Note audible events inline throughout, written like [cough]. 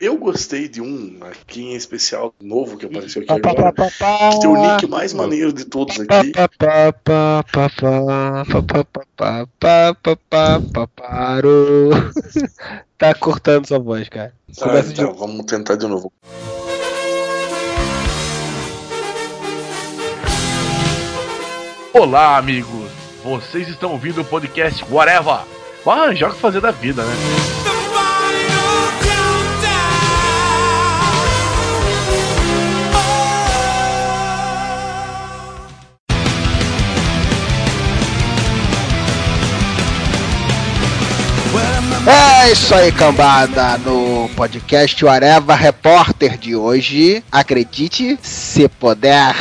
Eu gostei de um aqui em especial, novo que apareceu aqui agora, que tem o nick mais maneiro de todos aqui. Parou. Tá cortando sua voz, cara. Ah, então, vamos tentar de novo. Olá, amigos. Vocês estão ouvindo o podcast Whatever. Vai arranjar o que fazer da vida, né? É isso aí, cambada. No podcast o Areva Repórter de hoje, acredite, se puder.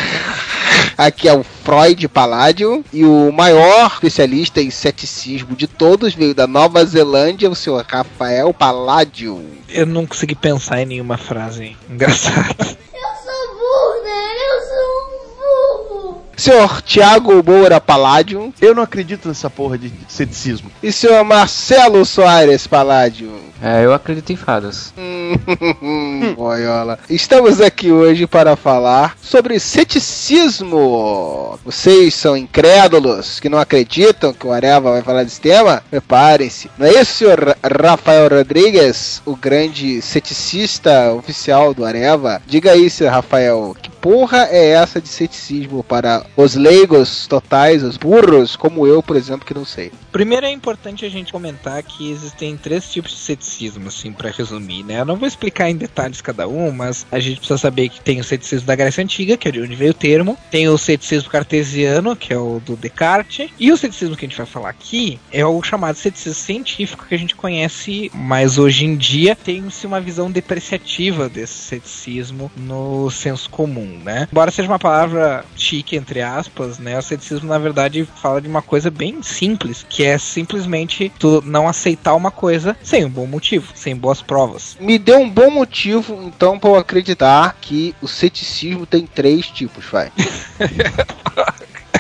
Aqui é o Freud Palladio e o maior especialista em ceticismo de todos veio da Nova Zelândia, o senhor Rafael Palladio. Eu não consegui pensar em nenhuma frase engraçada. Eu sou burro, né? Eu sou um burro. Senhor Tiago Moura Palladio Eu não acredito nessa porra de ceticismo. e senhor Marcelo Soares Palladio. É, eu acredito em fadas. Hum, [laughs] Boiola. Estamos aqui hoje para falar sobre ceticismo. Vocês são incrédulos que não acreditam que o Areva vai falar desse tema? Preparem-se. Não é isso, senhor Ra- Rafael Rodrigues, o grande ceticista oficial do Areva? Diga aí, senhor Rafael, que porra é essa de ceticismo para os leigos totais, os burros, como eu, por exemplo, que não sei? Primeiro é importante a gente comentar que existem três tipos de ceticismo, assim, pra resumir, né? Eu não vou explicar em detalhes cada um, mas a gente precisa saber que tem o ceticismo da Grécia Antiga, que é de onde veio o termo, tem o ceticismo cartesiano, que é o do Descartes, e o ceticismo que a gente vai falar aqui é o chamado ceticismo científico que a gente conhece, mas hoje em dia tem-se uma visão depreciativa desse ceticismo no senso comum, né? Embora seja uma palavra chique, entre aspas, né? O ceticismo, na verdade, fala de uma coisa bem simples, que é simplesmente tu não aceitar uma coisa sem um bom motivo, sem boas provas. Me deu um bom motivo, então, para eu acreditar que o ceticismo tem três tipos, vai. [laughs]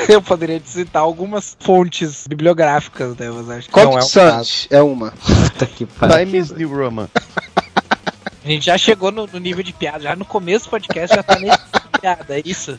Eu poderia te citar algumas fontes bibliográficas, né? Mas acho que Comic não é. Sans é uma. Puta que pariu. Times New Roman. [laughs] A gente já chegou no, no nível de piada, já no começo do podcast já tá nesse nível de piada, é isso?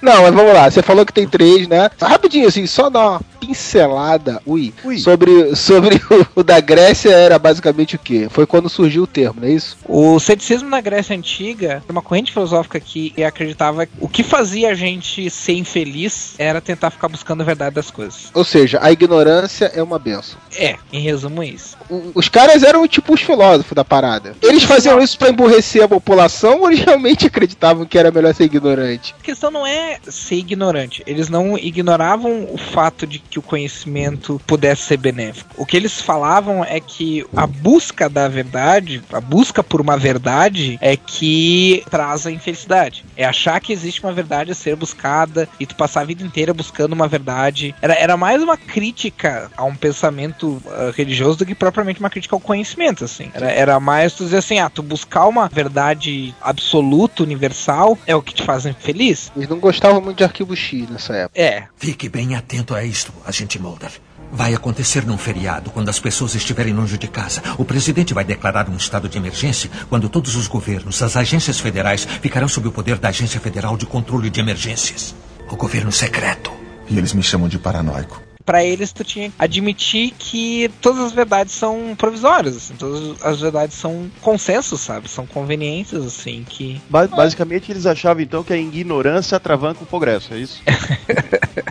Não, mas vamos lá. Você falou que tem três, né? Rapidinho, assim, só dar uma pincelada, ui, Ui. sobre, sobre o, [laughs] o da Grécia era basicamente o quê? Foi quando surgiu o termo, não é isso? O ceticismo na Grécia Antiga era uma corrente filosófica que acreditava que o que fazia a gente ser infeliz era tentar ficar buscando a verdade das coisas. Ou seja, a ignorância é uma benção. É, em resumo é isso. O- Os caras eram tipo os filósofos da parada. Eles faziam isso pra emburrecer a população ou realmente acreditavam que era melhor ser ignorante? A questão não é ser ignorante. Eles não ignoravam o fato de que o conhecimento pudesse ser benéfico. O que eles falavam é que a busca da verdade, a busca por uma verdade, é que traz a infelicidade. É achar que existe uma verdade a ser buscada e tu passar a vida inteira buscando uma verdade. Era, era mais uma crítica a um pensamento ah, religioso do que propriamente uma crítica ao conhecimento, assim. Era, era mais tu dizer assim, ah, tu buscar uma verdade absoluta, universal, é o que te faz feliz. Eles não gostavam muito de arquivo X nessa época. É, Fique bem atento a isto, agente Mulder. Vai acontecer num feriado, quando as pessoas estiverem longe de casa. O presidente vai declarar um estado de emergência quando todos os governos, as agências federais, ficarão sob o poder da Agência Federal de Controle de Emergências. O governo secreto. E eles me chamam de paranoico. Pra eles tu tinha que admitir que todas as verdades são provisórias, assim, todas as verdades são consensos, sabe? São conveniências, assim, que. Ba- basicamente, eles achavam então que a ignorância atravanca o progresso, é isso? [laughs]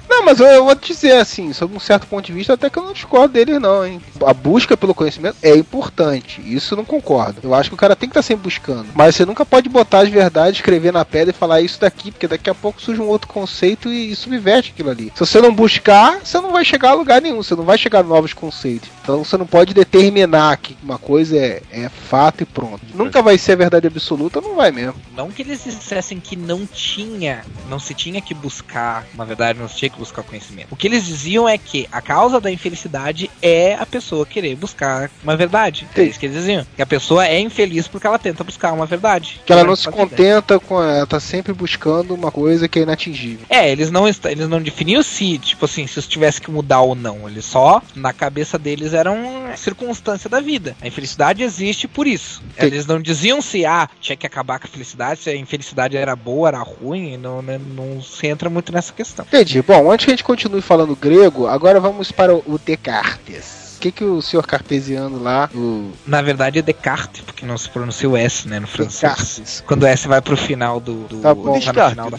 Não, mas eu, eu vou te dizer assim, sob um certo ponto de vista, até que eu não discordo deles, não, hein? A busca pelo conhecimento é importante. Isso eu não concordo. Eu acho que o cara tem que estar sempre buscando. Mas você nunca pode botar as verdades, escrever na pedra e falar isso daqui, porque daqui a pouco surge um outro conceito e, e subverte aquilo ali. Se você não buscar, você não vai chegar a lugar nenhum, você não vai chegar a novos conceitos. Então você não pode determinar que uma coisa é, é fato e pronto. Nunca vai ser a verdade absoluta, não vai mesmo. Não que eles dissessem que não tinha, não se tinha que buscar uma verdade, não se tinha que buscar conhecimento. O que eles diziam é que a causa da infelicidade é a pessoa querer buscar uma verdade. É isso que eles diziam. Que a pessoa é infeliz porque ela tenta buscar uma verdade. Que ela não se contenta com. Ela tá sempre buscando uma coisa que é inatingível. É, eles não, eles não definiam se, tipo assim, se isso tivesse que mudar ou não. Eles só, na cabeça deles, eram circunstância da vida. A infelicidade existe por isso. Sim. Eles não diziam se, ah, tinha que acabar com a felicidade, se a infelicidade era boa, era ruim, não, não, não se entra muito nessa questão. Entendi. Bom, antes que a gente continue falando grego, agora vamos para o Descartes. O que, que o senhor cartesiano lá, o Na verdade é Descartes, porque não se pronuncia o S, né, no francês. Descartes, Quando o S vai pro final do. do Tá bom. tá no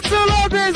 Descarte, final da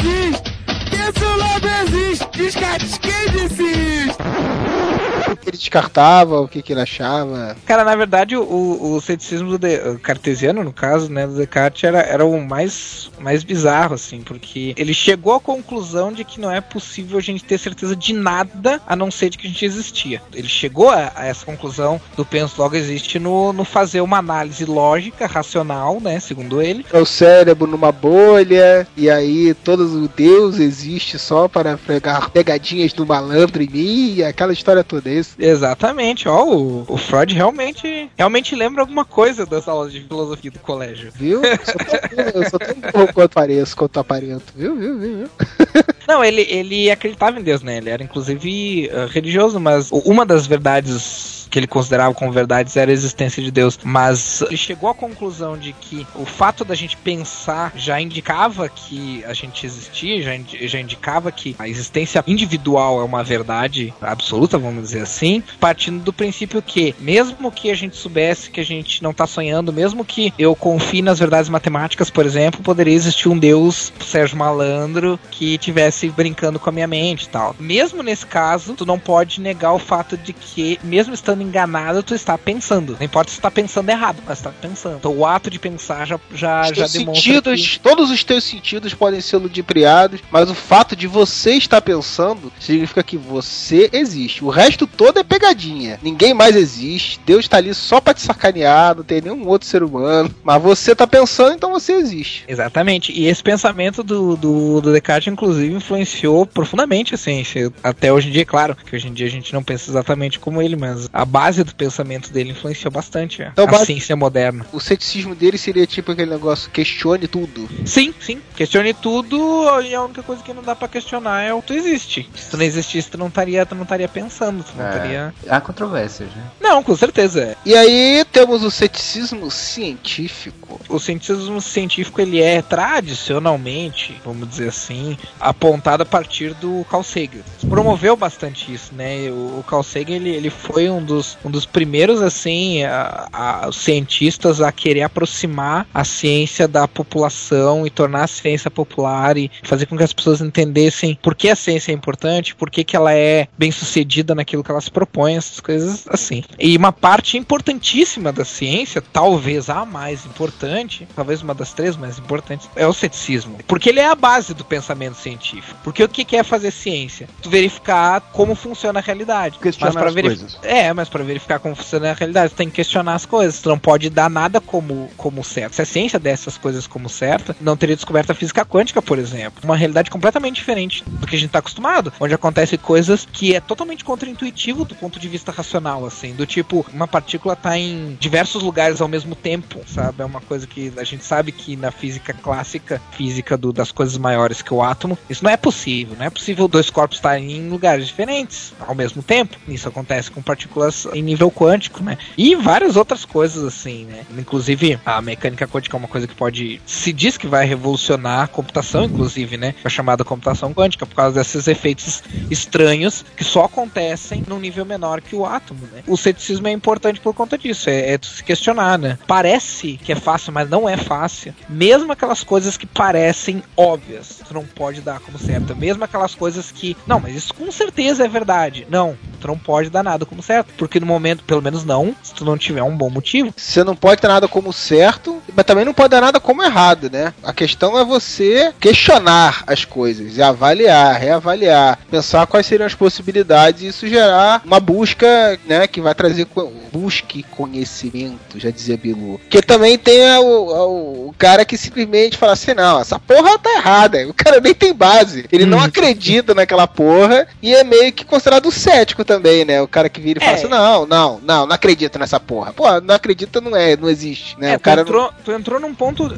descarte. O que, que o descarte falava? O que ele descartava, o que, que ele achava. Cara, na verdade, o, o ceticismo do de- cartesiano, no caso, né, do Descartes, era, era o mais, mais bizarro, assim, porque ele chegou à conclusão de que não é possível a gente ter certeza de nada a não ser de que a gente existia. Ele chegou a, a essa conclusão do penso logo existe no, no fazer uma análise lógica, racional, né, segundo ele, É o cérebro numa bolha, e aí todo o Deus existe só para pegar pegadinhas do malandro em mim, e aquela história toda. Isso. Exatamente, ó, o, o Freud realmente realmente lembra alguma coisa das aulas de filosofia do colégio. Viu? Eu sou tão, [laughs] burro quanto pareço, quanto aparento. Viu, viu, viu, viu? [laughs] Não, ele, ele acreditava em Deus, né? Ele era inclusive eh, religioso, mas uma das verdades que ele considerava como verdades era a existência de Deus. Mas ele chegou à conclusão de que o fato da gente pensar já indicava que a gente existia, já, já indicava que a existência individual é uma verdade absoluta, vamos dizer assim, partindo do princípio que, mesmo que a gente soubesse que a gente não tá sonhando, mesmo que eu confie nas verdades matemáticas, por exemplo, poderia existir um Deus, Sérgio Malandro, que tivesse brincando com a minha mente e tal. Mesmo nesse caso, tu não pode negar o fato de que, mesmo estando enganado, tu está pensando. Não importa se tu tá pensando errado, mas tu tá pensando. Então o ato de pensar já, já, Os já demonstra. sentidos, que- todos os teus sentidos podem ser ludibriados, mas o fato de você estar pensando significa que você existe. O resto todo é pegadinha. Ninguém mais existe. Deus tá ali só pra te sacanear, não tem nenhum outro ser humano. Mas você tá pensando, então você existe. Exatamente. E esse pensamento do, do, do Descartes, inclusive, influenciou profundamente a ciência. Até hoje em dia, é claro, que hoje em dia a gente não pensa exatamente como ele, mas a base do pensamento dele influenciou bastante Então, a base- ciência moderna. O ceticismo dele seria tipo aquele negócio, questione tudo. Sim, sim. Questione tudo e a única coisa que não dá pra questionar é o que tu existe. Se tu não existisse, tu não estaria, tu não estaria pensando, tu não É. estaria. Há controvérsias, né? Não, com certeza. E aí temos o ceticismo científico. O cientismo científico ele é tradicionalmente, vamos dizer assim, apontado a partir do Carl Sagan. Promoveu bastante isso, né? O, o Carl Sagan ele, ele foi um dos, um dos primeiros assim a, a- cientistas a querer aproximar a ciência da população e tornar a ciência popular e fazer com que as pessoas entendessem por que a ciência é importante, por que, que ela é bem sucedida naquilo que ela se propõe, essas coisas assim. E uma parte importantíssima da ciência, talvez a mais importante, talvez uma das três mais importantes, é o ceticismo. Porque ele é a base do pensamento científico. Porque o que é fazer ciência? Tu verificar como funciona a realidade. Questionar pra as verif- coisas. É, mas para verificar como funciona a realidade, tu tem que questionar as coisas. Tu não pode dar nada como, como certo. Se a ciência desse as coisas como certa, não teria descoberto a física quântica, por exemplo. Uma realidade completamente diferente do que a gente tá acostumado. Onde acontecem coisas que é totalmente do ponto de vista racional, assim. Do tipo, uma partícula tá em diversos lugares ao mesmo tempo, sabe? É uma coisa que a gente sabe que na física clássica, física do- das coisas maiores que o átomo, isso não é possível. Não é possível dois corpos estarem em lugares diferentes ao mesmo tempo. Isso acontece com partículas em nível quântico, né? E várias outras coisas assim, né? Inclusive, a mecânica quântica é uma coisa que pode. Se diz que vai revolucionar a computação, inclusive, né? A chamada computação quântica, por causa desses efeitos estranhos que só acontecem num nível menor que o átomo, né? O ceticismo é importante por conta disso, é, é se questionar, né? Parece que é fácil, mas não é fácil. Mesmo aquelas coisas que parecem óbvias, tu não pode dar como certo. Mesmo aquelas coisas que, não, mas isso com certeza é verdade. Não, tu não pode dar nada como certo. Porque no momento, pelo menos não, se tu não tiver um bom motivo. Você não pode dar nada como certo, mas também não pode dar nada como errado, né? A questão é você questionar as coisas avaliar, reavaliar, pensar quais seriam as possibilidades e isso gerar uma busca, né, que vai trazer busque conhecimento, já dizia Bilu. Que também tem o, o, cara que simplesmente fala assim: não, essa porra tá errada. O cara nem tem base. Ele hum. não acredita naquela porra e é meio que considerado cético também, né? O cara que vira e é. fala assim: não, não, não, não acredito nessa porra. Pô, não acredita, não é, não existe, né? É, o cara tu, entrou, não... tu entrou num ponto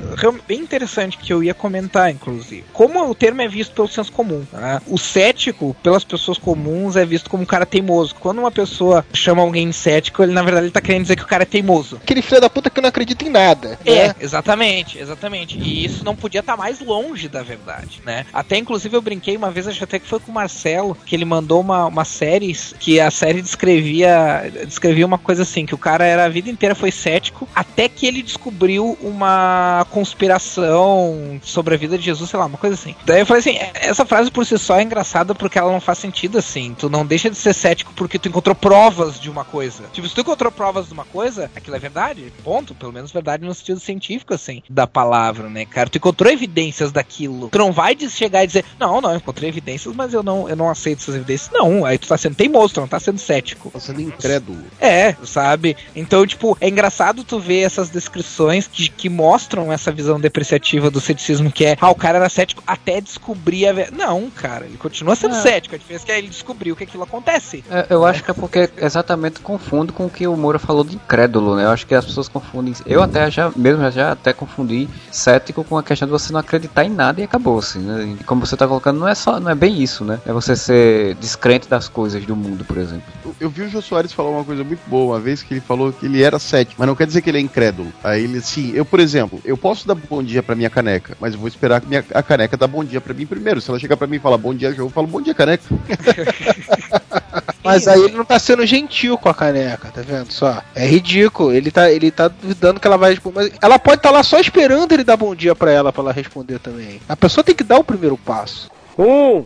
bem interessante que eu ia comentar, inclusive. Como o termo é visto pelo senso comum. Né? O cético, pelas pessoas comuns, é visto como um cara teimoso. Quando uma pessoa chama alguém cético, ele na verdade ele tá querendo dizer que o cara é teimoso. Aquele filho da puta que não acredita em nada. É, né? exatamente, exatamente. E isso não podia estar tá mais longe da verdade, né? Até inclusive eu brinquei uma vez, acho até que foi com o Marcelo, que ele mandou uma, uma série que a série descrevia, descrevia uma coisa assim, que o cara era a vida inteira foi cético, até que ele descobriu uma conspiração sobre a vida de Jesus, sei lá, uma coisa assim. Daí eu falei assim, essa frase por si só é engraçada porque ela não faz sentido assim. Tu não deixa de ser cético porque tu encontrou provas de uma coisa. Tipo, se tu encontrou provas de uma coisa, aquilo é verdade. Ponto. Pelo menos verdade no sentido científico, assim, da palavra, né, cara? Tu encontrou evidências daquilo. Tu não vai chegar e dizer, não, não, eu encontrei evidências, mas eu não, eu não aceito essas evidências. Não, aí tu tá sendo teimoso, tu não tá sendo cético. Tá sendo incrédulo. É, sabe? Então, tipo, é engraçado tu ver essas descrições que, que mostram essa visão depreciativa do ceticismo, que é, ah, o cara era cético até descobrir a verdade. Não, cara, ele continua sendo é. cético. A diferença é que ele descobriu que aquilo acontece. É, eu acho que é porque exatamente confundo com o que o Moura falou de incrédulo, né? Eu acho que as pessoas confundem. Eu até já, mesmo já até confundi cético com a questão de você não acreditar em nada e acabou, assim, né? E como você tá colocando, não é só, não é bem isso, né? É você ser descrente das coisas do mundo, por exemplo. Eu, eu vi o Jô Soares falar uma coisa muito boa uma vez que ele falou que ele era cético, mas não quer dizer que ele é incrédulo. Aí ele, sim, eu, por exemplo, eu posso dar bom dia pra minha caneca, mas eu vou esperar que minha, a caneca dá bom dia pra mim primeiro. Se ela chegar pra mim e falar bom dia, eu falo bom dia, caneca. [laughs] Mas aí ele não tá sendo gentil com a caneca, tá vendo só? É ridículo. Ele tá, ele tá duvidando que ela vai responder. Mas ela pode estar tá lá só esperando ele dar bom dia para ela para ela responder também. A pessoa tem que dar o primeiro passo. Um,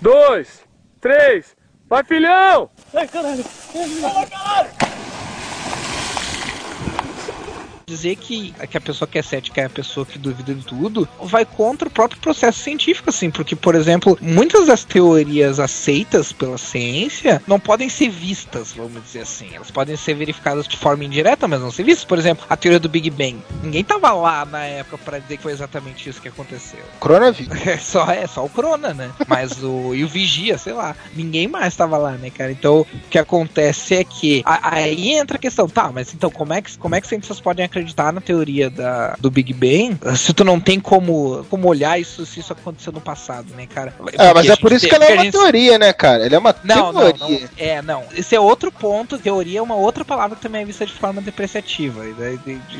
dois, três, vai filhão! Ai, caralho! Ai, caralho! Dizer que, que a pessoa que é cética é a pessoa que duvida de tudo, vai contra o próprio processo científico, assim, porque, por exemplo, muitas das teorias aceitas pela ciência não podem ser vistas, vamos dizer assim. Elas podem ser verificadas de forma indireta, mas não ser vistas. Por exemplo, a teoria do Big Bang. Ninguém tava lá na época para dizer que foi exatamente isso que aconteceu. [laughs] Coronavírus. É só, é só o Corona, né? Mas o. e o Vigia, sei lá. Ninguém mais tava lá, né, cara? Então, o que acontece é que. A, aí entra a questão, tá, mas então como é que, como é que cientistas podem acreditar? na teoria da, do Big Bang, se tu não tem como, como olhar isso se isso aconteceu no passado, né, cara? É, mas é por isso que ela é uma gente... teoria, né, cara? Ele é uma não, teoria. Não, não, é, não. Esse é outro ponto. Teoria é uma outra palavra que também é vista de forma depreciativa.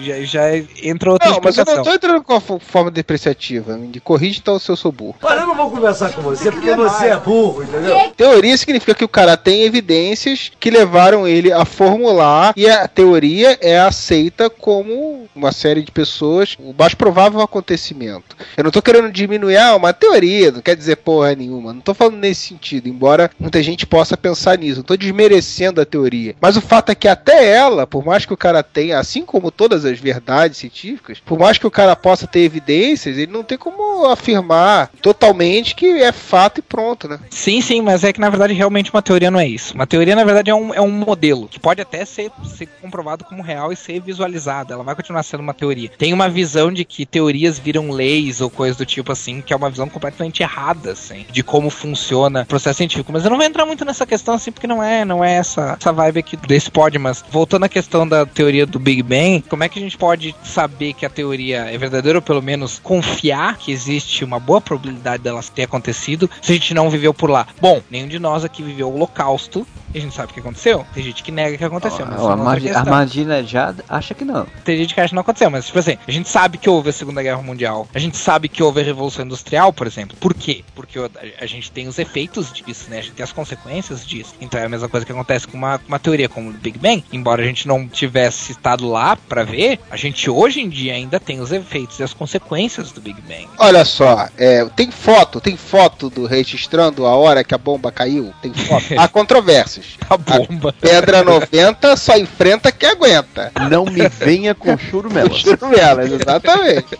Já, já entra outra Não, mas eu não tô entrando com a forma depreciativa. Me corrige então se eu sou burro. Olha, eu não vou conversar com você porque você é burro, entendeu? Teoria significa que o cara tem evidências que levaram ele a formular e a teoria é aceita como como uma série de pessoas o mais provável acontecimento. Eu não tô querendo diminuir ah, uma teoria, não quer dizer porra nenhuma. Não tô falando nesse sentido, embora muita gente possa pensar nisso. Não tô desmerecendo a teoria. Mas o fato é que até ela, por mais que o cara tenha, assim como todas as verdades científicas, por mais que o cara possa ter evidências, ele não tem como afirmar totalmente que é fato e pronto, né? Sim, sim, mas é que na verdade realmente uma teoria não é isso. Uma teoria, na verdade, é um, é um modelo que pode até ser, ser comprovado como real e ser visualizado. Ela vai continuar sendo uma teoria. Tem uma visão de que teorias viram leis ou coisa do tipo assim, que é uma visão completamente errada, assim, de como funciona o processo científico. Mas eu não vou entrar muito nessa questão, assim, porque não é, não é essa, essa vibe aqui desse pod, mas voltando à questão da teoria do Big Bang, como é que a gente pode saber que a teoria é verdadeira ou pelo menos confiar que existe uma boa probabilidade dela ter acontecido se a gente não viveu por lá? Bom, nenhum de nós aqui viveu o Holocausto, e a gente sabe o que aconteceu. Tem gente que nega que aconteceu. mas oh, a, Margina já acha que não. Teria de que acha que não aconteceu, mas tipo assim, a gente sabe que houve a Segunda Guerra Mundial, a gente sabe que houve a Revolução Industrial, por exemplo. Por quê? Porque a gente tem os efeitos disso, né? A gente tem as consequências disso. Então é a mesma coisa que acontece com uma, uma teoria como o Big Bang. Embora a gente não tivesse estado lá para ver, a gente hoje em dia ainda tem os efeitos e as consequências do Big Bang. Olha só, é, tem foto, tem foto do registrando a hora que a bomba caiu. Tem foto. [laughs] Há controvérsias. A bomba. A pedra 90 só enfrenta quem aguenta. Não me venha com churumelas. churumelas, exatamente.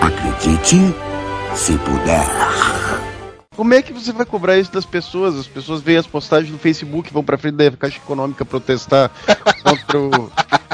Acredite se puder. Como é que você vai cobrar isso das pessoas? As pessoas veem as postagens no Facebook, vão pra frente da Caixa Econômica protestar [laughs] contra o,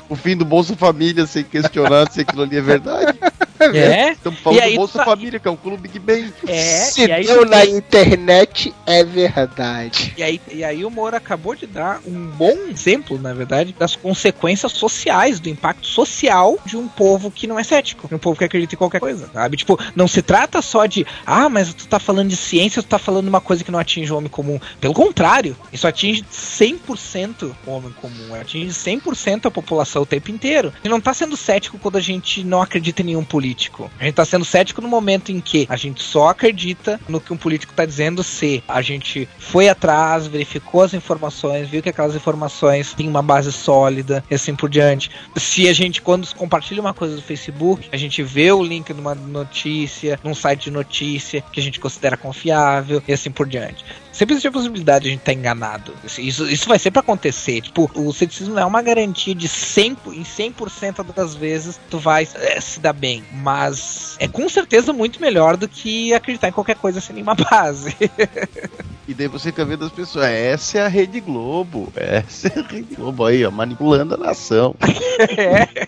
o fim do Bolsa Família sem questionar se aquilo ali é verdade. É? Estamos falando do Bolsa tá... Família, que é um clube Big Bang. É, Se deu na internet, é verdade. E aí, e aí o Moro acabou de dar um bom exemplo, na verdade, das consequências sociais, do impacto social de um povo que não é cético, de um povo que acredita em qualquer coisa, sabe? Tipo, não se trata só de, ah, mas tu tá falando de ciência, tu tá falando uma coisa que não atinge o homem comum. Pelo contrário, isso atinge 100% o homem comum, atinge 100% a população o tempo inteiro. E não tá sendo cético quando a gente não acredita em nenhum político. A gente tá sendo cético no momento em que a gente só acredita no que um político tá dizendo se a gente foi atrás, verificou as informações, viu que aquelas informações têm uma base sólida e assim por diante. Se a gente, quando compartilha uma coisa do Facebook, a gente vê o link numa notícia, num site de notícia que a gente considera confiável e assim por diante sempre existe a possibilidade de a gente estar tá enganado. Isso, isso vai sempre acontecer. Tipo, o ceticismo não é uma garantia de 100, em 100% das vezes tu vai é, se dar bem. Mas é com certeza muito melhor do que acreditar em qualquer coisa sem nenhuma [laughs] base. E daí você fica vendo as pessoas, essa é a Rede Globo, essa é a Rede Globo aí, ó, manipulando a nação. é.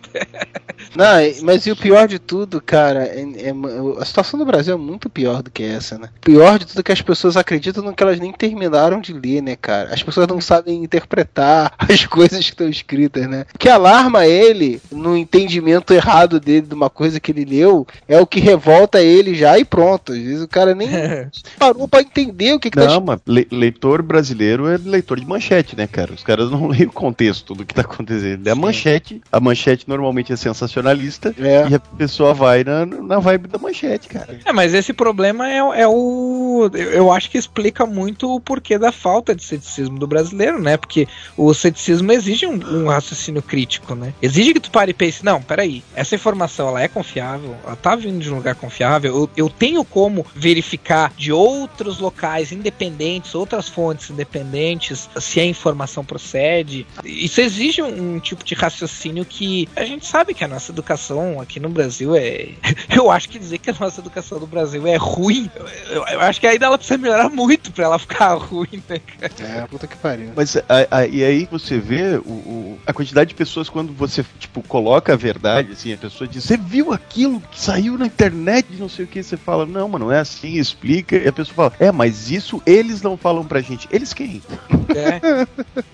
[laughs] Não, mas e o pior de tudo, cara, é, é, a situação do Brasil é muito pior do que essa, né? Pior de tudo é que as pessoas acreditam no que elas nem terminaram de ler, né, cara? As pessoas não sabem interpretar [laughs] as coisas que estão escritas, né? O que alarma ele no entendimento errado dele de uma coisa que ele leu é o que revolta ele já e pronto. Às vezes o cara nem [laughs] parou pra entender o que, que tá Não, tá mas le leitor brasileiro é leitor de manchete, né, cara? Os caras não [laughs] leem o contexto do que tá acontecendo. É a manchete. A manchete normalmente é sensacionalista é. e a pessoa vai na, na vibe da manchete, cara. É, mas esse problema é, é o. Eu acho que explica muito o porquê da falta de ceticismo do brasileiro, né? Porque o ceticismo exige um, um raciocínio crítico, né? Exige que tu pare e pense, não, peraí, essa informação ela é confiável, ela tá vindo de um lugar confiável, eu, eu tenho como verificar de outros locais independentes, outras fontes independentes, se a informação procede. Isso exige um, um tipo de raciocínio que a gente sabe que a nossa educação aqui no Brasil é. [laughs] Eu acho que dizer que a nossa educação do Brasil é ruim, eu, eu acho que ainda ela precisa melhorar muito pra ela ficar [laughs] ruim, né, cara? É, puta que pariu. Mas a, a, e aí você vê o, o, a quantidade de pessoas quando você, tipo, coloca a verdade, assim, a pessoa diz, você viu aquilo que saiu na internet, não sei o que, você fala, não, mano, não é assim, explica, e a pessoa fala, é, mas isso eles não falam pra gente. Eles quem? É.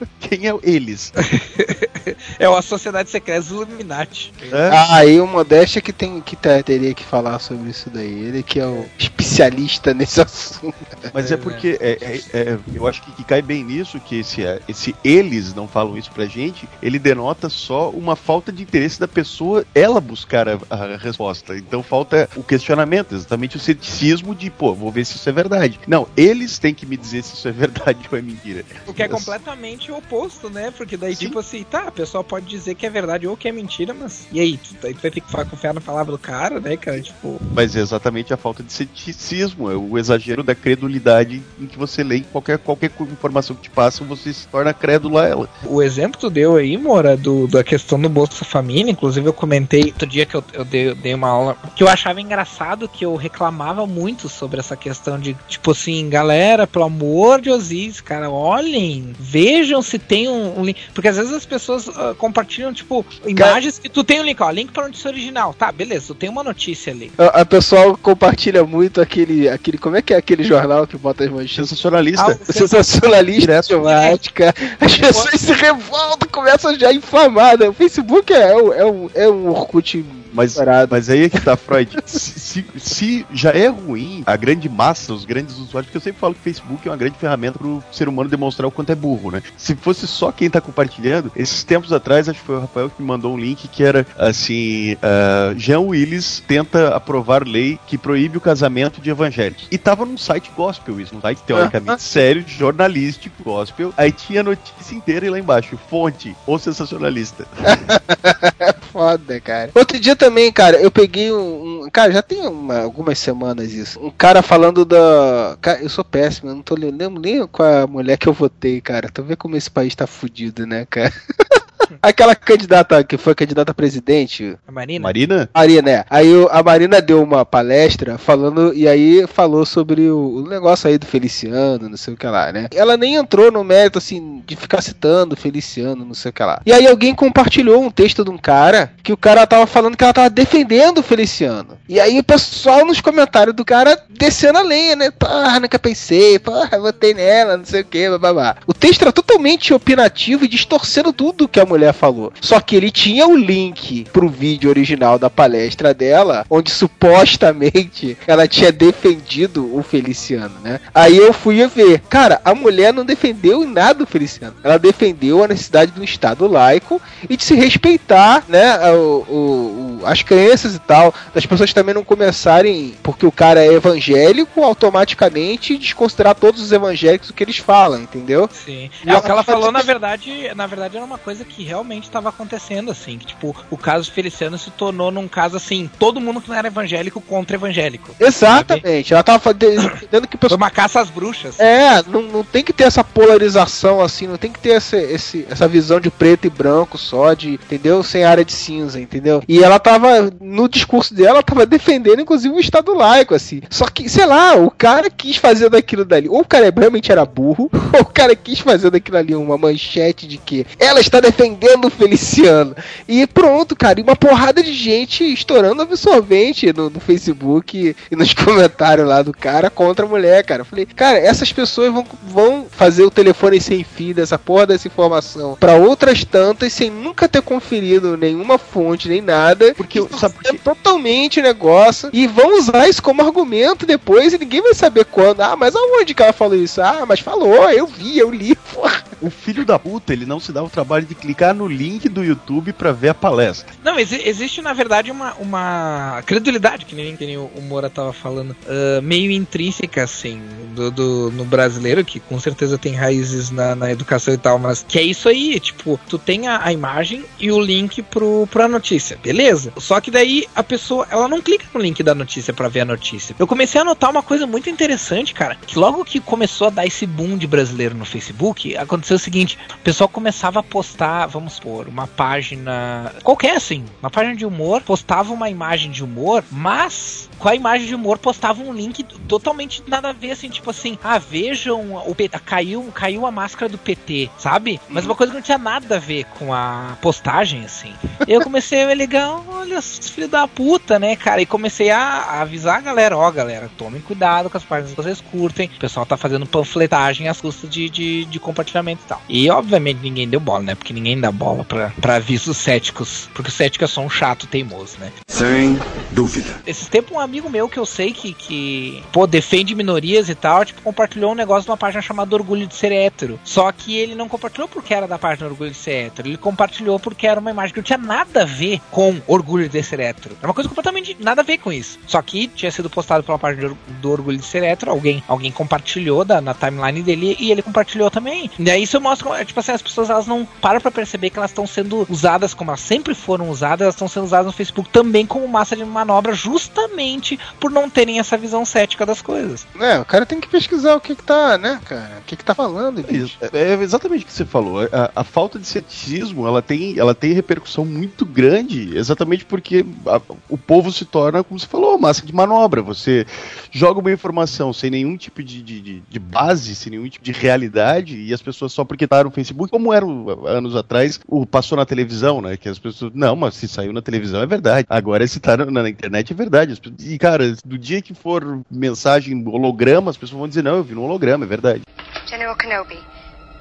[laughs] quem é eles? [laughs] é uma sociedade secreta Illuminati. É? Ah, aí o Modéstia que tem que teria que falar sobre isso daí. Ele que é o especialista nesse [laughs] assunto. Mas é porque é, é, é, eu acho que, que, cai bem nisso que esse, esse eles não falam isso pra gente, ele denota só uma falta de interesse da pessoa ela buscar a, a resposta. Então falta o questionamento, exatamente o ceticismo de, pô, vou ver se isso é verdade. Não, eles têm que me dizer se isso é [laughs] verdade ou é mentira. O que é completamente o oposto, né? Porque daí, Sim. tipo assim, tá, a pessoa pode dizer que é verdade ou que é mentira, mas e aí? Tu, tu vai ter que confiar na palavra do cara, né, cara? Tipo. Mas é exatamente a falta de ceticismo, é o exagero da credulidade em que você lê qualquer, qualquer informação que te passa, você se torna crédulo a ela. O exemplo que tu deu aí, Mora, do, da questão do Bolsa Família, inclusive eu comentei outro dia que eu, eu dei, dei, uma aula que eu achava engraçado, que eu reclamava muito sobre essa questão de, tipo assim, galera, pelo amor de Deus, cara, olhem, vejam se tem um, um link. Porque às vezes as pessoas uh, compartilham, tipo, imagens que tu tem um link, ó, link pra notícia original. Tá, beleza, tu tem uma notícia ali. A, a pessoa compartilha muito aquele, aquele. Como é que é aquele jornal que bota as manchetes? Sensacionalista. Ah, sensacionalista, temática. As pessoas se revoltam, começam já inflamadas. O Facebook é, é, um- é, um, é um Orkut Mas, parado. mas aí é que tá, Freud. se, se- se já é ruim a grande massa, os grandes usuários, porque eu sempre falo que o Facebook é uma grande ferramenta pro ser humano demonstrar o quanto é burro, né? Se fosse só quem tá compartilhando, esses tempos atrás, acho que foi o Rafael que me mandou um link que era assim: ah, Jean Willis tenta aprovar lei que proíbe o casamento de evangélicos. E tava num site gospel, isso, num site teoricamente sério, jornalístico, gospel. Aí tinha a notícia inteira e lá embaixo, fonte, ou sensacionalista. [laughs] Foda, cara. Outro dia também, cara, eu peguei um. um- cara, já tem uma- algumas semanas isso. Um cara falando da. Cara, eu sou péssimo, eu não tô lembrando nem com a mulher que eu votei, cara. Tu vê como esse país tá fudido, né, cara? [laughs] Aquela candidata que foi candidata a presidente, A Marina? Marina? Marina, né? Aí a Marina deu uma palestra falando, e aí falou sobre o, negócio aí do Feliciano, não sei o que lá, né? Ela nem entrou no mérito, assim, de ficar citando o Feliciano, não sei o que lá. E aí alguém compartilhou um texto de um cara, que o cara tava falando que ela tava defendendo o Feliciano. E aí o pessoal nos comentários do cara descendo a lenha, né? Porra, nunca pensei, porra, votei nela, não sei o que, babá. O texto era totalmente opinativo e distorcendo tudo que a mulher falou. Só que ele tinha o link pro vídeo original da palestra dela, onde supostamente ela tinha defendido o Feliciano, né? Aí eu fui ver. Cara, a mulher não defendeu em nada o Feliciano. Ela defendeu a necessidade de um Estado laico e de se respeitar, né? o- o- o- as crenças e tal. Das pessoas também não começarem, porque o cara é evangélico, automaticamente desconsiderar todos os evangélicos o que eles falam, entendeu? Sim. E É, ela o que ela falou, na verdade, na verdade, era uma coisa que realmente estava acontecendo, assim. Que, tipo, o caso Feliciano se tornou num caso assim, todo mundo que não era evangélico contra evangélico. Exatamente. Ela tava dizendo que o Foi uma caça às bruxas. É, não, não tem que ter essa polarização assim, não tem que ter esse, esse- essa visão de preto e branco só, de, entendeu? Sem área de cinza, entendeu? E ela tava, no discurso dela, ela tava defendendo, inclusive, o Estado laico, assim. Só que, sei lá, o cara quis fazer daquilo dali, ou o cara realmente era burro, [laughs] ou o cara quis fazer daquilo ali uma manchete de que ela está defendendo o Feliciano. E pronto, cara, e uma porrada de gente estourando absorvente no, no Facebook e nos [laughs] comentários lá do cara contra a mulher, cara. Eu falei, cara, essas pessoas vão, vão fazer o telefone sem fio dessa porra dessa informação pra outras tantas sem nunca ter conferido nenhuma fonte nem nada. Porque, sabe por fazendo totalmente o negócio e vão usar isso como argumento depois e ninguém vai saber quando. Ah, mas aonde que ela falou isso? Ah, mas falou, eu vi, eu li. [laughs] Porra. O filho da puta, ele não se dá o trabalho de clicar no link do YouTube pra ver a palestra. Não, exi- existe na verdade uma, uma credulidade, que nem, que nem o Moura tava falando, ah, meio intrínseca, assim, do, do- no brasileiro, que com certeza tem raízes na, na educação e tal, mas que é isso aí, tipo, tu tem a, a imagem e o link pro, pra notícia, beleza? Só que daí a pessoa, ela não clica no link da notícia pra ver a notícia. Eu comecei a notar uma coisa muito interessante, cara, que logo que começou a dar esse boom de brasileiro no Facebook, aconteceu o seguinte, o pessoal começava a postar, vamos supor, uma página qualquer assim, uma página de humor, postava uma imagem de humor, mas com a imagem de humor postava um link totalmente nada a ver, assim, tipo assim, ah, vejam o PT, caiu, caiu a máscara do PT, sabe? Mas uma coisa que não tinha nada a ver com a postagem, assim. E eu comecei a me ligar, olha, filhos da puta, né, cara? E comecei a, a avisar a galera, ó, galera, tomem cuidado com as páginas que vocês curtem. O pessoal tá fazendo panfletagem às custas de, de, de compartilhamento e tal. E obviamente ninguém deu bola, né? Porque ninguém dá bola pra, pra avisos céticos. Porque o cético é só um chato teimoso, né? Sem dúvida. Esses tempos, um amigo meu que eu sei que, que pô, defende minorias e tal, tipo, compartilhou um negócio numa página chamada Orgulho de Ser Hétero. Só que ele não compartilhou porque era da página Orgulho de Ser Hétero. Ele compartilhou porque era uma imagem que não tinha nada a ver com Orgulho de Ser Hétero. É uma coisa completamente nada a ver com isso. Só que tinha sido postado pela página do Or- do Orgulho de Ser Hétero. Alguém, alguém compartilhou da, na timeline dele e ele compartilhou também. E aí isso mostra, é, tipo assim, as pessoas elas não param pra perceber que elas estão sendo usadas como elas sempre foram usadas, elas estão sendo usadas no Facebook também como massa de manobra, justamente por não terem essa visão cética das coisas. É, o cara tem que pesquisar o que que tá, né, cara? O que que tá falando, É bicho. isso. É exatamente o que você falou. A, a falta de ceticismo ela tem, ela tem repercussão muito grande, exatamente porque a- o povo se torna, como você falou, massa de manobra. Você joga uma informação sem nenhum tipo de, de, de- base, sem nenhum tipo de realidade, e as pessoas só porque tá no Facebook, como era anos atrás, o passou na televisão, né? Que as pessoas. Não, mas se saiu na televisão é verdade. Agora, se tá na, na internet é verdade. E, cara, do dia que for mensagem holograma, as pessoas vão dizer, não, eu vi no holograma, é verdade. General Kenobi,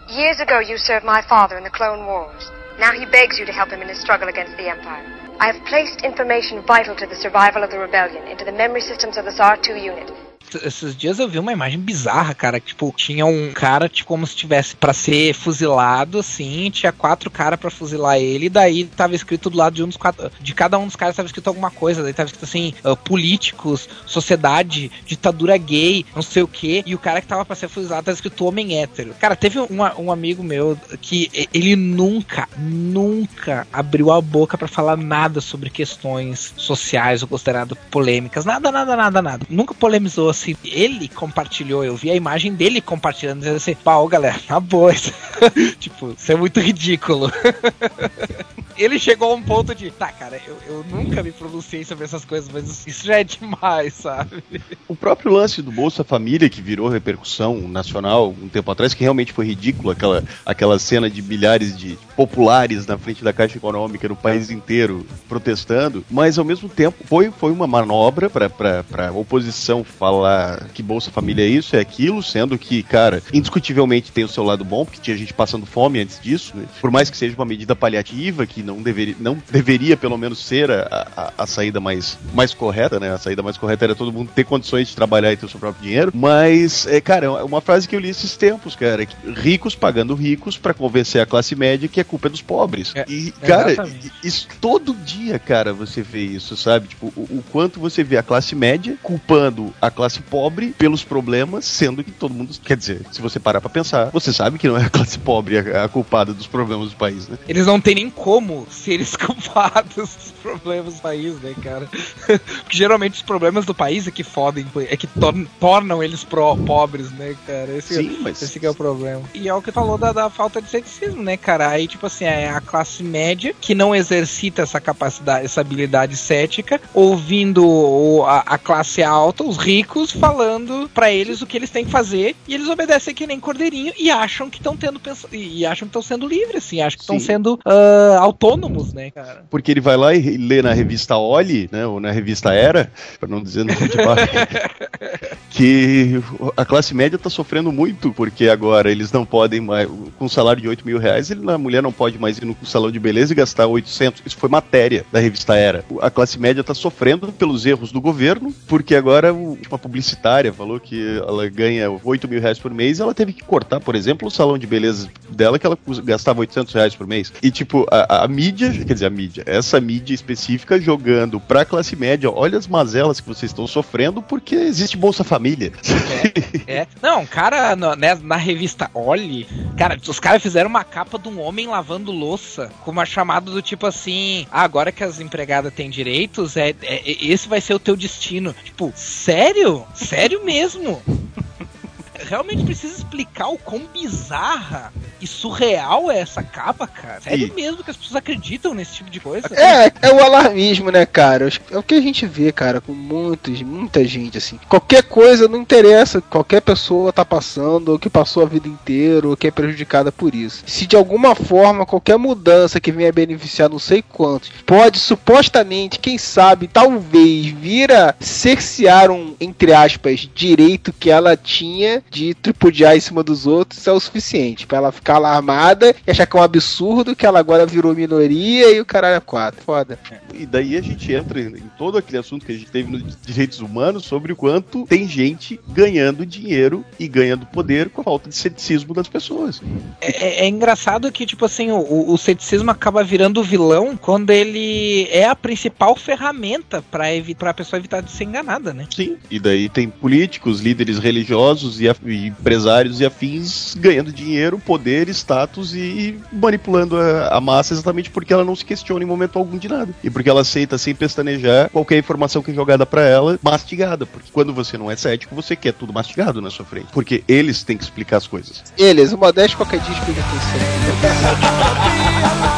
years ago you served my father in the Clone Wars. Now he begs you to help him in his struggle against the Empire. I have placed information vital to the survival of the rebellion into the memory systems of this R2 unit. Esses dias eu vi uma imagem bizarra, cara. que, Tipo, tinha um cara, tipo, como se tivesse pra ser fuzilado, assim. Tinha quatro caras pra fuzilar ele. E daí tava escrito do lado de um dos quatro. De cada um dos caras tava escrito alguma coisa. Daí tava escrito assim: ah, políticos, sociedade, ditadura gay, não sei o que. E o cara que tava pra ser fuzilado tava escrito homem hétero. Cara, teve um, amigo meu que ele nunca, nunca abriu a boca pra falar nada sobre questões sociais ou consideradas polêmicas. Nada, nada, nada, nada. Nunca polemizou assim. Ele compartilhou, eu vi a imagem dele compartilhando, dizendo assim: pau, galera, na boa. isso- [laughs] tipo, isso é muito ridículo. [laughs] Ele chegou a um ponto de, tá, cara, eu, eu nunca me pronunciei sobre essas coisas, mas isso já é demais, sabe? [laughs] O próprio lance do Bolsa Família, que virou repercussão nacional um tempo atrás, que realmente foi ridículo, aquela, aquela cena de milhares de populares na frente da Caixa Econômica no país inteiro protestando, mas ao mesmo tempo foi, foi uma manobra para a oposição falar que Bolsa Família é isso, é aquilo, sendo que, cara, indiscutivelmente tem o seu lado bom, porque tinha gente passando fome antes disso, né? por mais que seja uma medida paliativa, que não deveria, não deveria pelo menos ser a, a, a saída mais, mais correta, né? A saída mais correta era todo mundo ter condições de trabalhar e ter o seu próprio dinheiro. Mas, é, cara, é uma frase que eu li esses tempos, cara. que Ricos pagando ricos para convencer a classe média que a culpa é dos pobres. e, cara, exatamente. isso todo dia, cara, você vê isso, sabe? Tipo, o, o quanto você vê a classe média culpando a classe pobre pelos problemas, sendo que todo mundo. Quer dizer, se você parar pra pensar, você sabe que não é a classe pobre a, a culpada dos problemas do país, né? Eles não têm nem como serem [laughs] culpados dos problemas do país, né, cara? [laughs] Porque geralmente os problemas do país é que fodem, é que tor- tornam eles pro pobres, né, cara? Esse, Sim, mas- esse que é o problema. E é o que falou da, da falta de ceticismo, né, cara? Aí, tipo assim, é a classe média que não exercita essa capacidade, essa habilidade cética, ouvindo a, a classe alta, os ricos, falando pra eles o que eles têm que fazer, e eles obedecem que nem cordeirinho e acham que estão tendo pens- e acham que estão sendo livres, assim, acham que estão sendo ah, autônomos, né, cara? Porque ele vai lá e lê na revista Oli, né, ou na revista Era, para não dizer no [laughs] que a classe média tá sofrendo muito, porque agora eles não podem mais, com um salário de 8 mil reais, ele, a mulher não pode mais ir no salão de beleza e gastar 800. Isso foi matéria da revista Era. A classe média tá sofrendo pelos erros do governo, porque agora o- uma publicitária falou que ela ganha 8 mil reais por mês, ela teve que cortar, por exemplo, o salão de beleza dela, que ela gastava 800 reais por mês. E, tipo, a, a mídia, quer dizer, a mídia, essa mídia específica jogando pra classe média, olha as mazelas que vocês estão sofrendo porque existe Bolsa Família. É. Não, cara, na, né, na revista Olhe, cara, os caras fizeram uma capa de um homem lavando louça com uma chamada do tipo assim: ah, agora que as empregadas têm direitos, é, é- esse vai ser o teu destino. Tipo, sério? Sério mesmo? Realmente precisa explicar o quão bizarra e surreal é essa capa, cara. Sério E- mesmo que as pessoas acreditam nesse tipo de coisa? É, é o alarmismo, né, cara? É o que a gente vê, cara, com muitos, muita gente, assim. Qualquer coisa não interessa, qualquer pessoa tá passando, ou que passou a vida inteira, ou que é prejudicada por isso. Se de alguma forma, qualquer mudança que venha beneficiar não sei quantos, pode supostamente, quem sabe, talvez, vir a cercear um, entre aspas, direito que ela tinha de tripudiar em cima dos outros, é o suficiente pra ela ficar alarmada e achar que é um absurdo que ela agora virou minoria e o caralho é quatro. Foda. E daí a gente entra em todo aquele assunto que a gente teve nos direitos humanos sobre o quanto tem gente ganhando dinheiro e ganhando poder com a falta de ceticismo das pessoas. É, é engraçado que, tipo assim, o, o ceticismo acaba virando o vilão quando ele é a principal ferramenta pra, evi pra pessoa evitar de ser enganada, né? Sim. E daí tem políticos, líderes religiosos e, e empresários e afins ganhando dinheiro, poder, status e manipulando a, a massa exatamente porque ela não se questiona em momento algum de nada. E porque ela aceita sem pestanejar qualquer informação que é jogada pra ela mastigada. Porque quando você não é cético, você quer tudo mastigado na sua frente. Porque eles têm que explicar as coisas. Eles, o Modesto qualquer dia explica. [laughs]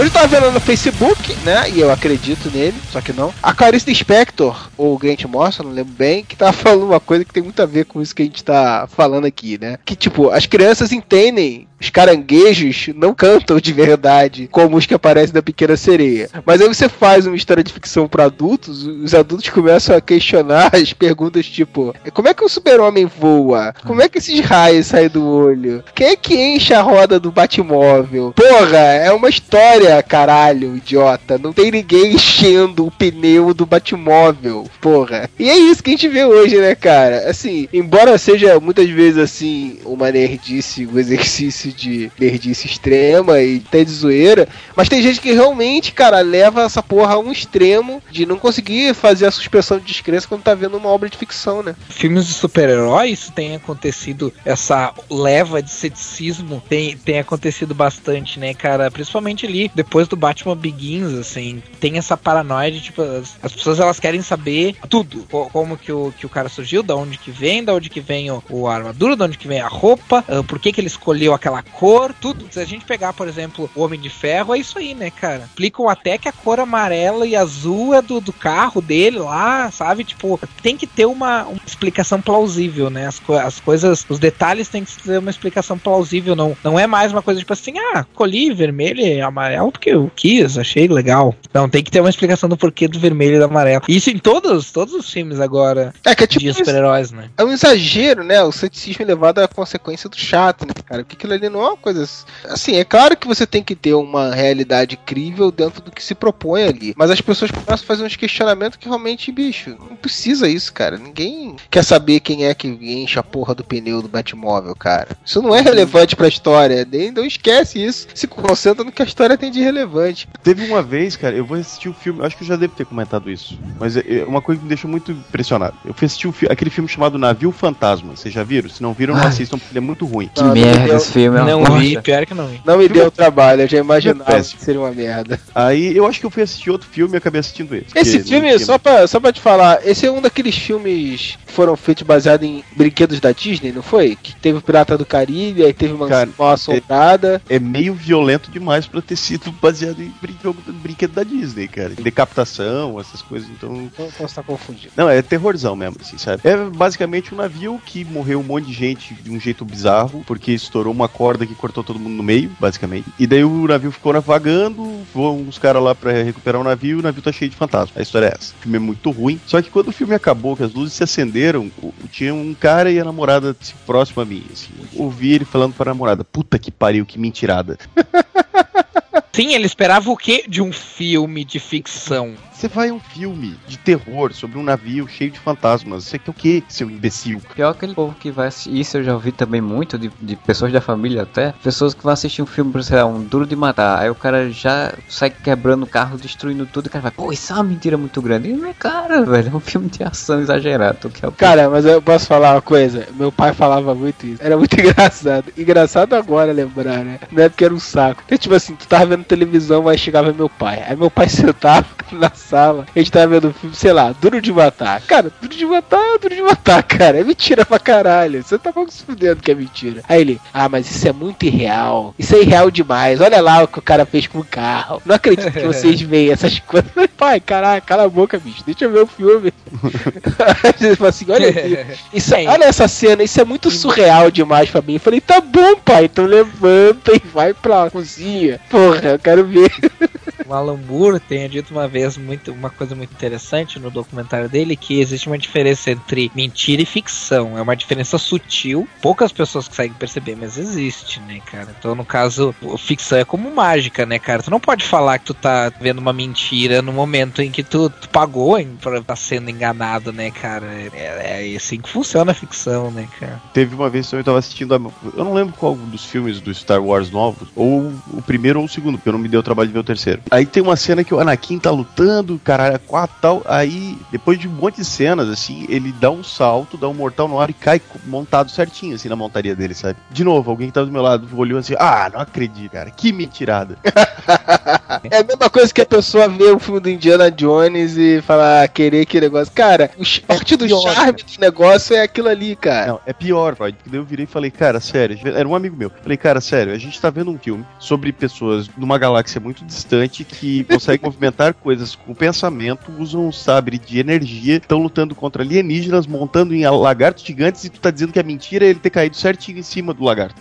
Eu tava vendo no Facebook, né? E eu acredito nele, só que não. A Clarice Spector, ou Grant Morrison, não lembro bem, que tava [laughs] falando uma coisa que tem muito a ver com isso que a gente tá falando aqui, né? Que tipo, as crianças entendem os caranguejos não cantam de verdade, como os que aparecem na Pequena Sereia. Mas aí você faz uma história de ficção para adultos, os adultos começam a questionar [laughs] as perguntas tipo: como é que o super-homem voa? Como é que esses raios saem do olho? Quem é que enche a roda do Batmóvel? Porra, é uma história, caralho, idiota. Não tem ninguém [laughs] enchendo o pneu do Batmóvel, porra. E é isso que a gente vê hoje, né, cara? Assim, embora seja muitas vezes assim uma nerdice, um exercício de nerdice extrema e até de zoeira, mas tem gente que realmente, cara, leva essa porra a um extremo de não conseguir fazer a suspensão de descrença quando tá vendo uma obra de ficção, né? Filmes de super-heróis tem acontecido essa leva de ceticismo tem, tem acontecido bastante, né, cara? Principalmente ali depois do Batman Begins, assim, tem essa paranoia de tipo as, as pessoas elas querem saber tudo, como que o, que o cara surgiu, da onde que vem, da onde que vem o, o armadura, da onde que vem a roupa, uh, por que que ele escolheu aquela cor, tudo. Se a gente pegar, por exemplo, o Homem de Ferro, é isso aí, né, cara? Explicam até que a cor amarela e azul é do, do carro dele lá, sabe? Tipo, tem que ter uma, uma explicação plausível, né? As, co as coisas, os detalhes tem que ter uma explicação plausível, não, não é mais uma coisa tipo assim, ah, colhi vermelho e amarelo porque eu quis, achei legal. Não, tem que ter uma explicação do porquê do vermelho e do amarelo. Isso em todos, todos os filmes agora é que é tipo de super-heróis, né? É um exagero, né? O ceticismo elevado à consequência do chato, né, cara? Porque aquilo ali não é uma coisa. Assim, é claro que você tem que ter uma realidade crível dentro do que se propõe ali. Mas as pessoas começam a fazer uns questionamentos que realmente, bicho, não precisa isso, cara. Ninguém quer saber quem é que enche a porra do pneu do Batmóvel, cara. Isso não é relevante pra história. Nem, não esquece isso. Se concentra no que a história tem de relevante. Teve uma vez, cara, eu vou assistir o filme. Acho que eu já devo ter comentado isso. Mas é, é uma coisa que me deixou muito impressionado. Eu fui assistir o, aquele filme chamado Navio Fantasma. Vocês já viram? Se não viram, não assistam, porque ele é muito ruim. Que merda esse filme. É Não vi, pior que não vi. Não me deu trabalho, eu já imaginava que seria uma merda. Aí eu acho que eu fui assistir outro filme e acabei assistindo esse. Esse filme, só pra, só pra te falar, esse é um daqueles filmes que foram feitos baseados em brinquedos da Disney, não foi? Que teve o Pirata do Caribe, aí teve uma Cara, Assombrada. É, é meio violento demais pra ter sido baseado em brinquedo, brinquedo da Disney, cara. Decapitação, essas coisas, então. Então você tá confundindo. Não, é terrorzão mesmo, assim, sabe? É basicamente um navio que morreu um monte de gente de um jeito bizarro, porque estourou uma corda que cortou todo mundo no meio, basicamente. E daí o navio ficou navegando, voam uns caras lá pra recuperar o navio e o navio tá cheio de fantasmas. A história é essa. O filme é muito ruim. Só que quando o filme acabou, que as luzes se acenderam, tinha um cara e a namorada assim, próximo a mim. Assim. Ouvi ele falando pra namorada: Puta que pariu, que mentirada. [laughs] Sim, ele esperava o quê de um filme de ficção? Você vai a um filme de terror sobre um navio cheio de fantasmas. Você quer o quê, seu imbecil? Pior aquele povo que vai assistir, isso eu já ouvi também muito de, de pessoas da família até, pessoas que vão assistir um filme, por sei lá, um duro de matar, aí o cara já sai quebrando o carro, destruindo tudo, e o cara vai, pô, isso é uma mentira muito grande. E não é cara, [laughs] velho, é um filme de ação exagerado. Tu quer o? Cara, mas eu posso falar uma coisa? Meu pai falava muito isso. Era muito [laughs] engraçado. Engraçado agora lembrar, né? Na época era um saco. Então, tipo assim, tu tava vendo televisão, aí chegava meu pai. Aí meu pai [laughs] sentava na sala, a gente tava vendo o filme, sei lá, Duro de Matar. Cara, Duro de Matar é Duro de Matar, cara. É mentira pra caralho. Você tá pouco se fudendo que é mentira. Aí ele, ah, mas isso é muito irreal. Isso é irreal demais. Olha lá o que o cara fez com o carro. Não acredito que vocês [laughs] veem essas coisas. [laughs] Pai, caralho, cala a boca, bicho. Deixa eu ver o filme. [laughs] Ele falou assim, olha aqui. Isso, olha essa cena, isso é muito surreal demais pra mim. Eu falei, tá bom, pai, então levanta e vai pra cozinha. Porra, eu quero ver. O Alan Moore tenha dito uma vez muito, uma coisa muito interessante no documentário dele, que existe uma diferença entre mentira e ficção. É uma diferença sutil, poucas pessoas conseguem perceber, mas existe, né, cara? Então, no caso, ficção é como mágica, né, cara? Tu não pode falar que tu tá vendo uma mentira no momento em que tu, tu pagou em, pra estar sendo enganado, né, cara? É, é assim que funciona a ficção, né, cara? Teve uma vez que eu tava assistindo. a- Eu não lembro qual dos filmes do Star Wars novos, ou o primeiro ou o segundo, porque eu não me dei o trabalho de ver o terceiro. Aí tem uma cena que o Anakin tá lutando, caralho, quatro tal. Aí, depois de um monte de cenas, assim, ele dá um salto, dá um mortal no ar e cai montado certinho, assim, na montaria dele, sabe? De novo, alguém que tá do meu lado olhou assim, ah, não acredito, cara, que mentirada. [laughs] é a mesma coisa que a pessoa vê o filme do Indiana Jones e falar, ah, querer que negócio. Cara, o parte é do pior, charme cara. do negócio é aquilo ali, cara. Não, é pior, Freud. Eu virei e falei, cara, sério, era um amigo meu. Falei, cara, sério, a gente tá vendo um filme sobre pessoas numa galáxia muito distante que conseguem movimentar coisas com pensamento, usam um sabre de energia, estão lutando contra alienígenas, montando em lagartos gigantes e tu tá dizendo que é mentira ele ter caído certinho em cima do lagarto.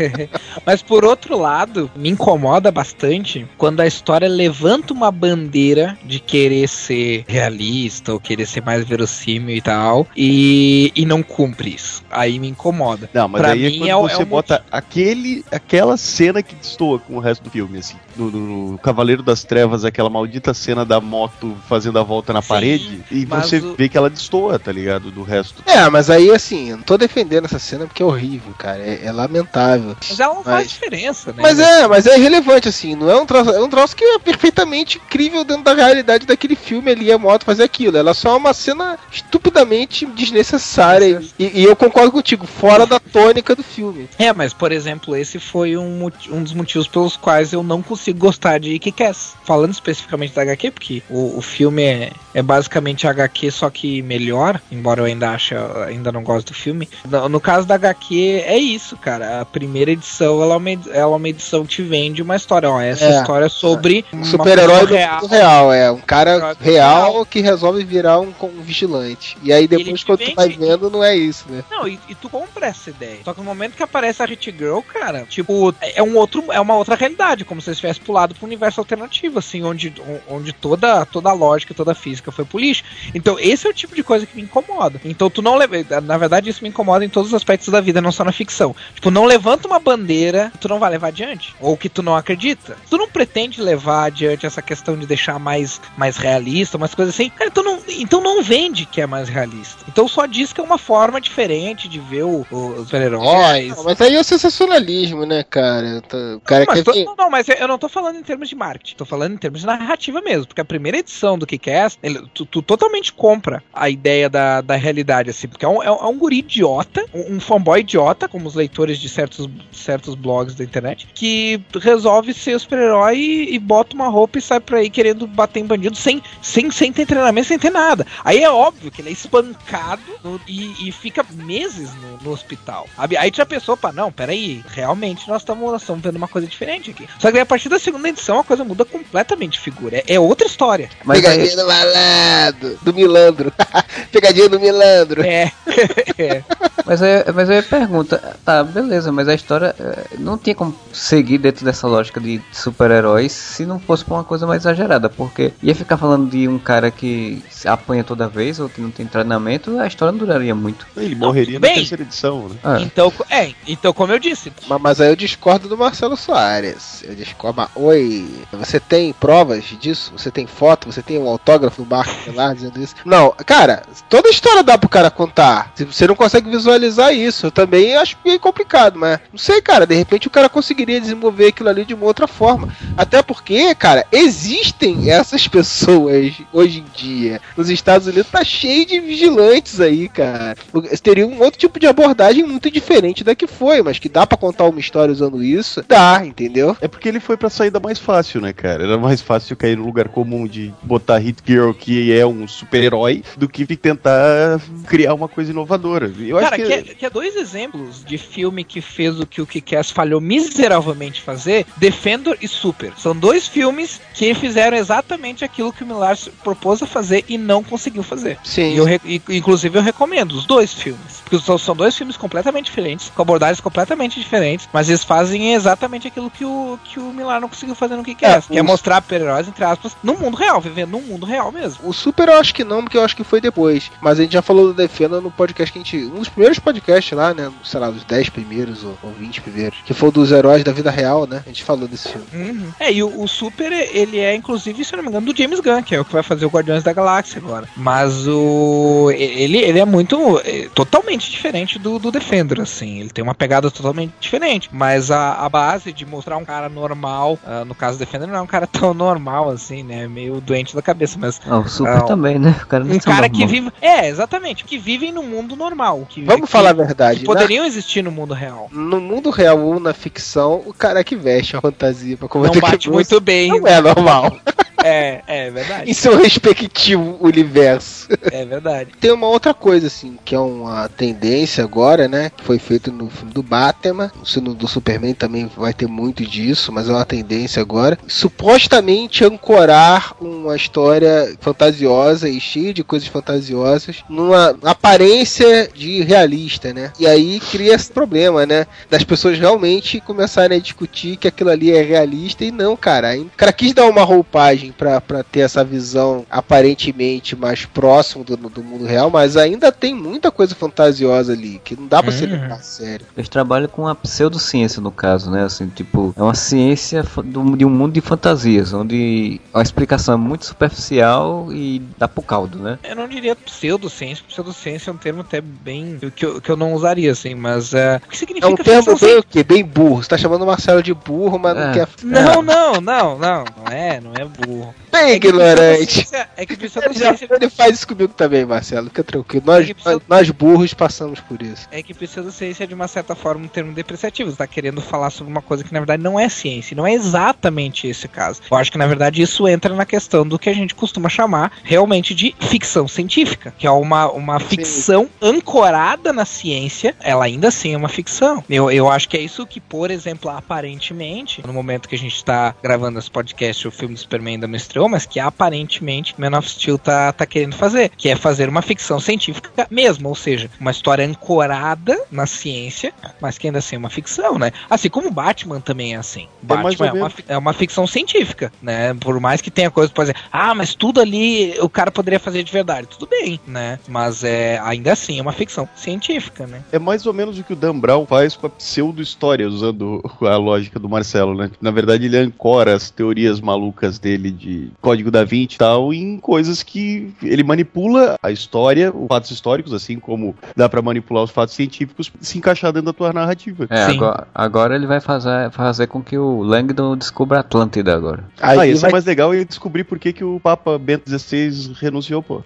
[laughs] Mas por outro lado, me incomoda bastante quando a história levanta uma bandeira de querer ser realista ou querer ser mais verossímil e tal, e, e não cumpre isso. Aí me incomoda. Não, mas pra aí é mim é quando é, você é bota motivo. aquele, aquela cena que destoa com o resto do filme, assim. No, no, Cavaleiro das Trevas, aquela maldita cena da moto fazendo a volta na Sim, parede, e você o... vê que ela destoa, tá ligado? Do resto. É, mas aí assim, eu não tô defendendo essa cena porque é horrível, cara. É, é lamentável. Mas ela não mas... faz diferença, né? Mas é, mas é irrelevante, assim. Não é um troço, é um troço que é perfeitamente incrível dentro da realidade daquele filme ali, a moto fazer aquilo. Ela só é uma cena estupidamente desnecessária. E, e eu concordo contigo, fora da tônica do filme. É, mas por exemplo, esse foi um, um dos motivos pelos quais eu não consigo gostar de Kick-Ass. Falando especificamente da HQ, porque o, o filme é, é basicamente HQ, só que melhor, embora eu ainda ache, ainda não gosto do filme. No, no, caso da HQ, é isso, cara. A primeira edição, ela é uma, ela é uma edição que te vende uma história. Ó, essa é, história é sobre um super-herói do real, real, é. Um cara real, real, que resolve virar um, um vigilante. E aí depois, quando tu vai vendo, não é isso, né? Não, e, e tu compra essa ideia. Só que no momento que aparece a Hit Girl, cara, tipo, é um outro, é uma outra realidade, como se eles tivessem pulado para um universo alternativo, assim, onde, onde toda, toda a lógica, toda a física foi pro lixo. Então, esse é o tipo de coisa que me incomoda. Então, tu não leva. Na verdade, isso me incomoda em todos os aspectos da vida, não só na ficção. Tipo, não levanta uma bandeira que tu não vai levar adiante, ou que tu não acredita. Tu não pretende levar adiante essa questão de deixar mais, mais realista, umas coisas assim. Cara, então não, então não vende que é mais realista. Então só diz que é uma forma diferente de ver o, os super-heróis. É, mas aí é o sensacionalismo, né, cara? O cara não, mas tô, não, não, mas eu não tô falando em termos de marketing, tô falando em termos de narrativa mesmo, porque a primeira edição do Kick-Ass, tu, tu, totalmente compra a ideia da, da realidade, assim, porque é um, é um guri idiota, um, um fanboy idiota, como os leitores de certos, certos blogs da internet, que resolve ser super-herói e, e, bota uma roupa e sai por aí querendo bater em bandido sem, sem, sem ter treinamento, sem ter nada. Aí é óbvio que ele é espancado no, e, e, fica meses no, no hospital. Aí já pensou, não, peraí, realmente nós estamos vendo uma coisa diferente aqui. Só que a partir da segunda edição a coisa muda completamente de figura. É, é outra história. Mas Pegadinha aí... do malandro, do milandro. [laughs] Pegadinha do milandro. É. [laughs] é. Mas aí, mas aí pergunta, tá, beleza, mas a história eh, não tinha como seguir dentro dessa lógica de super-heróis se não fosse por uma coisa mais exagerada, porque ia ficar falando de um cara que apanha toda vez ou que não tem treinamento, a história não duraria muito. Ele morreria não, na terceira edição, né? É. Então, é, então como eu disse. Mas, mas, aí eu discordo do Marcelo Soares. Eu discordo. Oi, você tem provas disso? Você tem foto? Você tem um autógrafo do Marco lá dizendo isso? Não, cara, toda história dá pro cara contar. Se você não consegue visualizar isso, eu também acho meio complicado, mas não sei, cara, de repente o cara conseguiria desenvolver aquilo ali de uma outra forma. Até porque, cara, existem essas pessoas hoje em dia. Nos Estados Unidos tá cheio de vigilantes aí, cara. Teria um outro tipo de abordagem muito diferente da que foi, mas que dá para contar uma história usando isso, dá, entendeu? É porque ele foi pra saída mais fácil, né, cara? Era mais fácil cair no lugar comum de botar Hit Girl, que é um super-herói, do que tentar criar uma coisa inovadora. Eu cara, acho que... Que, é, que é dois exemplos de filme que fez o que o Kick-Ass falhou miseravelmente fazer, Defender e Super. São dois filmes que fizeram exatamente aquilo que o Millar propôs a fazer e não conseguiu fazer. Sim. E eu, inclusive eu recomendo os dois filmes. Porque são, são dois filmes completamente diferentes, com abordagens completamente diferentes, mas eles fazem exatamente aquilo que o, que o Millar não conseguiu fazer no Kick-Ass, é, que é mostrar super-heróis, entre aspas, no mundo real, vivendo num mundo real mesmo. O Super eu acho que não, porque eu acho que foi depois. Mas a gente já falou do Defenda no podcast que a gente. Um dos primeiros podcasts lá, né? Sei lá, dos 10 primeiros ou, ou 20 primeiros. Que foi dos heróis da vida real, né? A gente falou desse filme. Uhum. É, e o, o, Super, ele é, inclusive, se eu não me engano, do James Gunn, que é o que vai fazer o Guardiões da Galáxia agora. Mas o. Ele, ele é muito. É, totalmente diferente do, do Defender, assim. Ele tem uma pegada totalmente diferente. Mas a, a base de mostrar um cara normal, uh, no caso do Defender, não é um cara [laughs] tão normal, assim, né? Meio doente da cabeça, mas. Ah, o Super uh, também, né? O cara um cara normal. que vive. É, exatamente. Que vivem no mundo normal. Que, Vamos que, falar a verdade. Que poderiam na... existir no mundo real. No mundo real ou na ficção, o cara que veste a fantasia pra combater Não bate muito bem. Não é normal. [laughs] É, é verdade. em seu respectivo universo. É verdade. Tem uma outra coisa, assim, que é uma tendência agora, né? Que foi feito no filme do Batman. No do Superman também vai ter muito disso, mas é uma tendência agora. Supostamente ancorar uma história fantasiosa e cheia de coisas fantasiosas numa aparência de realista, né? E aí cria esse problema, né? Das pessoas realmente começarem a discutir que aquilo ali é realista e não, cara. O cara quis dar uma roupagem para ter essa visão aparentemente mais próximo do, do, mundo real, mas ainda tem muita coisa fantasiosa ali, que não dá pra uhum. ser levar a sério. Eles trabalham com a pseudociência, no caso, né? Assim, tipo, é uma ciência do, de um mundo de fantasias, onde a explicação é muito superficial e dá pro caldo, né? Eu não diria pseudociência, pseudociência é um termo até bem. que eu, que eu não usaria, assim, mas. Uh, o que significa É um termo bem o quê? Bem burro. Você tá chamando o Marcelo de burro, mas é. não quer. Não, não, não, não. Não é, não é burro burro. Bem é ignorante. É que pseudociência. [laughs] Ele, ele faz isso comigo também, Marcelo. Fica tranquilo. Nós, é nós, nós, burros passamos por isso. É que pseudociência é de uma certa forma um termo depreciativo. Você tá querendo falar sobre uma coisa que na verdade não é ciência. Não é exatamente esse caso. Eu acho que na verdade isso entra na questão do que a gente costuma chamar realmente de ficção científica. Que é uma, uma ficção ancorada na ciência. Ela ainda assim é uma ficção. Eu, eu acho que é isso que, por exemplo, aparentemente, no momento que a gente tá gravando esse podcast, o filme do Superman ainda não estreou, mas que aparentemente Man of Steel tá, tá querendo fazer, que é fazer uma ficção científica mesmo, ou seja, uma história ancorada na ciência, mas que ainda assim é uma ficção, né? Assim como Batman também é assim. É Batman é uma, é uma ficção científica, né? Por mais que tenha coisa pra dizer, ah, mas tudo ali o cara poderia fazer de verdade. Tudo bem, né? Mas é ainda assim é uma ficção científica, né? É mais ou menos o que o Dan Brown faz com a pseudo-história, usando a lógica do Marcelo, né? Na verdade, ele ancora as teorias malucas dele de Código da Vinci e tal, em coisas que ele manipula a história, os fatos históricos, assim como dá para manipular os fatos científicos, se encaixar dentro da tua narrativa. É, agora, agora, ele vai fazer, fazer com que o Langdon descubra a Atlântida agora. Aí ah, isso vai... é mais legal e descobrir por que, que o Papa Bento XVI renunciou, pô.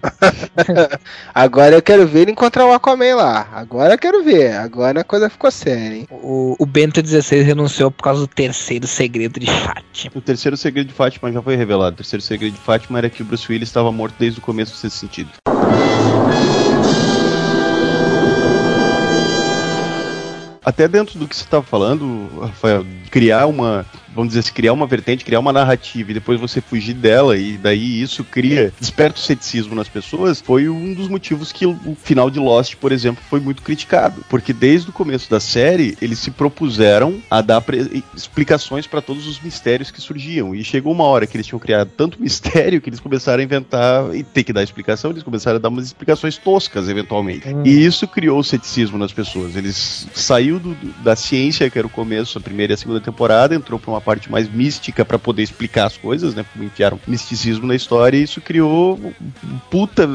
[laughs] agora eu quero ver ele encontrar o Aquaman lá. Agora eu quero ver. Agora a coisa ficou séria, hein? O, o Bento XVI renunciou por causa do terceiro segredo de Fátima. O terceiro segredo de Fátima já foi revelado. O terceiro segredo de Fátima era que o Bruce Willis estava morto desde o começo do sexto sentido. Até dentro do que você estava falando, Rafael, criar uma vamos dizer, se criar uma vertente, criar uma narrativa e depois você fugir dela e daí isso cria, desperta o ceticismo nas pessoas, foi um dos motivos que o final de Lost, por exemplo, foi muito criticado. Porque desde o começo da série, eles se propuseram a dar explicações para todos os mistérios que surgiam. E chegou uma hora que eles tinham criado tanto mistério que eles começaram a inventar e ter que dar explicação, eles começaram a dar umas explicações toscas, eventualmente. Hum. E isso criou o ceticismo nas pessoas. Eles saiu do, da ciência, que era o começo, a primeira e a segunda temporada, entrou para uma parte mais mística para poder explicar as coisas, né? Enfiaram misticismo na história e isso criou puta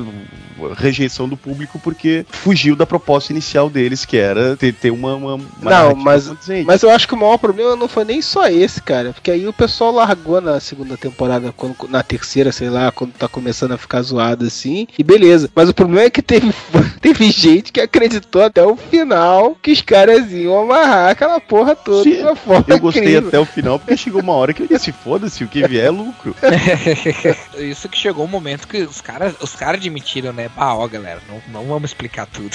rejeição do público porque fugiu da proposta inicial deles, que era ter, ter uma, uma, uma Não, mas, mas eu acho que o maior problema não foi nem só esse, cara. Porque aí o pessoal largou na segunda temporada, quando, na terceira, sei lá, quando tá começando a ficar zoado assim, e beleza. Mas o problema é que teve, [laughs] teve gente que acreditou até o final que os caras iam amarrar aquela porra toda Sim, de uma forma Eu gostei incrível. até o final porque chegou uma hora que eu disse, foda-se, o que vier é lucro. [laughs] [laughs] Isso que chegou um momento que os caras os cara admitiram, né? Ah, ó, galera, não, não vamos explicar tudo.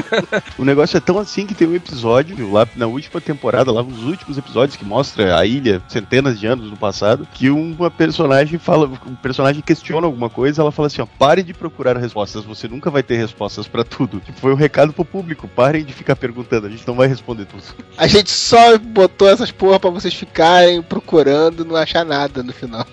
[laughs] o negócio é tão assim que tem um episódio lá na última temporada, lá nos últimos episódios que mostra a ilha centenas de anos no passado, que uma personagem fala, um personagem questiona alguma coisa, ela fala assim, ó, pare de procurar respostas, você nunca vai ter respostas para tudo. Tipo, foi um recado pro público, parem de ficar perguntando, a gente não vai responder tudo. A gente só botou essas porra para vocês ficarem procurando, não achar nada no final.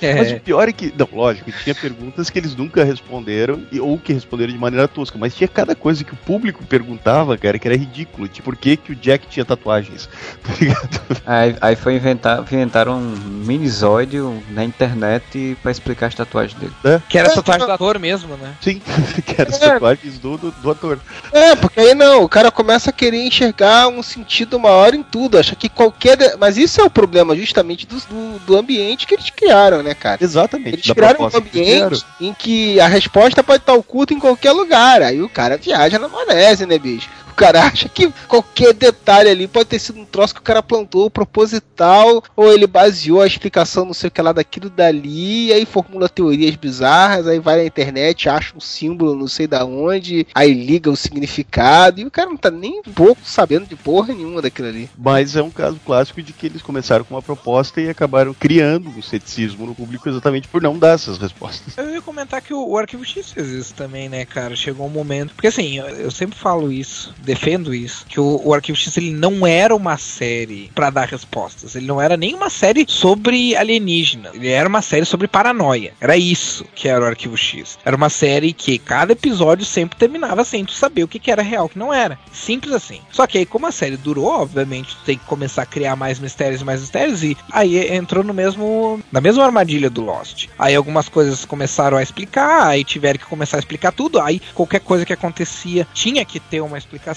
É. Mas o pior é que, não, lógico, tinha perguntas que eles nunca responderam, ou ou que responderam de maneira tosca, mas tinha cada coisa que o público perguntava, cara, que era ridículo. Tipo, por que, que o Jack tinha tatuagens? [laughs] Tá ligado? Aí, aí foi inventar, inventaram um minisódio na internet pra explicar as tatuagens dele. É? Que era tatuagem do ator mesmo, né? Sim, [laughs] que eram as tatuagens do, do, do ator. É, porque aí não, o cara começa a querer enxergar um sentido maior em tudo. Acha que qualquer. de- Mas isso é o problema justamente do, do, do ambiente que eles criaram, né, cara? Exatamente. Eles criaram um ambiente em que a resposta pode estar oculta em qualquer lugar. Aí o cara viaja na maionese, né, bicho? O cara acha que qualquer detalhe ali pode ter sido um troço que o cara plantou proposital, ou ele baseou a explicação não sei o que lá daquilo dali, e aí formula teorias bizarras, aí vai na internet, acha um símbolo não sei da onde, aí liga o significado, e o cara não tá nem um pouco sabendo de porra nenhuma daquilo ali. Mas é um caso clássico de que eles começaram com uma proposta e acabaram criando um ceticismo no público exatamente por não dar essas respostas. Eu ia comentar que o, o Arquivo X fez isso também, né, cara? Chegou um momento. Porque assim, eu, eu sempre falo isso, defendo isso, que o, o Arquivo X ele não era uma série pra dar respostas. Ele não era nem uma série sobre alienígena. Ele era uma série sobre paranoia. Era isso que era o Arquivo X. Era uma série que cada episódio sempre terminava sem tu saber o que, que era real, o que não era. Simples assim. Só que aí, como a série durou, obviamente, tu tem que começar a criar mais mistérios e mais mistérios. E aí entrou no mesmo. na mesma armadilha do Lost. Aí algumas coisas começaram a explicar, aí tiveram que começar a explicar tudo. Aí qualquer coisa que acontecia tinha que ter uma explicação.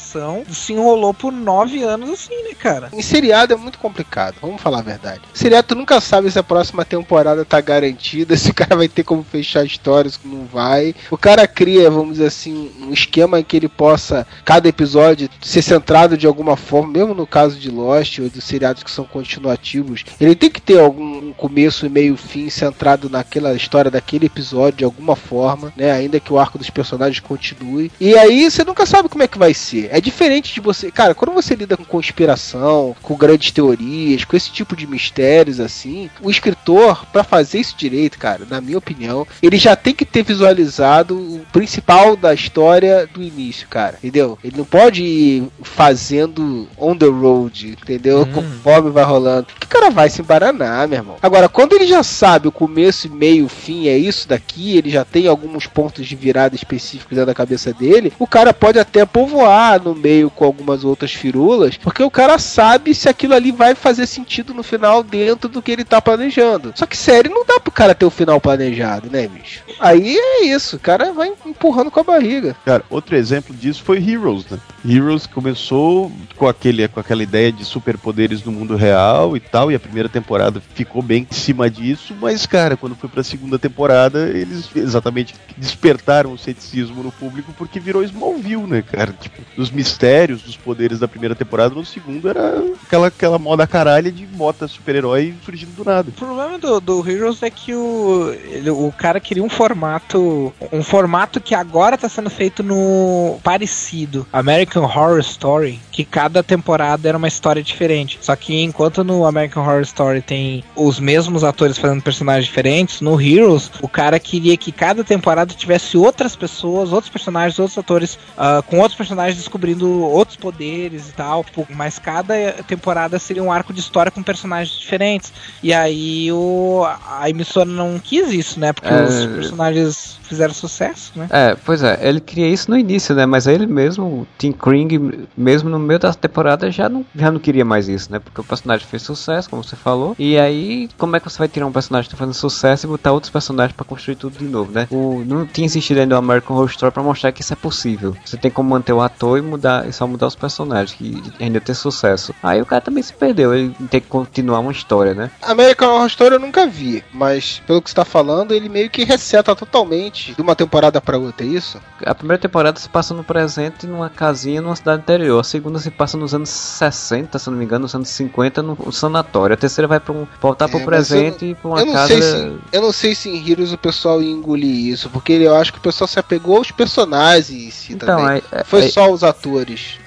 Se enrolou por nove anos assim, né, cara? Em seriado é muito complicado, vamos falar a verdade. Seriado tu nunca sabe se a próxima temporada tá garantida, [laughs] se o cara vai ter como fechar histórias, se não vai. O cara cria, vamos dizer assim, um esquema em que ele possa, cada episódio, ser centrado de alguma forma, mesmo no caso de Lost ou dos seriados que são continuativos. Ele tem que ter algum começo e meio fim centrado naquela história daquele episódio de alguma forma, né? Ainda que o arco dos personagens continue. E aí você nunca sabe como é que vai ser. É diferente de você. Cara, quando você lida com conspiração, com grandes teorias, com esse tipo de mistérios assim, o escritor, pra fazer isso direito, cara, na minha opinião, ele já tem que ter visualizado o principal da história do início, cara. Entendeu? Ele não pode ir fazendo on the road, entendeu? Conforme vai rolando. Que cara vai se embaranar, meu irmão. Agora, quando ele já sabe o começo, meio, fim, é isso daqui, ele já tem alguns pontos de virada específicos dentro da cabeça dele, o cara pode até povoar no meio com algumas outras firulas, porque o cara sabe se aquilo ali vai fazer sentido no final dentro do que ele tá planejando. Só que série não dá pro cara ter o final planejado, né, bicho? Aí é isso, o cara vai empurrando com a barriga. Cara, outro exemplo disso foi Heroes, né? Heroes começou com, aquele, com aquela ideia de superpoderes no mundo real e tal, e a primeira temporada ficou bem em cima disso, mas, cara, quando foi pra segunda temporada, eles exatamente despertaram o ceticismo no público porque virou Smallville, né, cara? Tipo, dos mistérios dos poderes da primeira temporada, no segundo era aquela, aquela moda caralha de bota super-herói surgindo do nada. O problema do, do Heroes é que o, ele- o cara queria um formato. Um formato que agora tá sendo feito no parecido. American Horror Story. Que cada temporada era uma história diferente. Só que enquanto no American Horror Story tem os mesmos atores fazendo personagens diferentes, no Heroes o cara queria que cada temporada tivesse outras pessoas, outros personagens, outros atores, ah, com outros personagens descobrindo outros poderes e tal. Tipo, mas cada temporada seria um arco de história com personagens diferentes. E aí o, a emissora não quis isso, né? Porque É. os personagens fizeram sucesso, né? É, pois é, ele queria isso no início, né? Mas ele mesmo, o Tim Kring, mesmo no meio da temporada, já não, já não queria mais isso, né? Porque o personagem fez sucesso, como você falou. E aí, como é que você vai tirar um personagem que tá fazendo sucesso e botar outros personagens pra construir tudo de novo, né? O, não tinha existido ainda o American Horror Story pra mostrar que isso é possível. Você tem como manter o ator e mudar, e só mudar os personagens, que ainda ter sucesso. Aí o cara também se perdeu, ele tem que continuar uma história, né? American Horror Story eu nunca vi, mas pelo que você tá falando, ele meio que reseta totalmente de uma temporada pra outra, é isso? A primeira temporada se passa no presente numa casinha numa cidade interior. A segunda se passa nos anos 60, se não me engano, nos anos 50 no sanatório. A terceira vai para um, voltar pro É, mas eu presente não- e pra uma eu casa. se eu não sei se em Heroes o pessoal ia engolir isso, porque eu acho que o pessoal se apegou aos personagens em si Então, também. é- é- Foi é- só os atores.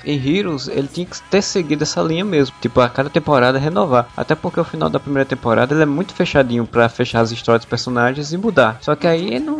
Em Heroes, ele tinha que ter seguido essa linha mesmo. Tipo, a cada temporada renovar. Até porque o final da primeira temporada ele é muito fechadinho pra fechar as histórias dos personagens e mudar. Só que aí, não,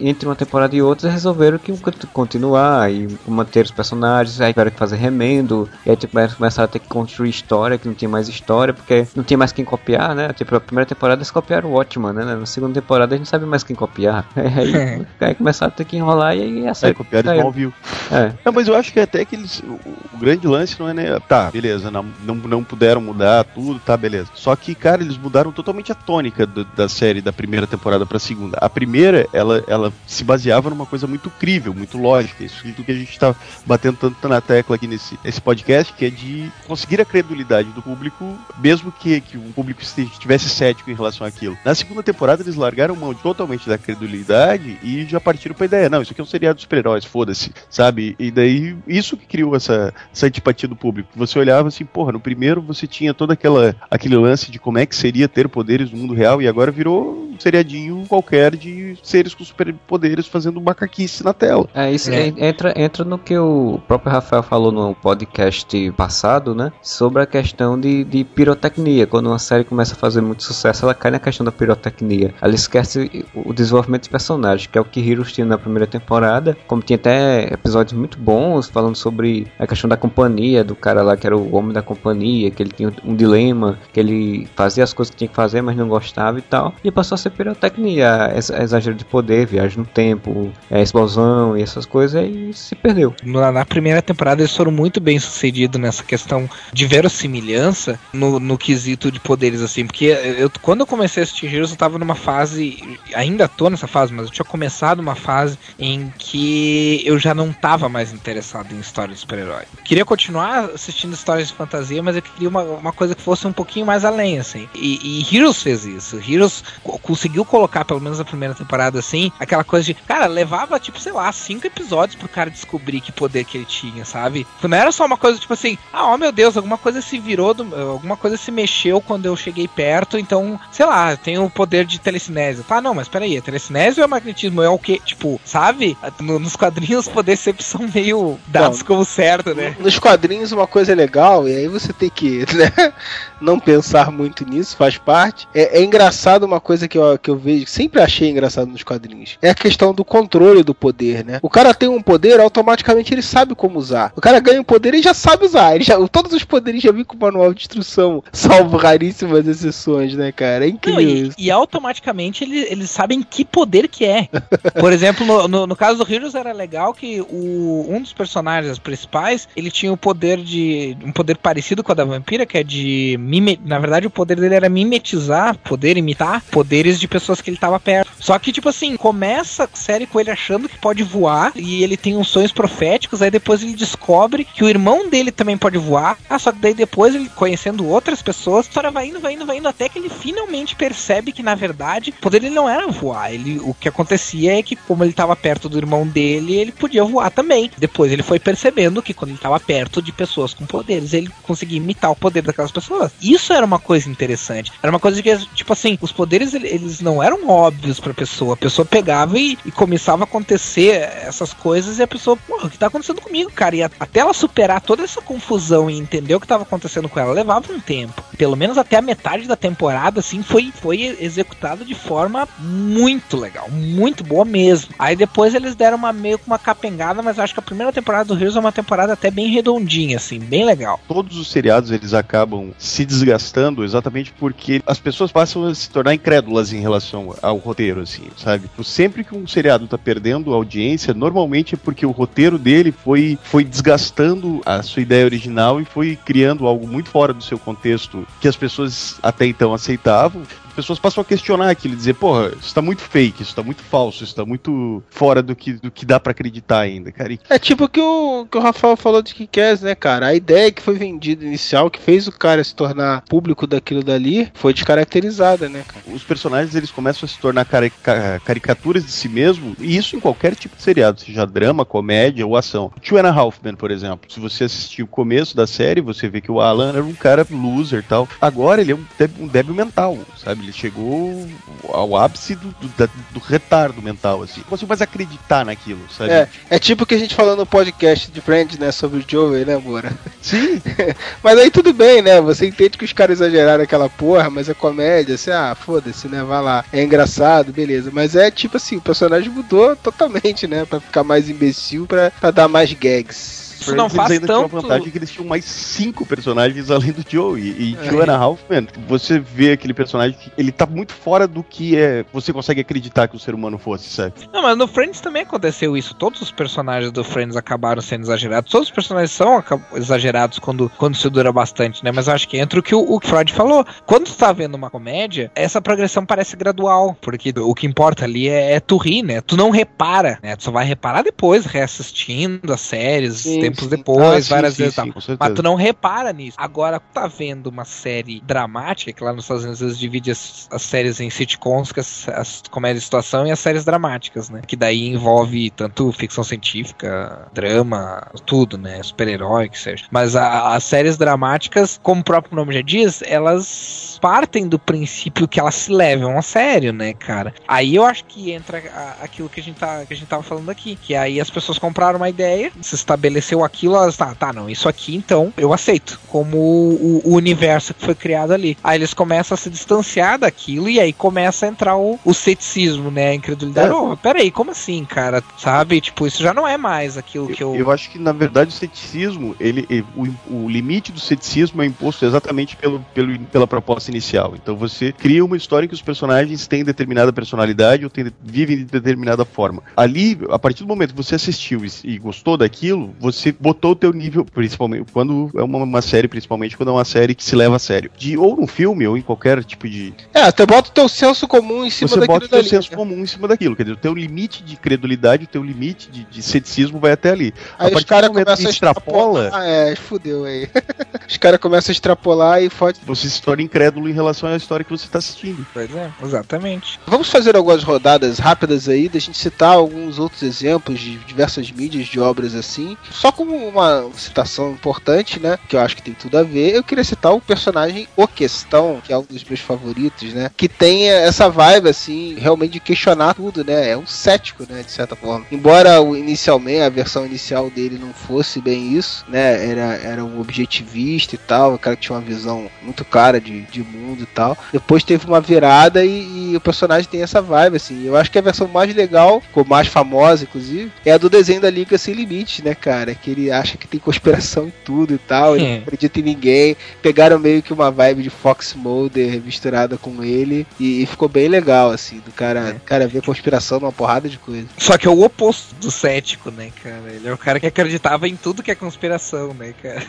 entre uma temporada e outra, resolveram que, continuar e manter os personagens, aí tiveram que fazer remendo, e aí tipo, começaram a ter que construir história, que não tinha mais história, porque não tinha mais quem copiar, né? Tipo, a primeira temporada eles copiaram o Watchman, né? Na segunda temporada a gente não sabe mais quem copiar. [laughs] Aí, [laughs] aí começaram a ter que enrolar e aí essa. É, copiaram Smallville. É. Não, mas eu acho que até que eles. O, o grande lance não é, né? Tá, beleza, não, não, não puderam mudar tudo, tá, beleza. Só que, cara, eles mudaram totalmente a tônica do, da série da primeira temporada pra segunda. A primeira, ela, ela se baseava numa coisa muito crível, muito lógica. Isso é que a gente tá batendo tanto na tecla aqui nesse, nesse podcast, que é de conseguir a credulidade do público, mesmo que, que o público estivesse cético em relação àquilo. Na segunda temporada, eles largaram mão totalmente da credulidade e já partiram pra ideia, não, isso aqui é um seriado de super-heróis, foda-se, sabe? E daí, isso que criou essa, essa antipatia do público. Você olhava assim, porra, no primeiro você tinha todo aquela, aquele lance de como é que seria ter poderes no mundo real, e agora virou um seriadinho qualquer de seres com superpoderes fazendo macaquice na tela. É, isso é. entra, entra no que o próprio Rafael falou no podcast passado, né? Sobre a questão de, de pirotecnia. Quando uma série começa a fazer muito sucesso, ela cai na questão da pirotecnia. Ela esquece o desenvolvimento dos personagens, que é o que Heroes tinha na primeira temporada, como tinha até episódios muito bons falando sobre a questão da companhia, do cara lá que era o homem da companhia, que ele tinha um dilema, que ele fazia as coisas que tinha que fazer, mas não gostava e tal. E passou a ser pirotecnia, exagero de poder, viagem no tempo, explosão e essas coisas, e se perdeu. Na, na, primeira temporada eles foram muito bem sucedidos nessa questão de verossimilhança no, no quesito de poderes, assim, porque eu, quando eu comecei a assistir eu tava numa fase, ainda tô nessa fase, mas eu tinha começado uma fase em que eu já não tava mais interessado em histórias de super-herói. Queria continuar assistindo histórias de fantasia, mas eu queria uma, uma coisa que fosse um pouquinho mais além, assim. E, e Heroes fez isso. Heroes conseguiu colocar, pelo menos na primeira temporada, assim, aquela coisa de, cara, levava, tipo, sei lá, cinco episódios pro cara descobrir que poder que ele tinha, sabe? Não era só uma coisa, tipo assim, ah, oh meu Deus, alguma coisa se virou, do, alguma coisa se mexeu quando eu cheguei perto, então, sei lá, tem o poder de telecinese. Tá, não, mas peraí, é telecinese ou é magnetismo? É o quê? Tipo, sabe? No, nos quadrinhos os poderes sempre são meio dados como certo, né? Nos quadrinhos uma coisa é legal, e aí você tem que, [laughs] né, não pensar muito nisso, faz parte. É, é engraçado uma coisa que eu, que eu vejo, sempre achei engraçado nos quadrinhos, é a questão do controle do poder, né? O cara tem um poder, automaticamente ele sabe como usar. O cara ganha um poder e já sabe usar. Ele já, todos os poderes já vêm com o manual de instrução, salvo raríssimas exceções, né, cara? É incrível Não, e, e, automaticamente eles, eles sabem que poder que é. [laughs] Por exemplo, no, no, no, caso do Heroes era legal que o, um dos personagens principais, ele tinha o poder de. um poder parecido com a da vampira, que é de. Mime, na verdade, o poder dele era mimetizar, poder imitar poderes de pessoas que ele tava perto. Só que, tipo assim, começa a série com ele achando que pode voar e ele tem uns sonhos proféticos, aí depois ele descobre que o irmão dele também pode voar. Ah, só que daí depois ele conhecendo outras pessoas, a história vai indo, vai indo, vai indo, até que ele finalmente percebe que na verdade o poder dele não era voar. Ele, o que acontecia é que, como ele estava perto do irmão dele, ele podia voar também. Depois ele foi percebendo que quando ele estava perto de pessoas com poderes, ele conseguia imitar o poder daquelas pessoas. Isso era uma coisa interessante. Era uma coisa que, tipo assim, os poderes eles não eram óbvios pra pessoa. A pessoa pegava e, e começava a acontecer essas coisas e a pessoa, porra, o que tá acontecendo comigo, cara? E até ela superar toda essa confusão e entender o que estava acontecendo com ela, levava um tempo. Pelo menos até a metade da temporada, assim, foi, foi executado de forma muito legal, muito boa mesmo. Aí depois eles deram uma meio com uma capengada, mas acho que a primeira temporada do Heroes é uma temporada até bem redondinha, assim, bem legal. Todos os seriados eles acabam se desgastando exatamente porque as pessoas passam a se tornar incrédulas em relação ao roteiro, assim, sabe? Sempre que um seriado tá perdendo audiência, normalmente é porque o roteiro dele foi, foi desgastando a sua ideia original e foi criando algo muito fora do seu contexto que as pessoas até então aceitavam pessoas passam a questionar aquilo, dizer, porra, isso tá muito fake, isso tá muito falso, isso tá muito fora do que, do que dá para acreditar ainda, cara. É tipo que o que o Rafael falou de Kikaz, né, cara? A ideia que foi vendida inicial, que fez o cara se tornar público daquilo dali, foi descaracterizada, né, cara? Os personagens, eles começam a se tornar carica caricaturas de si mesmo, e isso em qualquer tipo de seriado, seja drama, comédia ou ação. Two and a por exemplo, se você assistir o começo da série, você vê que o Alan era um cara loser e tal. Agora ele é um débil, um débil mental, sabe? Sabe? Ele chegou ao ápice do, do, do retardo mental, assim. Não consigo mais acreditar naquilo, sabe? É, é tipo o que a gente falou no podcast de Friends, né? Sobre o Joey, né, Moura? Sim. [laughs] mas aí tudo bem, né? Você entende que os caras exageraram aquela porra, mas é comédia, assim, ah, foda-se, né? Vai lá. É engraçado, beleza. Mas é tipo assim, o personagem mudou totalmente, né? Pra ficar mais imbecil, pra, pra dar mais gags. Isso não faz ainda tanto... tinha a vantagem que eles tinham mais cinco personagens além do Joey. E é. Two and a Half Man, você vê aquele personagem que ele tá muito fora do que é você consegue acreditar que o ser humano fosse, sabe? Não, mas no Friends também aconteceu isso. Todos os personagens do Friends acabaram sendo exagerados. Todos os personagens são exagerados quando, quando se dura bastante, né? Mas eu acho que entra o que o, o Freud falou. Quando tu tá vendo uma comédia, essa progressão parece gradual. Porque o que importa ali é, é tu rir, né? Tu não repara, né? Tu só vai reparar depois, reassistindo as séries, Sim, tempos sim. depois, ah, várias sim, vezes. Sim, mas tu não repara nisso. Agora, tá vendo uma série dramática, que lá nos Estados Unidos eles dividem as, as séries em sitcoms, que as, as comédias de situação e as séries dramáticas, né? Que daí envolve tanto ficção científica, drama, tudo, né? Super-herói, que seja. Mas a, as séries dramáticas, como o próprio nome já diz, elas partem do princípio que elas se levam a sério, né, cara? Aí eu acho que entra a, aquilo que a, gente tá, que a gente tava falando aqui, que aí as pessoas compraram uma ideia, se estabeleceu aquilo, elas, tá, tá, não, isso aqui então eu aceito como o, o universo que foi criado ali. Aí eles começam a se distanciar daquilo e aí começa a entrar o, o ceticismo, né, a incredulidade. É. Oh, peraí, como assim, cara? Sabe? Tipo, isso já não é mais aquilo que eu... Eu acho que, na verdade, o ceticismo, ele, o, o limite do ceticismo é imposto exatamente pelo, pelo, pela proposta inicial. Então você cria uma história em que os personagens têm determinada personalidade ou têm, vivem de determinada forma. Ali, a partir do momento que você assistiu e, e gostou daquilo, você botou o teu nível, principalmente quando é uma, uma, série, principalmente quando é uma série que se leva a sério. De ou num filme ou em qualquer tipo de. É, você bota o teu senso comum em cima você daquilo. Você bota o teu senso né? comum em cima daquilo. Quer dizer, o teu limite de credulidade, o teu limite de, de ceticismo vai até ali. Aí a os caras começam a extrapola. Ah, é, fudeu aí. [laughs] os caras começam a extrapolar e fode. Você se torna incrédulo em relação à história que você está assistindo. Pois é, exatamente. Vamos fazer algumas rodadas rápidas aí, da gente citar alguns outros exemplos de diversas mídias de obras assim. Só como uma citação importante, né? Que eu acho que tem tudo a ver. Eu queria citar o personagem O Questão, que é um dos meus favoritos, né? Que tem essa vibe, assim, realmente de questionar tudo, né? É um cético, né? De certa forma. Embora o, inicialmente, a versão inicial dele não fosse bem isso, né? Era, era um objetivista e tal. O cara que tinha uma visão muito clara de, de mundo e tal. Depois teve uma virada e, e o personagem tem essa vibe, assim. Eu acho que a versão mais legal, ou mais famosa, inclusive, é a do desenho da Liga Sem Limites, né, cara? Que ele acha que tem conspiração em tudo e tal, ele [laughs] não acredita em ninguém. Pegaram meio que uma vibe de Fox Mulder misturada com ele e, e ficou bem legal, assim, do cara, é. cara ver conspiração numa porrada de coisa. Só que é o oposto do cético, né, cara? Ele é o cara que acreditava em tudo que é conspiração, né, cara?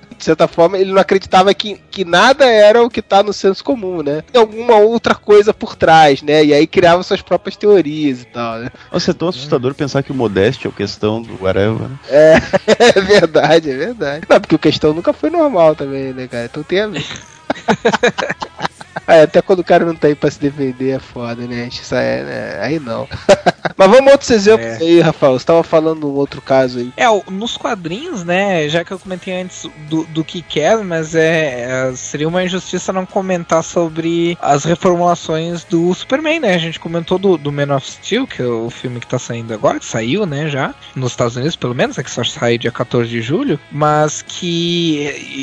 [laughs] de certa forma, ele não acreditava que, que nada era o que tá no senso comum, né? Tem alguma outra coisa por trás, né? E aí criava suas próprias teorias e tal, né? Nossa, é tão assustador pensar que o Modeste é o questão do whatever, né? É, [laughs] é verdade, é verdade. Não, porque o questão nunca foi normal também, né, cara? Então tem a ver. [laughs] É, até quando o cara não tá aí pra se defender é foda, né? A gente sai, né? Aí não. [laughs] Mas vamos outros exemplos é. aí, Rafael. Você tava falando um outro caso aí. É, nos quadrinhos, né? Já que eu comentei antes do, do que quer, mas é, é, seria uma injustiça não comentar sobre as reformulações do Superman, né? A gente comentou do, do Man of Steel, que é o filme que tá saindo agora, que saiu, né? Já nos Estados Unidos, pelo menos, é que só sai dia 14 de julho, mas que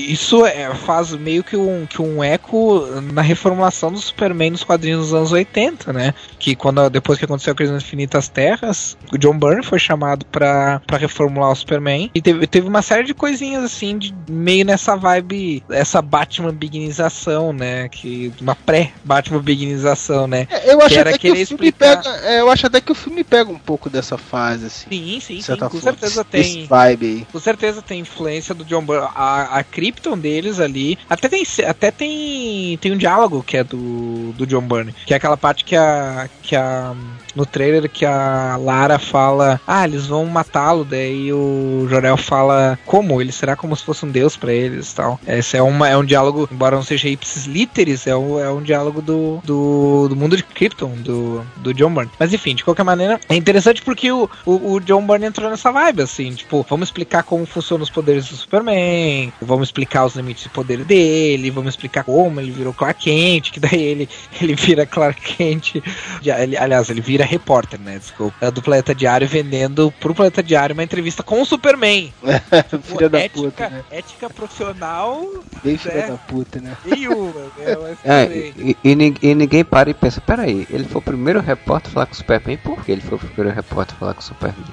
isso é, faz meio que um, que um eco na reformulação do Superman nos quadrinhos dos anos 80, né? Que quando depois que aconteceu a crise nas Infinitas Terras, o John Byrne foi chamado para reformular o Superman e teve, teve uma série de coisinhas assim de meio nessa vibe, essa Batman Beginização, né? Que uma pré Batman Beginização, né? É, eu acho que até que o filme explicar... pega, é, eu acho até que o filme pega um pouco dessa fase assim. Sim, sim, sim com certeza tem. Vibe aí. Com certeza tem influência do John Byrne, a, a Krypton deles ali, até tem até tem tem um diálogo que é do, do John Byrne, que é aquela parte que a, que a no trailer que a Lara fala, ah, eles vão matá-lo, daí o Jorel fala, como? Ele será como se fosse um deus para eles tal. Esse é, uma, é um diálogo, embora não seja ipsis literis, é um, é um diálogo do, do, do mundo de Krypton, do, do John Byrne. Mas enfim, de qualquer maneira, é interessante porque o, o, o John Byrne entrou nessa vibe, assim, tipo, vamos explicar como funcionam os poderes do Superman, vamos explicar os limites de poder dele, vamos explicar como ele virou Clark Kent, que daí ele, [laughs] ele vira Clark Kent, [laughs] ele, aliás, ele vira repórter, né, desculpa, do Planeta Diário vendendo pro Planeta Diário uma entrevista com o Superman. [laughs] filha da ética, puta, né? ética profissional. Bem filha né? da puta, né? E uma, né? É, e, e e ninguém para e pensa, peraí, ele foi o primeiro repórter a falar com o Superman, por que ele foi o primeiro repórter a falar com o Superman?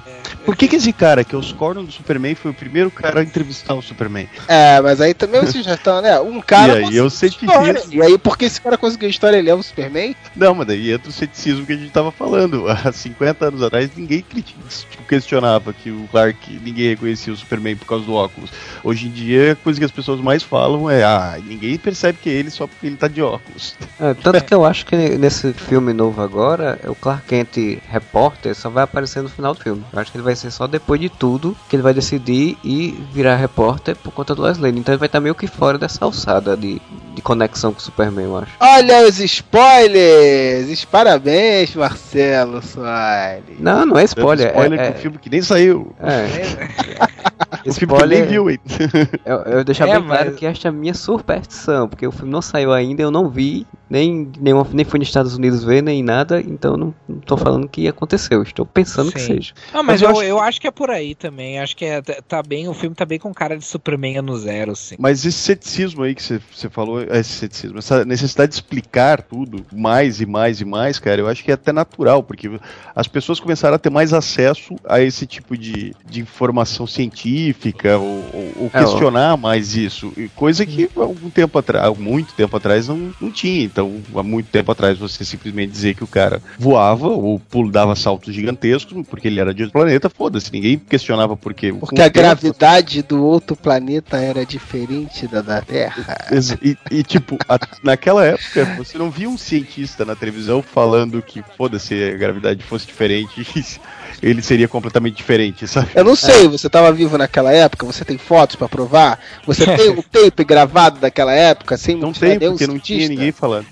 Por que, que esse cara, que é os cornos do Superman, foi o primeiro cara a entrevistar o Superman? É, mas aí também vocês já estão, né? Um cara. E aí, eu sei que história. isso- E aí, porque esse cara conseguiu a história, ele é o Superman? Não, mas daí entra o ceticismo que a gente tava falando. [laughs] Há 50 anos atrás, ninguém tipo, questionava que o Clark, ninguém reconhecia o Superman por causa do óculos. Hoje em dia, a coisa que as pessoas mais falam é: ah, ninguém percebe que é ele só porque ele tá de óculos. [laughs] É, tanto que eu acho que nesse filme novo agora, o Clark Kent repórter só vai aparecer no final do filme. Eu acho que ele vai ser só depois de tudo que ele vai decidir e virar repórter por conta do Wesley. Então ele vai estar meio que fora dessa alçada de, de conexão com o Superman, eu acho. Olha os spoilers! Parabéns, Marcelo Soares. Não, não é spoiler. spoiler é, do filme que nem saiu. É. [laughs] [laughs] O filme que nem viu, hein? [laughs] Eu, eu deixar É, bem claro mas- que esta é a minha superstição, porque o filme não saiu ainda, eu não vi, nem, nenhuma, nem fui nos Estados Unidos ver, nem nada, então eu não, não tô falando que aconteceu, estou pensando que Sim. seja. Não, mas, Mas eu eu, acho- eu acho que é por aí também. Acho que é, tá bem, o filme tá bem com cara de Superman ano zero, assim. Mas esse ceticismo aí que você- falou, esse ceticismo, essa necessidade de explicar tudo mais e mais e mais, cara, eu acho que é até natural, porque as pessoas começaram a ter mais acesso a esse tipo de, de informação científica ou, ou- ou É, ó. questionar mais isso, e coisa que há algum tempo atrás, muito tempo atrás não, não tinha. Então, há muito tempo atrás você simplesmente dizer que o cara voava ou dava saltos gigantescos porque ele era de outro planeta, foda-se, ninguém questionava por quê. Porque a gravidade do outro planeta era diferente da da Terra. E, e, tipo, a- naquela época, você não via um cientista na televisão falando que, foda-se, a gravidade fosse diferente, ele seria completamente diferente, sabe? Eu não sei, você estava vivo naquela época? Você tem fotos pra provar? Você [laughs] tem o tape gravado daquela época? Sem Não tem, porque não tinha cientista? ninguém falando.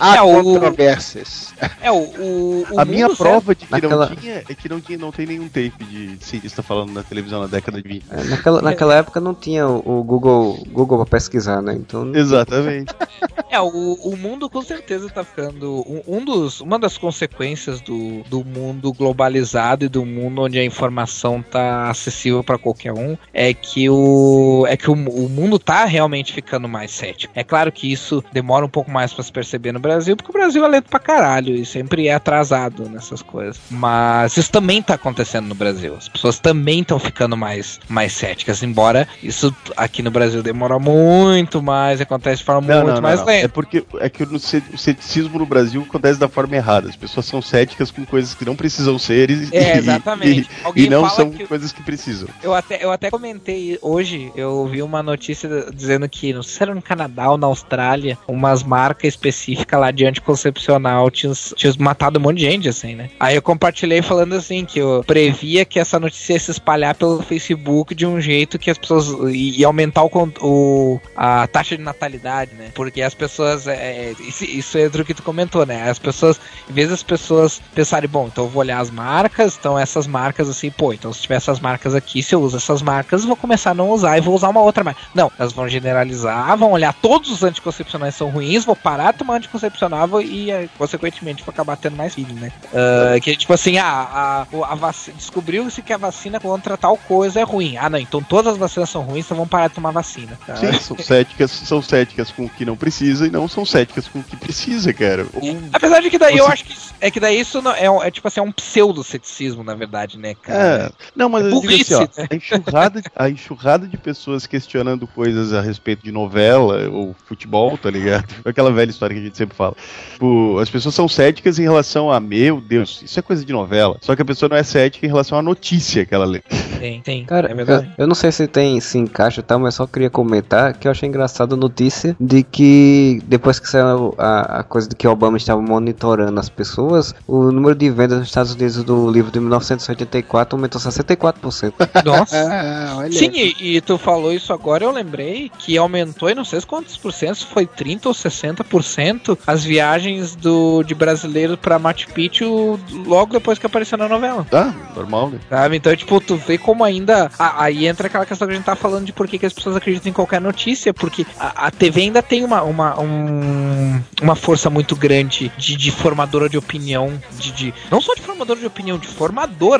Há É, o- controvérsias. É, o, o, o a minha prova de que Naquela- não tinha é que não, tinha, não tem nenhum tape de cientista falando na televisão na década de 20. É, Naquela, naquela época não tinha o, Google Google pra pesquisar, né? Então Exatamente. [laughs] É, o, o mundo com certeza tá ficando. Um, um dos, uma das consequências do, do mundo globalizado do mundo onde a informação tá acessível para qualquer um é que, o, é que o, o mundo tá realmente ficando mais cético. É claro que isso demora um pouco mais para se perceber no Brasil, porque o Brasil é lento pra caralho e sempre é atrasado nessas coisas. Mas isso também tá acontecendo no Brasil. As pessoas também estão ficando mais, mais céticas, embora isso aqui no Brasil demora muito mais, acontece de forma Não, muito não, mais não. lenta. É porque é que o ceticismo no Brasil acontece da forma errada. As pessoas são céticas com coisas que não precisam ser e, É, [laughs] e- exatamente. e- Alguém e não são que- coisas que precisam. Eu até, eu até comentei hoje, eu vi uma notícia dizendo que, não sei se era no Canadá ou na Austrália, umas marcas específicas lá de anticoncepcional tinham, tinham matado um monte de gente, assim, né? Aí eu compartilhei falando assim, que eu previa que essa notícia ia se espalhar pelo Facebook de um jeito que as pessoas ia aumentar o, o- a taxa de natalidade, né? Porque as pessoas, é, isso, isso entra o que tu comentou, né? As pessoas, em vez das pessoas pensarem, bom, então eu vou olhar as marcas, então essas marcas assim, pô, então se tiver essas marcas aqui, se eu uso essas marcas, eu vou começar a não usar e vou usar uma outra marca. Não, elas vão generalizar, vão olhar todos os anticoncepcionais são ruins, vou parar de tomar anticoncepcional e, eh, consequentemente, vou acabar tendo mais filhos, né? Ah, que tipo assim, ah, a, a vaci- descobriu-se que a vacina contra tal coisa é ruim. Ah, não, então todas as vacinas são ruins, então vamos parar de tomar vacina. tá? Sim, são céticas, são céticas com o que não precisa e não são céticas com o que precisa, cara. Ou- Apesar de que daí eu Você- acho que é que daí isso não, é, é tipo assim, é um pseudo-ceticismo, na verdade, né, cara? É, não, mas É eu digo assim, ó, burrice, né? a enxurrada, a enxurrada de pessoas questionando coisas a respeito de novela ou futebol, tá ligado? [laughs] Aquela velha história que a gente sempre fala. Tipo, as pessoas são céticas em relação a, meu Deus, isso é coisa de novela. Só que a pessoa não é cética em relação à notícia que ela lê. Tem, tem. Cara, é eu, verdade. eu não sei se tem se encaixa e tal, mas só queria comentar que eu achei engraçado a notícia de que depois que saiu a, a coisa de que Obama estava monitorando as pessoas, o número de vendas nos Estados Unidos do livro de 1984 aumentou 64%. Nossa. Ah, [laughs] olha. Sim, e, e tu falou isso agora, eu lembrei que aumentou, e não sei quantos por cento, se foi 30 ou 60% as viagens do, de brasileiros pra Machu Picchu logo depois que apareceu na novela. Ah, normal, né? Sabe? Então, tipo, tu vê como ainda. a- aí entra aquela questão que a gente tá falando de por que, que as pessoas acreditam em qualquer notícia, porque a, a TV ainda tem uma, uma, um- uma força muito grande de, de formadora de opinião, de, de- Não só de formadora de opinião, de formadora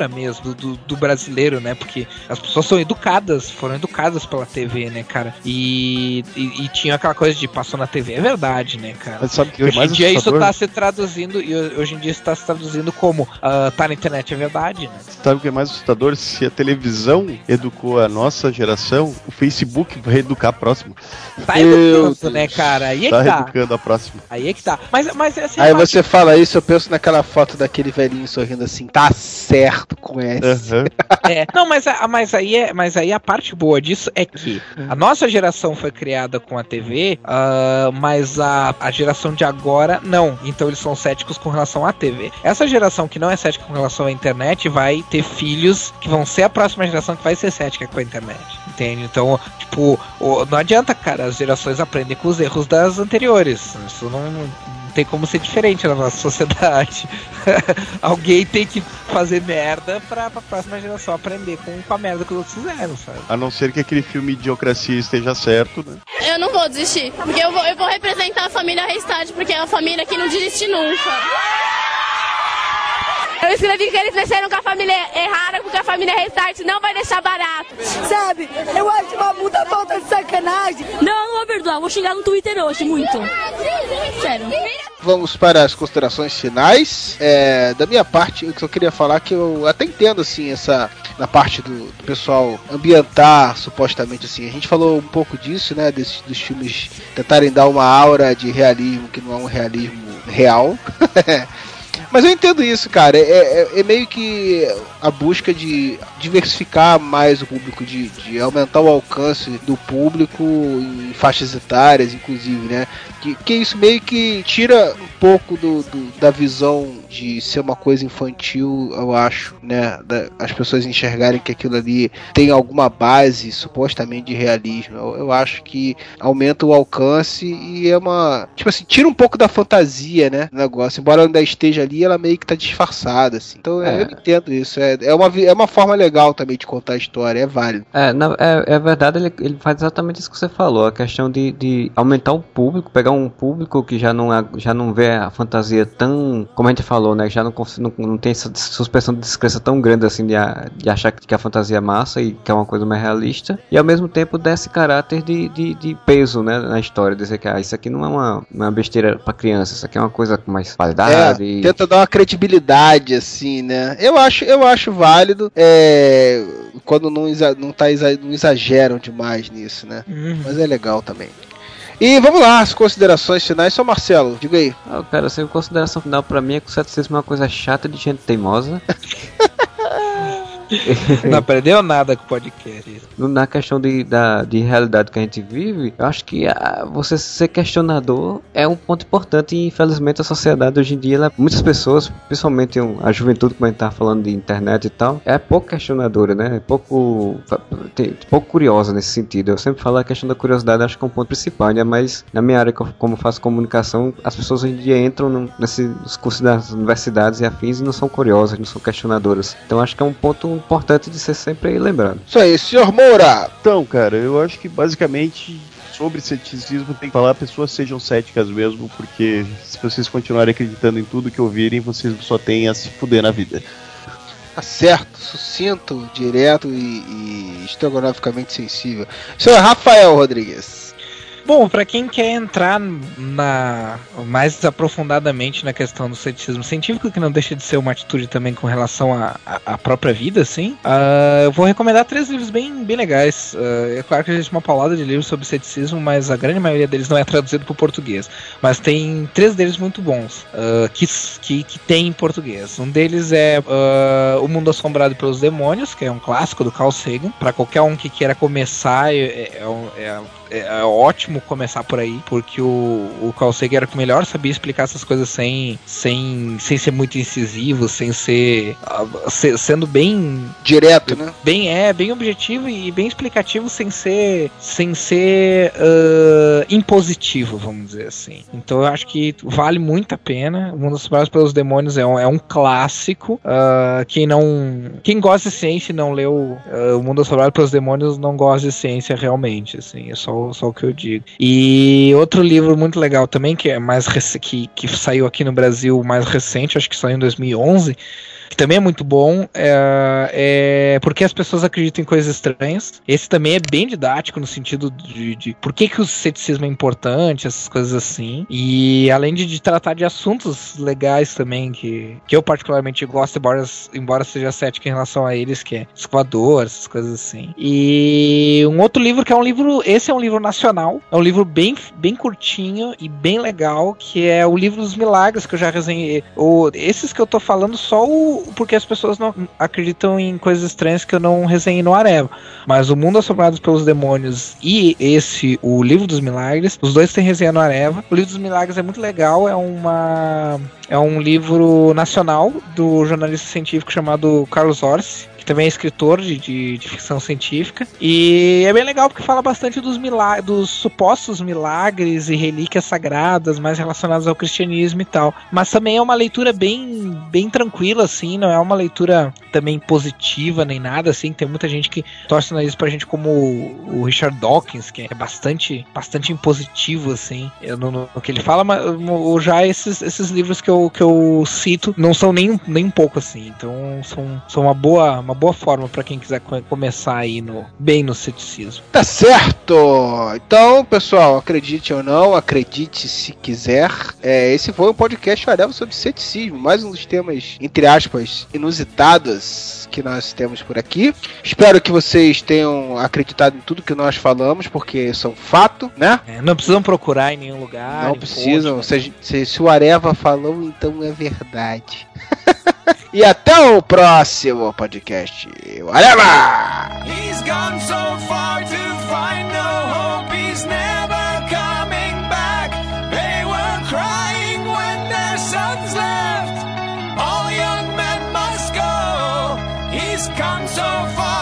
mesmo do, do, brasileiro, né? Porque as pessoas são educadas, foram educadas pela TV, né, cara? E, e, e tinha aquela coisa de passou na TV, é verdade, né, cara? Mas sabe que é Hoje em dia isso assustador? tá se traduzindo, e hoje em dia isso tá se traduzindo como ah, tá na internet, é verdade, né? Sabe o que é mais assustador? Se a televisão educou a nossa geração, o Facebook vai educar a próxima. Tá Meu educando, né, cara? Aí é Tá que tá. educando a próxima. Aí é que tá. Mas, mas assim, Aí eu acho você fala isso, eu penso naquela foto daquele velhinho sorrindo assim, tá certo com essa. Aham. que- é. Não, mas, a- mas, aí é, mas aí a parte boa disso é que a nossa geração foi criada com a TV, ah, mas a, a geração de agora não. Então eles são céticos com relação à TV. Essa geração que não é cética com relação à internet vai ter filhos que vão ser a próxima geração que vai ser cética com a internet. Entende? Então, tipo, o- não adianta, cara, as gerações aprendem com os erros das anteriores. Isso não tem como ser diferente na nossa sociedade. [laughs] Alguém tem que fazer merda pra, pra próxima geração aprender com, com a merda que os outros fizeram, sabe? A não ser que aquele filme Idiocracia esteja certo, né? Eu não vou desistir, porque eu vou, eu vou representar a família Restart, porque é uma família que não desiste nunca. Eu escrevi que eles mexeram com a família errada, porque a família Restart não vai deixar barato. Sabe, eu acho uma puta falta de sacanagem. Não, não vou perdoar, vou xingar no Twitter hoje, muito. Sério. Vamos para as considerações finais. É, da minha parte, eu só queria falar que eu até entendo assim essa na parte do, do pessoal ambientar supostamente assim. A gente falou um pouco disso, né? Desses dos filmes tentarem dar uma aura de realismo que não é um realismo real. [laughs] Mas eu entendo isso, cara. É, é- é meio que a busca de diversificar mais o público, de, de aumentar o alcance do público em faixas etárias, inclusive, né? Que, que isso meio que tira um pouco do, do- da visão de ser uma coisa infantil, eu acho, né? Da- as pessoas enxergarem que aquilo ali tem alguma base supostamente de realismo. Eu, eu acho que aumenta o alcance e é uma. Tipo assim, tira um pouco da fantasia, né? Do negócio. Embora ainda esteja ali, ela meio que tá disfarçada, assim. Então É. eu entendo isso. É, é, uma, é uma forma legal também de contar a história, é válido. É, na- é, é verdade, ele, ele faz exatamente isso que você falou, a questão de, de aumentar o público, pegar um público que já não, é- já não vê a fantasia tão, como a gente falou, né, já não, não, não tem essa suspensão de descrença tão grande assim de, a- de achar que, que a fantasia é massa e que é uma coisa mais realista, e ao mesmo tempo desse caráter de, de, de peso, né, na história, dizer que ah, isso aqui não é uma, é uma besteira pra criança, isso aqui é uma coisa com mais qualidade. É, e- tenta dar uma credibilidade, assim, né? Eu acho, eu acho válido é, quando não, exa- não, tá, exa- não exageram demais nisso, né? Mas é legal também. E vamos lá, as considerações finais. Só Marcelo, diga aí. Ah, cara, assim, consideração final pra mim é que o ceticismo é uma coisa chata de gente teimosa. [laughs] [laughs] Não aprendeu nada com o podcast. No- Na questão de, da, de realidade que a gente vive, eu acho que ah, você ser questionador é um ponto importante e infelizmente a sociedade hoje em dia, ela- muitas pessoas, principalmente a juventude, como a gente tá falando de internet e tal, é pouco questionadora, né? É pouco, tem- pouco curiosa nesse sentido. Eu sempre falo a questão da curiosidade, acho que é um ponto principal, né? Mas na minha área, como faço comunicação, as pessoas hoje em dia entram num- nesses cursos das universidades e afins e não são curiosas, não são questionadoras. Então acho que é um ponto importante de ser sempre lembrado. Isso aí, senhor Moura. Então, cara, eu acho que basicamente sobre ceticismo tem que falar pessoas sejam céticas mesmo, porque se vocês continuarem acreditando em tudo que ouvirem, vocês só têm a se fuder na vida. Tá certo, sucinto, direto e, e estrogonoficamente sensível. Senhor Rafael Rodrigues. Bom, para quem quer entrar na mais aprofundadamente na questão do ceticismo científico, que não deixa de ser uma atitude também com relação à própria vida, assim, uh, eu vou recomendar três livros bem, bem legais. Uh, é claro que existe uma paulada de livros sobre ceticismo, mas a grande maioria deles não é traduzido para português. Mas tem três deles muito bons uh, que, que, que tem em português. Um deles é O Mundo Assombrado pelos Demônios, que é um clássico do Carl Sagan. Para qualquer um que queira começar, é, é, é é, é, ótimo começar por aí, porque o, o Carl Sagan era o que melhor sabia explicar essas coisas sem, sem, sem ser muito incisivo, sem ser, uh, sendo bem direto, né? Bem é, bem objetivo e bem explicativo sem ser sem ser uh, impositivo, vamos dizer assim. Então eu acho que vale muito a pena. O Mundo Assombrado pelos Demônios é um, é um clássico. Uh, quem não quem gosta de ciência e não leu O Mundo Assombrado pelos Demônios não gosta de ciência realmente, assim. É só só, o que eu digo. E outro livro muito legal também, que é mais que, que saiu aqui no Brasil mais recente, acho que saiu em 2011, que também é muito bom, é, é, porque as pessoas acreditam em coisas estranhas. Esse também é bem didático no sentido de, de por que, que o ceticismo é importante, essas coisas assim. E além de, de, tratar de assuntos legais também, que, que eu particularmente gosto, embora, embora seja cético em relação a eles, que é escoador, essas coisas assim. E um outro livro que é um livro, esse é um livro nacional, é um livro bem, bem curtinho e bem legal, que é o livro dos milagres que eu já resenhei. O, esses que eu tô falando, só o porque as pessoas não acreditam em coisas estranhas que eu não resenhei no Areva. Mas o Mundo Assombrado pelos Demônios e esse, o Livro dos Milagres, os dois têm resenha no Areva. O Livro dos Milagres é muito legal, é uma é um livro nacional do jornalista científico chamado Carlos Orsi também é escritor de, de, de, ficção científica. E é bem legal porque fala bastante dos, milagres, dos supostos milagres e relíquias sagradas mais relacionadas ao cristianismo e tal. Mas também é uma leitura bem, bem tranquila, assim, não é uma leitura também positiva nem nada, assim. Tem muita gente que torce o nariz pra gente como o, o Richard Dawkins, que é bastante, bastante impositivo, assim, no, no, no, que ele fala, mas já esses, esses livros que eu, que eu cito não são nem, nem um pouco assim. Então são, são uma boa. Uma boa forma para quem quiser começar aí no bem no ceticismo. Tá certo. Então, pessoal, acredite ou não, acredite se quiser. É, esse foi um podcast Areva sobre ceticismo, mais um dos temas entre aspas inusitados que nós temos por aqui. Espero que vocês tenham acreditado em tudo que nós falamos, porque são fato, né? É, não precisam procurar em nenhum lugar. Não precisam. Se, se, se o Areva falou, então é verdade. [laughs] e até o próximo podcast. Whatever! He's gone so far to find no hope, he's never so far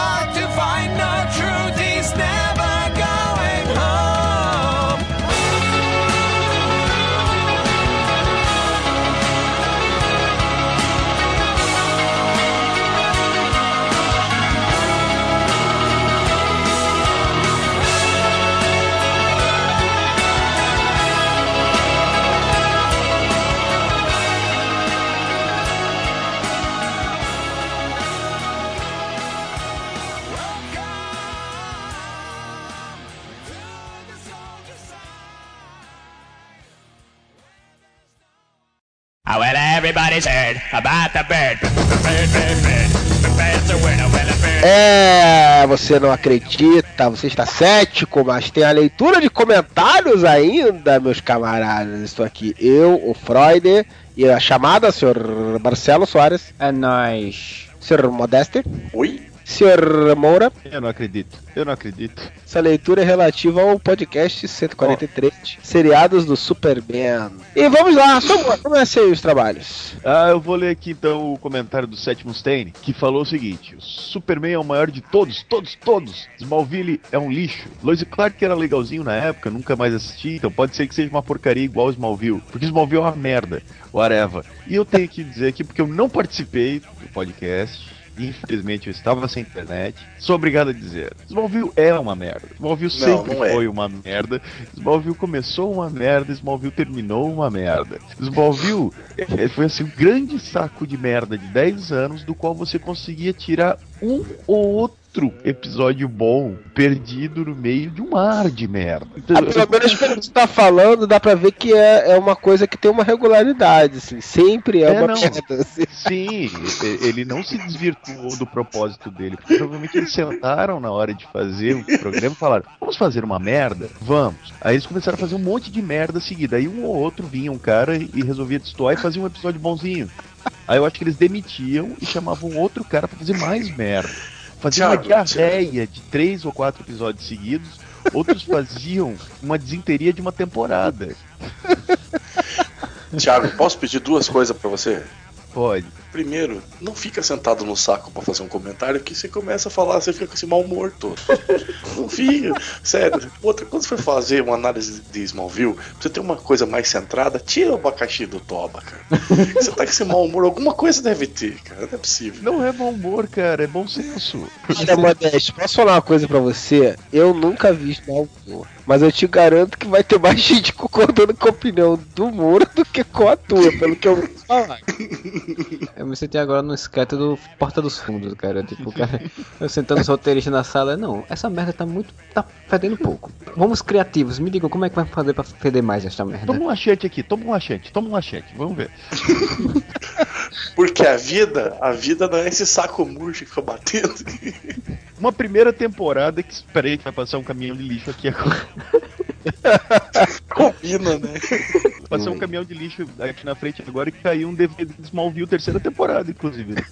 well, everybody's heard about the bird. Bird, bird, bird. É, você não acredita, você está cético, mas tem a leitura de comentários ainda, meus camaradas. Estou aqui, eu, o Freud, e a chamada, senhor Marcelo Soares. É nóis. Senhor Modeste. Oi. Senhor Moura. Eu não acredito. Eu não acredito. Essa leitura é relativa ao podcast 143, oh. seriados do Superman. E vamos lá, comece aí os trabalhos. Ah, eu vou ler aqui então o comentário do Sétimo Stain, que falou o seguinte: o Superman é o maior de todos, todos, todos. Smallville é um lixo. Lois Clark era legalzinho na época, nunca mais assisti, então pode ser que seja uma porcaria igual Smallville. Porque Smallville é uma merda. Whatever. E eu tenho que dizer aqui, porque eu não participei do podcast Infelizmente eu estava sem internet. Sou obrigado a dizer: Smallville é uma merda. Smallville não, sempre não é. foi uma merda. Smallville começou uma merda, Smallville terminou uma merda. Smallville é, foi assim um grande saco de merda de 10 anos do qual você conseguia tirar um ou outro outro episódio bom perdido no meio de um mar de merda. Ah, pelo menos pelo que você tá falando, dá pra ver que é, é uma coisa que tem uma regularidade, assim. Sempre é, É, uma não. merda. Assim. Sim, ele não se desvirtuou do propósito dele. porque Provavelmente eles sentaram na hora de fazer o programa e falaram: vamos fazer uma merda? Vamos. Aí eles começaram a fazer um monte de merda seguida. Aí um ou outro vinha um cara e resolvia destoar e fazia um episódio bonzinho. Aí eu acho que eles demitiam e chamavam outro cara pra fazer mais merda. Fazia uma diarreia de três ou quatro episódios seguidos. Outros [laughs] faziam uma desinteria de uma temporada. Thiago, posso pedir duas coisas pra você? Pode. Primeiro, não fica sentado no saco pra fazer um comentário que você começa a falar, você fica com esse mau humor todo. [laughs] Não fica. Sério. Outra, quando você for fazer uma análise de Smallville, pra você ter uma coisa mais centrada, tira o abacaxi do toba, cara. Você tá com esse mau humor, alguma coisa deve ter, cara. Não é possível. Não é bom humor, cara, é bom senso. Olha, Modeste, posso falar uma coisa pra você? Eu nunca vi mal humor. Mas eu te garanto que vai ter mais [laughs] gente concordando com a opinião do Moro do que com a tua, pelo que eu ouvi falar. Eu me senti agora no esquete do Porta dos Fundos, cara. Tipo, o cara, eu sentando os roteiristas na sala, não, essa merda tá muito. tá fedendo pouco. Vamos criativos, me digam como é que vai fazer pra feder mais esta merda. Toma um achete aqui, toma um achete, toma um achete, vamos ver. [laughs] Porque a vida, a vida não é esse saco murcho que fica batendo. Uma primeira temporada que. Peraí, que vai passar um caminhão de lixo aqui agora. [laughs] [laughs] Combina, né? Passou um caminhão de lixo aqui na frente agora e caiu um DVD de Smallville, terceira temporada, inclusive. [laughs]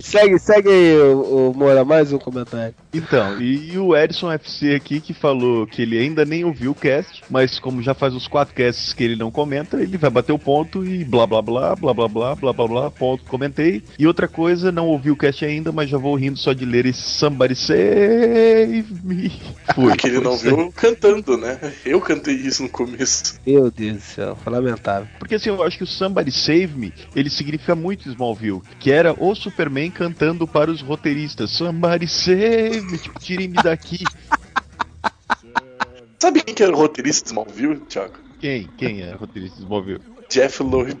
Segue, segue aí, o, o Moura, mais um comentário. Então, e, o Edson FC aqui que falou que ele ainda nem ouviu o cast, mas como já faz uns quatro casts que ele não comenta, ele vai bater o ponto e blá blá blá, blá blá blá, blá blá blá, ponto, comentei. E outra coisa, não ouvi o cast ainda, mas já vou rindo só de ler esse Somebody Save Me. [laughs] Fui. Porque ele não viu cantando, né? Eu cantei isso no começo. Meu Deus do céu, foi lamentável. Porque assim, eu acho que o Somebody Save Me, ele significa muito Smallville, que era o Superman cantando para os roteiristas, Somebody Save Me, tipo, tirem-me daqui. Sabe quem que era o roteirista de Smallville, Thiago? Quem? Quem é o roteirista de Smallville? Jeff Loeb.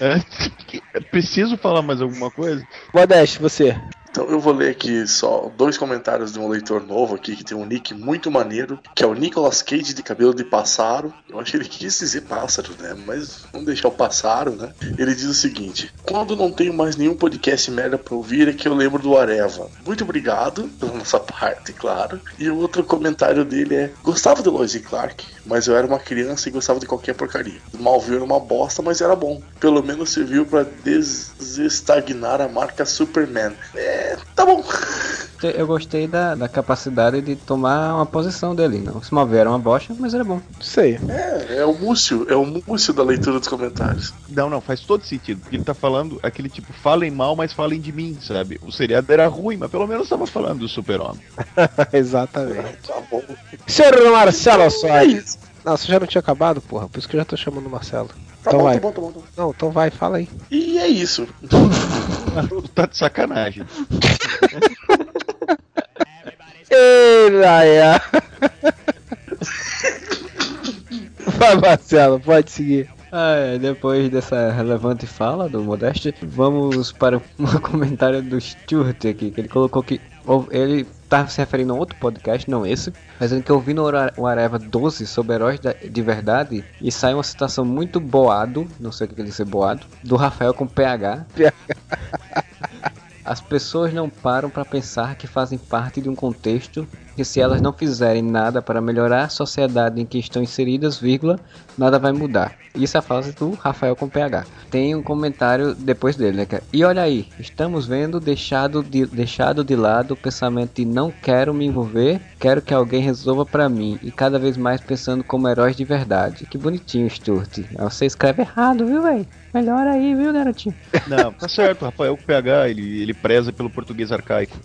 É? [laughs] Preciso falar mais alguma coisa? Modeste, você. Então eu vou ler aqui só dois comentários de um leitor novo aqui que tem um nick muito maneiro, que é o Nicolas Cage de cabelo de pássaro. Eu acho que ele quis dizer pássaro, né? Mas vamos deixar o pássaro, né? Ele diz o seguinte: Quando não tenho mais nenhum podcast merda pra ouvir, é que eu lembro do Areva. Muito obrigado pela nossa parte, claro. E o outro comentário dele é: Gostava de Lois e Clark, mas eu era uma criança e gostava de qualquer porcaria. Malville era uma bosta, mas era bom. Pelo menos serviu pra desestagnar a marca Superman. É, tá bom. Eu gostei da, da capacidade de tomar uma posição dele. Não, se mover era uma bosta, mas era bom. Sei. É, é o Múcio, é o Múcio da leitura dos comentários. Não, não, faz todo sentido. Porque ele tá falando aquele tipo, falem mal, mas falem de mim, sabe? O seriado era ruim, mas pelo menos tava falando do super-homem. [laughs] Exatamente. Tá bom. Senhor Marcelo Soares. Não, você já não tinha acabado, porra. Por isso que eu já tô chamando o Marcelo. Tá então bom, vai. tá bom, tá bom, tá bom. Não, então vai, fala aí. E é isso. [laughs] tá de sacanagem. [laughs] Ei, Laia. [laughs] Vai, Marcelo, pode seguir. Ah, depois dessa relevante fala do Modeste, vamos para um comentário do Stuart aqui, que ele colocou que ele tá se referindo a outro podcast, não esse, mas ele que ouvindo o Ara- o Areva 12 sobre heróis de verdade e sai uma citação muito boado, não sei o que ele dizer boado, do Rafael com PH. As pessoas não param para pensar que fazem parte de um contexto que se elas não fizerem nada para melhorar a sociedade em que estão inseridas, vírgula, nada vai mudar. Isso é a frase do Rafael com PH. Tem um comentário depois dele, né? é, E olha aí, estamos vendo deixado de, deixado de lado o pensamento de não quero me envolver, quero que alguém resolva para mim. E cada vez mais pensando como heróis de verdade. Que bonitinho, Stuart. Você escreve errado, viu, velho? Melhor aí, viu, garotinho? Não, tá certo, Rafael com PH, ele, ele preza pelo português arcaico.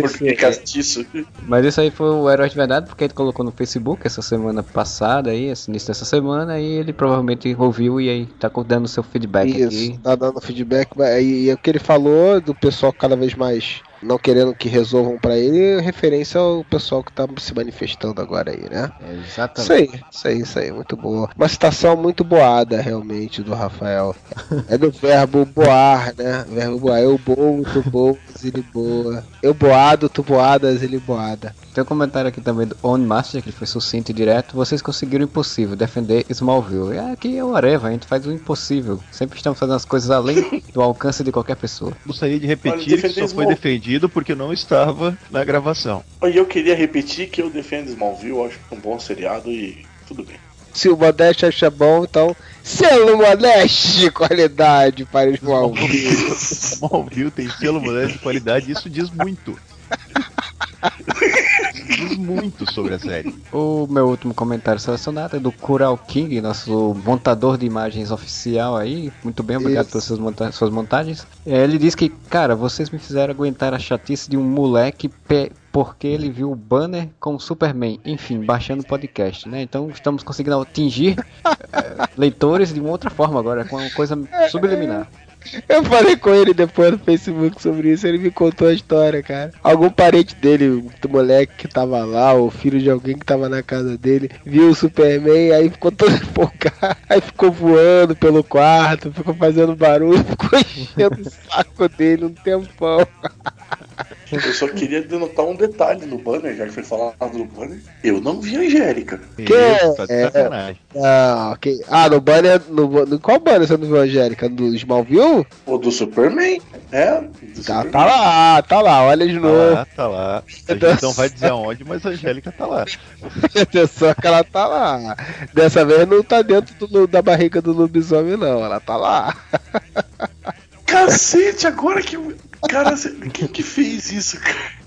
Porque castiço. Mas isso aí foi o Herói de Verdade, porque ele colocou no Facebook essa semana passada aí, esse início dessa semana, e ele provavelmente ouviu e aí tá dando seu feedback Isso, aqui. tá dando feedback. mas- E, e o que ele falou do pessoal cada vez mais não querendo que resolvam pra ele, referência ao pessoal que tá se manifestando agora aí, né? Exatamente. Isso aí, isso aí, isso aí, muito boa. Uma citação muito boada, realmente, do Rafael. [laughs] É do verbo boar, né? Verbo boar. Eu boo, tu boas, ele boa. Eu boado, tu boadas, ele boada. Tem um comentário aqui também do On Master, que foi sucinto e direto. Vocês conseguiram o impossível, defender Smallville. É, aqui é o Areva, a gente faz o impossível. Sempre estamos fazendo as coisas além do alcance de qualquer pessoa. Gostaria de repetir Olha, que só foi defendido porque não estava na gravação. E eu queria repetir que eu defendo Smallville, acho um bom seriado e tudo bem. Se o Modeste acha bom, então. Selo Modeste de qualidade para Smallville. [laughs] Smallville tem selo modesto de qualidade, isso diz muito. [laughs] diz muito sobre a série. O meu último comentário selecionado é do Kural King, nosso montador de imagens oficial aí. Muito bem, obrigado Isso. pelas suas, monta- suas montagens. É, Ele diz que, cara, vocês me fizeram aguentar a chatice de um moleque pe- porque ele viu o banner com o Superman. Enfim, baixando o podcast, né? Então estamos conseguindo atingir eh, leitores de uma outra forma agora, com uma coisa subliminar. Eu falei com ele depois no Facebook sobre isso, ele me contou a história, cara. Algum parente dele, do moleque que tava lá, ou filho de alguém que tava na casa dele, viu o Superman, aí ficou todo [laughs] empolgado, aí ficou voando pelo quarto, ficou fazendo barulho, [laughs] ficou enchendo o saco dele um tempão. [laughs] Eu só queria denotar um detalhe no banner, já que foi falado no banner. Eu não vi a Angélica. Que Isso, tá é- sacanagem. Ah, ok. Ah, no banner, no, no qual banner você não viu a Angélica? Do Smallville? O do Superman? É, do Tá, Superman. tá lá, tá lá, olha de Tá novo. lá, tá lá. A gente não vai dizer aonde, mas a Angélica tá lá. Atenção que ela tá lá. Dessa vez não tá dentro do- da barriga do lobisomem, não. Ela tá lá. Cacete, agora que. Cara, quem que fez isso, cara?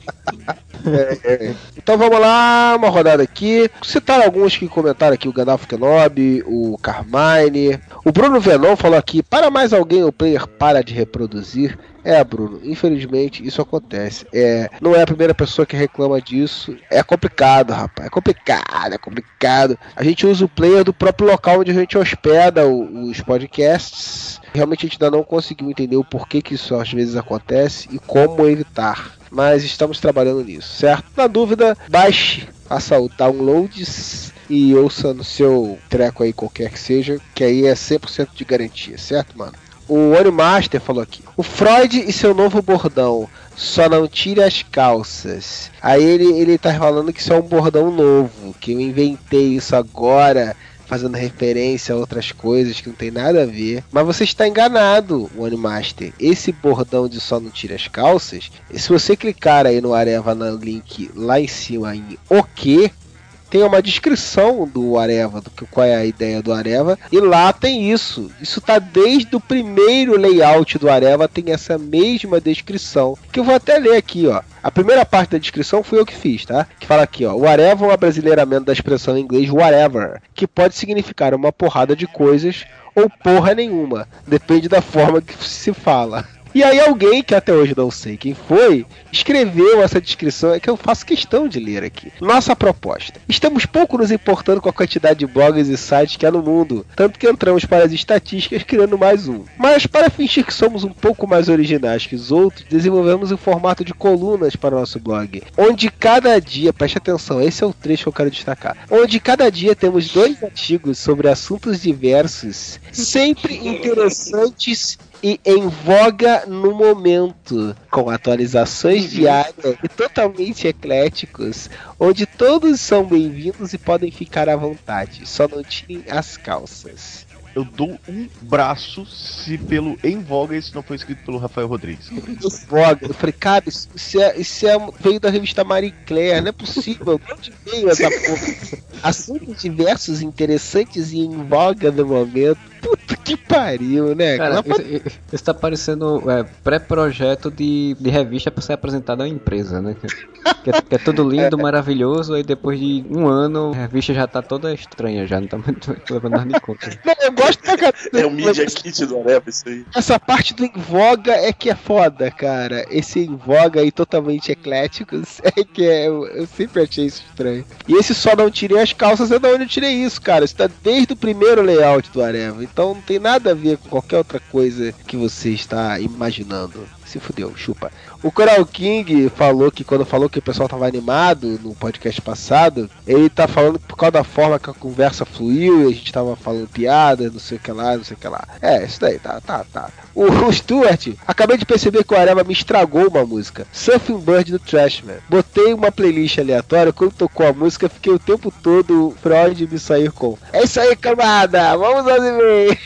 Então vamos lá, uma rodada aqui. Citar alguns que comentaram aqui: o Gandalf Kenobi, o Carmine. O Bruno Venon falou aqui: para mais alguém o player para de reproduzir. É, Bruno, infelizmente isso acontece. É, não é a primeira pessoa que reclama disso. É complicado, rapaz. É complicado, é complicado. A gente usa o player do próprio local onde a gente hospeda o- os podcasts. Realmente a gente ainda não conseguiu entender o porquê que isso às vezes acontece e como evitar. Mas estamos trabalhando nisso, certo? Na dúvida, baixe, faça o downloads e ouça no seu treco aí qualquer que seja, que aí é 100% de garantia, certo, mano? O One Master falou aqui. O Freud e seu novo bordão. Só não tire as calças. Aí ele, ele tá falando que isso é um bordão novo. Que eu inventei isso agora. Fazendo referência a outras coisas que não tem nada a ver. Mas você está enganado, One Master. Esse bordão de só não tire as calças. Se você clicar aí no Areva no link lá em cima em o que tem uma descrição do Areva, do que qual é a ideia do Areva, e lá tem isso. Isso tá desde o primeiro layout do Areva, tem essa mesma descrição. Que eu vou até ler aqui, ó. A primeira parte da descrição fui eu que fiz, tá? Que fala aqui, ó. O Areva é um abrasileiramento da expressão em inglês whatever, que pode significar uma porrada de coisas ou porra nenhuma. Depende da forma que se fala. E aí alguém, que até hoje não sei quem foi, escreveu essa descrição é que eu faço questão de ler aqui. Nossa proposta. Estamos pouco nos importando com a quantidade de blogs e sites que há no mundo, tanto que entramos para as estatísticas criando mais um. Mas para fingir que somos um pouco mais originais que os outros, desenvolvemos um formato de colunas para o nosso blog, onde cada dia, preste atenção, esse é o trecho que eu quero destacar, onde cada dia temos dois artigos sobre assuntos diversos, sempre interessantes e em voga no momento, com atualizações diárias e totalmente ecléticos, onde todos são bem-vindos e podem ficar à vontade, só não tirem as calças. Eu dou um braço se pelo Em Voga isso não foi escrito pelo Rafael Rodrigues. Em voga, eu falei, cara, isso, isso é, isso é- veio da revista Marie Claire, não é possível, de onde veio essa porra? [laughs] Assuntos diversos, interessantes e em voga no momento. Puta que pariu, né? Cara, isso, isso tá parecendo é, pré-projeto de, de revista pra ser apresentado a uma empresa, né? Que, que é, que é tudo lindo, [laughs] maravilhoso, aí depois de um ano a revista já tá toda estranha, já não tá muito levando nada em conta. Não, eu gosto pra caralho. É o Media Kit do Areva, isso aí. Essa parte do em voga é que é foda, cara. Esse em voga aí totalmente ecléticos [laughs] é que é. Eu, eu sempre achei isso estranho. E esse só não tirei as calças é da onde eu tirei isso, cara. Isso tá desde o primeiro layout do Areva. Então não tem nada a ver com qualquer outra coisa que você está imaginando. Se fudeu, chupa. O Coral King falou que quando falou que o pessoal tava animado no podcast passado, ele tá falando por causa da forma que a conversa fluiu e a gente tava falando piada, não sei o que lá, não sei o que lá. É, isso daí, tá, tá, tá. O, Stuart, acabei de perceber que o Areva me estragou uma música. Surfing Bird do Trashman. Botei uma playlist aleatória, quando tocou a música, fiquei o tempo todo Freud me sair com. É isso aí, camada! Vamos aos e-mails!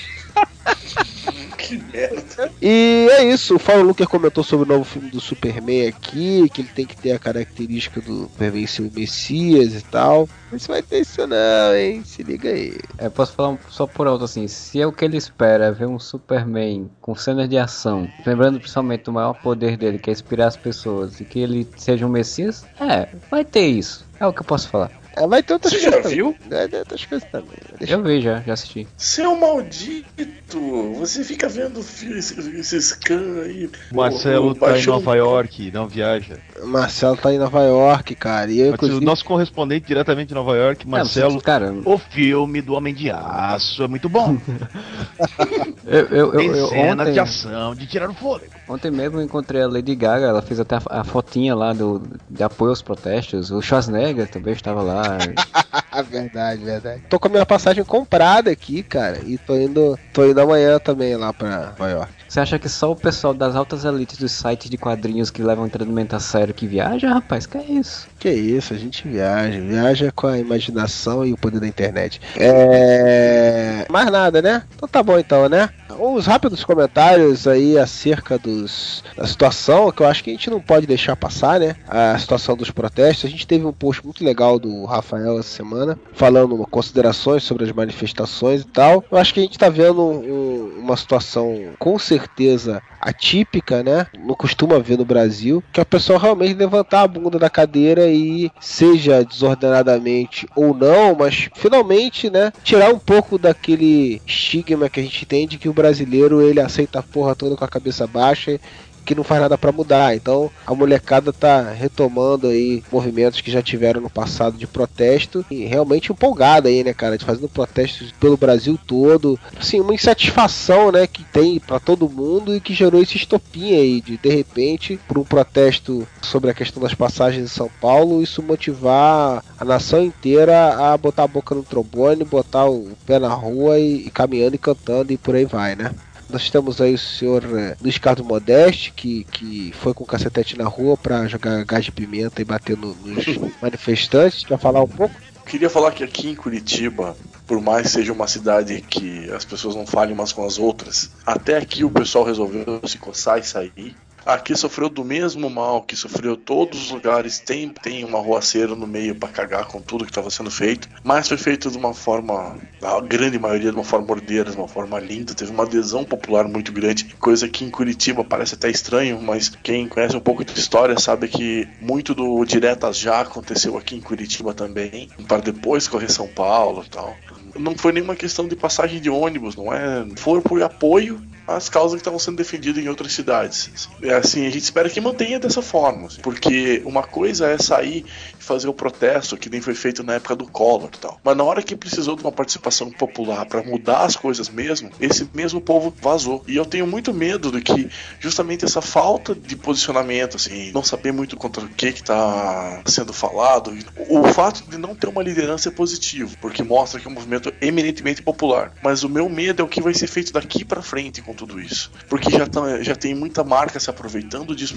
Que merda. E é isso, o Paulo Luker comentou sobre o novo filme do Superman aqui, que ele tem que ter a característica do Superman ser o Messias e tal. Mas vai ter isso não, hein? Se liga aí. É, posso falar só por alto assim, se é o que ele espera é ver um Superman com cenas de ação, lembrando principalmente do maior poder dele, que é inspirar as pessoas, e que ele seja um Messias, é, vai ter isso. É o que eu posso falar. É, vai ter outras Você coisas. já viu? também. É, tem outras coisas também. Deixa Eu vi já, já assisti. Seu maldito! Você fica vendo esses, esses can aí. Marcelo o- o tá em Nova York, não viaja. Marcelo tá em Nova York, cara. E eu, Mas inclusive, O nosso correspondente diretamente de Nova York, Marcelo. É, cara, O filme do Homem de Aço é muito bom. [laughs] eu, eu, Tem eu, eu cenas ontem, de ação, de tirar o fôlego. ontem mesmo eu encontrei a Lady Gaga, ela fez até a, a fotinha lá do, de apoio aos protestos. O Schwarzenegger também estava lá. [laughs] verdade, verdade. Tô com a minha passagem comprada aqui, cara. E tô indo, tô indo amanhã também lá pra Nova York. Você acha que só o pessoal das altas elites dos sites de quadrinhos que levam entretenimento a sério que viaja, rapaz? Que é isso? Que isso, a gente viaja, viaja com a imaginação e o poder da internet. É. Mais nada, né? Então tá bom então, né? Uns rápidos comentários aí acerca dos, da situação, que eu acho que a gente não pode deixar passar, né? A situação dos protestos. A gente teve um post muito legal do Rafael essa semana, falando considerações sobre as manifestações e tal. Eu acho que a gente tá vendo um- uma situação com certeza atípica, né? Não costuma ver no Brasil, que é o pessoal realmente levantar a bunda da cadeira e seja desordenadamente ou não, mas finalmente, né, tirar um pouco daquele estigma que a gente tem de que o brasileiro ele aceita a porra toda com a cabeça baixa que não faz nada pra mudar. Então a molecada tá retomando aí movimentos que já tiveram no passado de protesto e realmente empolgada aí, né, cara, de fazendo protestos pelo Brasil todo. Assim, uma insatisfação, né, que tem pra todo mundo e que gerou esse estopim aí de de repente por um protesto sobre a questão das passagens em São Paulo, isso motivar a nação inteira a botar a boca no trombone, botar o pé na rua e, e caminhando e cantando e por aí vai, né? Nós temos aí o senhor eh, Luiz Carlos Modeste, que, que foi com o cacetete na rua pra jogar gás de pimenta e bater no- nos [laughs] manifestantes. Quer falar um pouco? Queria falar que aqui em Curitiba, por mais seja uma cidade que as pessoas não falem umas com as outras, até aqui o pessoal resolveu se coçar e sair. Aqui sofreu do mesmo mal que sofreu todos os lugares. Tem, tem uma roaceira no meio pra cagar com tudo que estava sendo feito, mas foi feito de uma forma, a grande maioria de uma forma ordeira, de uma forma linda. Teve uma adesão popular muito grande, coisa que em Curitiba parece até estranho, mas quem conhece um pouco de história sabe que muito do diretas já aconteceu aqui em Curitiba também, para depois correr São Paulo e tal. Não foi nenhuma questão de passagem de ônibus, não é? Foi por apoio às causas que estavam sendo defendidas em outras cidades. É assim, a gente espera que mantenha dessa forma, assim, porque uma coisa é sair e fazer o protesto que nem foi feito na época do Collor e tal. Mas na hora que precisou de uma participação popular para mudar as coisas mesmo, esse mesmo povo vazou. E eu tenho muito medo de que justamente essa falta de posicionamento, assim, não saber muito contra o que que tá sendo falado, o fato de não ter uma liderança é positivo, porque mostra que é um movimento eminentemente popular. Mas o meu medo é o que vai ser feito daqui para frente com tudo isso, porque já tá, já tem muita marca se aproveitando disso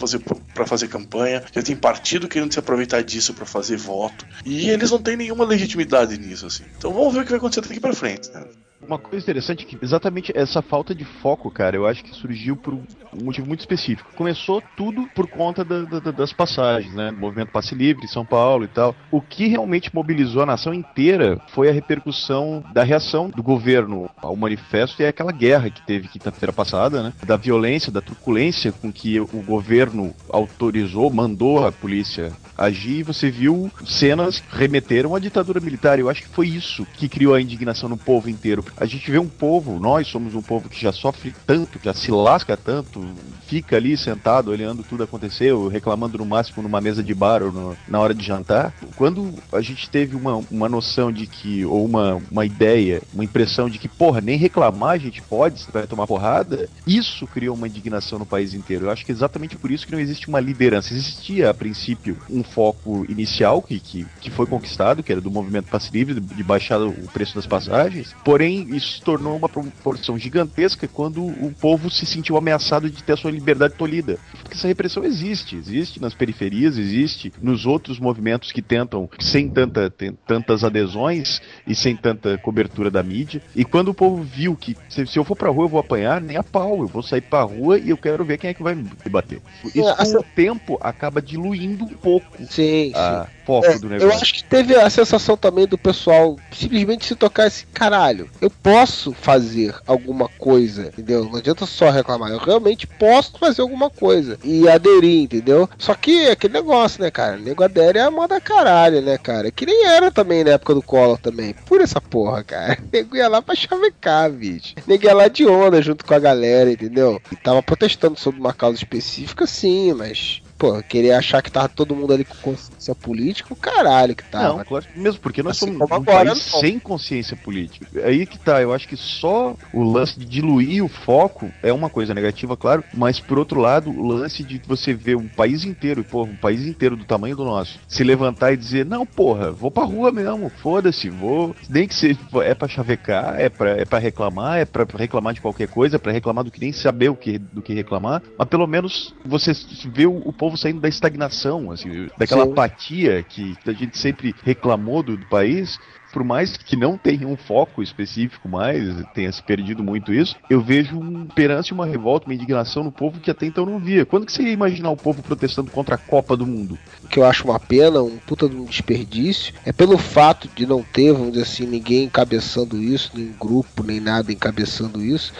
para fazer campanha, já tem partido querendo se aproveitar disso para fazer voto, e eles não têm nenhuma legitimidade nisso assim. Então vamos ver o que vai acontecer daqui para frente, né? Uma coisa interessante é que exatamente essa falta de foco, cara, eu acho que surgiu por um motivo muito específico. Começou tudo por conta da- da- das passagens, né? Movimento Passe Livre, São Paulo e tal. O que realmente mobilizou a nação inteira foi a repercussão da reação do governo ao manifesto e aquela guerra que teve quinta-feira passada, né? Da violência, da truculência com que o governo autorizou, mandou a polícia agir, e você viu cenas remeteram à ditadura militar. Eu acho que foi isso que criou a indignação no povo inteiro, a gente vê um povo, nós somos um povo que já sofre tanto, já se lasca tanto, fica ali sentado olhando tudo acontecer, reclamando no máximo numa mesa de bar ou no, na hora de jantar. Quando a gente teve uma, uma noção de que, ou uma, uma ideia, uma impressão de que, porra, nem reclamar a gente pode, vai tomar porrada, isso criou uma indignação no país inteiro. Eu acho que é exatamente por isso que não existe uma liderança. Existia, a princípio, um foco inicial que, que, que foi conquistado, que era do movimento passe livre, de baixar o preço das passagens, porém isso se tornou uma proporção gigantesca quando o povo se sentiu ameaçado de ter a sua liberdade tolhida. Porque essa repressão existe, existe nas periferias, existe nos outros movimentos que tentam, sem tanta, tantas adesões e sem tanta cobertura da mídia. E quando o povo viu que se, se eu for pra rua eu vou apanhar, nem a pau, eu vou sair pra rua e eu quero ver quem é que vai me bater. Isso é, com o tempo acaba diluindo um pouco sim, a, sim foco é, do negócio. Eu acho que teve a sensação também do pessoal simplesmente se tocar esse caralho. Eu posso fazer alguma coisa, entendeu? Não adianta só reclamar. Eu realmente posso fazer alguma coisa e aderir, entendeu? Só que é aquele negócio, né, cara? O nego adere é a moda caralho, né, cara? Que nem era também na época do Collor também. Por essa porra, cara. O [laughs] nego ia lá pra chavecar, bicho. O nego ia lá de onda junto com a galera, entendeu? E tava protestando sobre uma causa específica, sim, mas pô, querer achar que tava todo mundo ali com consciência política, o caralho que tava. Não, claro, mesmo porque nós assim, somos um agora, país não. sem consciência política. É aí que tá, eu acho que só o lance de diluir o foco é uma coisa negativa, claro, mas por outro lado, o lance de você ver um país inteiro, porra, um país inteiro do tamanho do nosso, se levantar e dizer, não, porra, vou pra rua mesmo, foda-se, vou, nem que seja, é pra chavecar, é pra, é pra reclamar, é pra reclamar de qualquer coisa, é pra reclamar do que nem saber o que, do que reclamar, mas pelo menos você vê o, o povo saindo da estagnação, assim, daquela Sim. apatia que a gente sempre reclamou do, do país por mais que não tenha um foco específico mais, tenha se perdido muito isso, eu vejo uma esperança e uma revolta, uma indignação no povo que até então não via. Quando que você ia imaginar o povo protestando contra a Copa do Mundo? O que eu acho uma pena, um puta de um desperdício, é pelo fato de não ter, vamos dizer assim, ninguém encabeçando isso, nem grupo, nem nada encabeçando isso,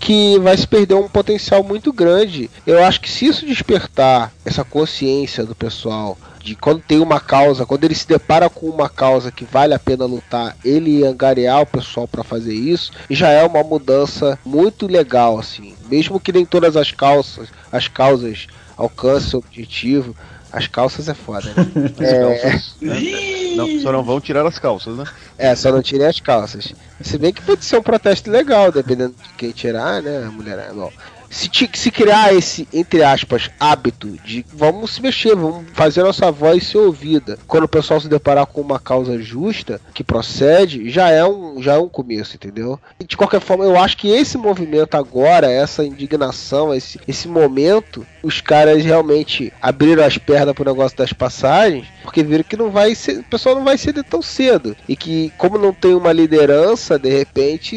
que vai se perder um potencial muito grande. Eu acho que se isso despertar essa consciência do pessoal de quando tem uma causa, quando ele se depara com uma causa que vale a pena lutar, ele angariar o pessoal para fazer isso, já é uma mudança muito legal, assim. Mesmo que nem todas as calças, as causas alcancem o objetivo, as calças é foda, né? [laughs] é... calças, né? Não, só não vão tirar as calças, né? É, só não tirem as calças. Se bem que pode ser um protesto legal, dependendo de quem tirar, né? A mulher. Bom, se, se criar esse, entre aspas, hábito de vamos se mexer, vamos fazer nossa voz ser ouvida. Quando o pessoal se deparar com uma causa justa que procede, já é um, já é um começo, entendeu? E de qualquer forma, eu acho que esse movimento agora, essa indignação, esse, esse momento, os caras realmente abriram as pernas pro negócio das passagens, porque viram que não vai ser, o pessoal não vai ceder tão cedo. E que, como não tem uma liderança, de repente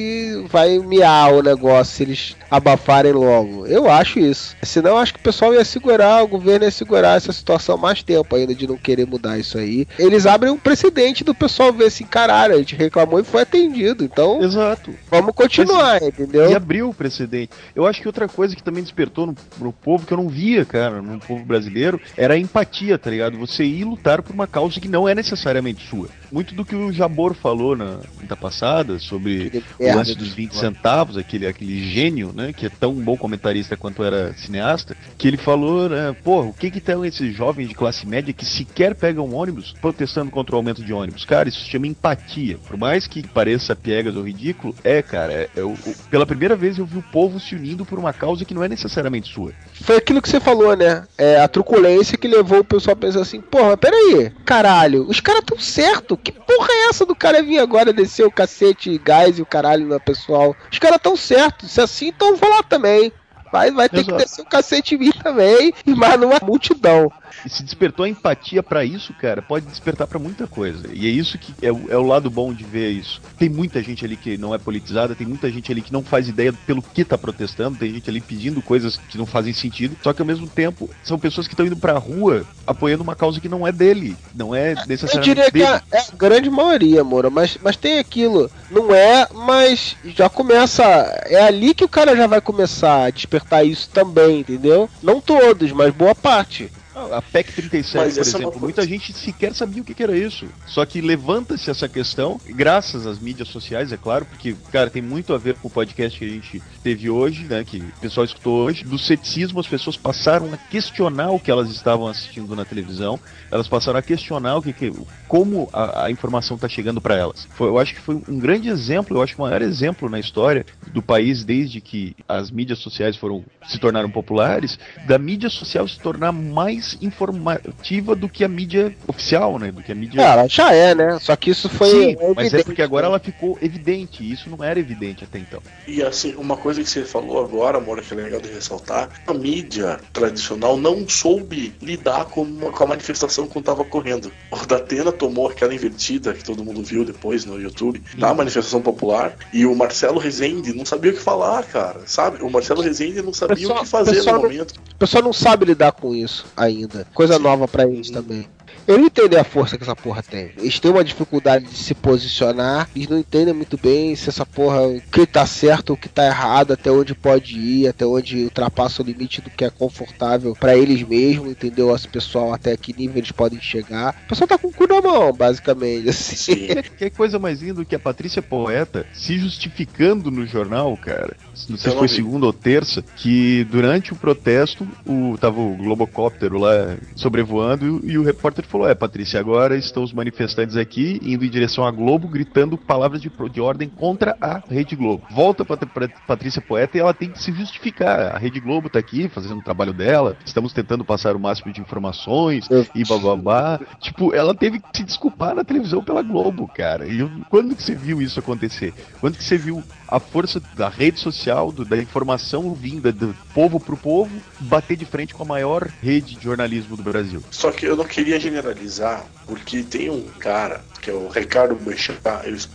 vai miar o negócio se eles abafarem logo. Eu acho isso. Senão, acho que o pessoal ia segurar, o governo ia segurar essa situação mais tempo ainda de não querer mudar isso aí. Eles abrem um precedente do pessoal ver assim, caralho, a gente reclamou e foi atendido. Então, Exato. vamos continuar, Mas, entendeu? E abriu o precedente. Eu acho que outra coisa que também despertou no, no povo, que eu não via, cara, no povo brasileiro, era a empatia, tá ligado? Você ir lutar por uma causa que não é necessariamente sua. Muito do que o Jabor falou na quinta passada sobre o lance dos 20 centavos, aquele, aquele gênio, né, que é tão bom comentarista quanto era cineasta, que ele falou, né, pô, o que que tem esses jovens de classe média que sequer pegam ônibus protestando contra o aumento de ônibus? Cara, isso se chama empatia. Por mais que pareça piegas ou ridículo, é, cara, é, é, pela primeira vez eu vi o povo se unindo por uma causa que não é necessariamente sua. Foi aquilo que você falou, né? É a truculência que levou o pessoal a pensar assim, porra, peraí, caralho, os caras tão certo. Que porra é essa do cara vir agora descer o cacete, gás e o caralho no pessoal? Os caras tão certos. Se assim, então vou lá também. Vai, vai ter Exato. que descer o cacete em mim também, e mais numa multidão. E se despertou a empatia para isso, cara, pode despertar para muita coisa. E é isso que é o, é o, lado bom de ver isso. Tem muita gente ali que não é politizada, tem muita gente ali que não faz ideia pelo que tá protestando, tem gente ali pedindo coisas que não fazem sentido, só que ao mesmo tempo são pessoas que estão indo pra rua apoiando uma causa que não é dele, não é necessariamente Eu diria dele. que é, é a grande maioria, Moura, mas, mas tem aquilo, não é, mas já começa, é ali que o cara já vai começar a despertar isso também, entendeu? Não todos, mas boa parte. A PEC 37, Mas por é exemplo, coisa- muita gente sequer sabia o que que era isso. Só que levanta-se essa questão, graças às mídias sociais, é claro, porque, cara, tem muito a ver com o podcast que a gente teve hoje, né, que o pessoal escutou hoje, do ceticismo, as pessoas passaram a questionar o que elas estavam assistindo na televisão, elas passaram a questionar o que, que como a, a informação está chegando para elas. Foi- eu acho que foi um grande exemplo, eu acho que o maior exemplo na história do país desde que as mídias sociais foram se tornaram populares, da mídia social se tornar mais informativa do que a mídia oficial, né, do que a mídia É, ela já é, né? Só que isso foi. Sim, mas é evidente, porque agora né? ela ficou evidente, e isso não era evidente até então. E assim, uma coisa que você falou agora, amor, que é legal de ressaltar, a mídia tradicional não soube lidar com, uma- com a manifestação quando estava ocorrendo. O Datena tomou aquela invertida que todo mundo viu depois no YouTube, na manifestação popular, e o Marcelo Rezende não sabia o que falar, cara, sabe? O Marcelo Rezende não sabia Pessoal- o que fazer no pessoal não- momento. O pessoal não sabe lidar com isso ainda. Coisa nova pra eles também. Eu não entendo a força que essa porra tem. Eles têm uma dificuldade de se posicionar, eles não entendem muito bem se essa porra, o que tá certo, o que tá errado, até onde pode ir, até onde ultrapassa o limite do que é confortável pra eles mesmos, entendeu? Esse pessoal até que nível eles podem chegar. O pessoal tá com o cu na mão, basicamente. [laughs] Assim. Que, coisa mais linda do que a Patrícia Poeta se justificando no jornal, cara. Não sei Eu se foi vi. segunda ou terça, que durante o protesto, o, tava o Globocóptero lá sobrevoando e, o repórter falou: É, Patrícia, agora estão os manifestantes aqui indo em direção à Globo, gritando palavras de, de ordem contra a Rede Globo. Volta pra, pra Patrícia Poeta e ela tem que se justificar. A Rede Globo tá aqui fazendo o trabalho dela, estamos tentando passar o máximo de informações e bababá. Tipo, ela teve que se desculpar na televisão pela Globo, cara. E quando que você viu isso acontecer? Quando que você viu a força da rede social, do- da informação vinda do povo pro povo, bater de frente com a maior rede de jornalismo do Brasil? Só que eu não queria generalizar, porque tem um cara, que é o Ricardo Boechat,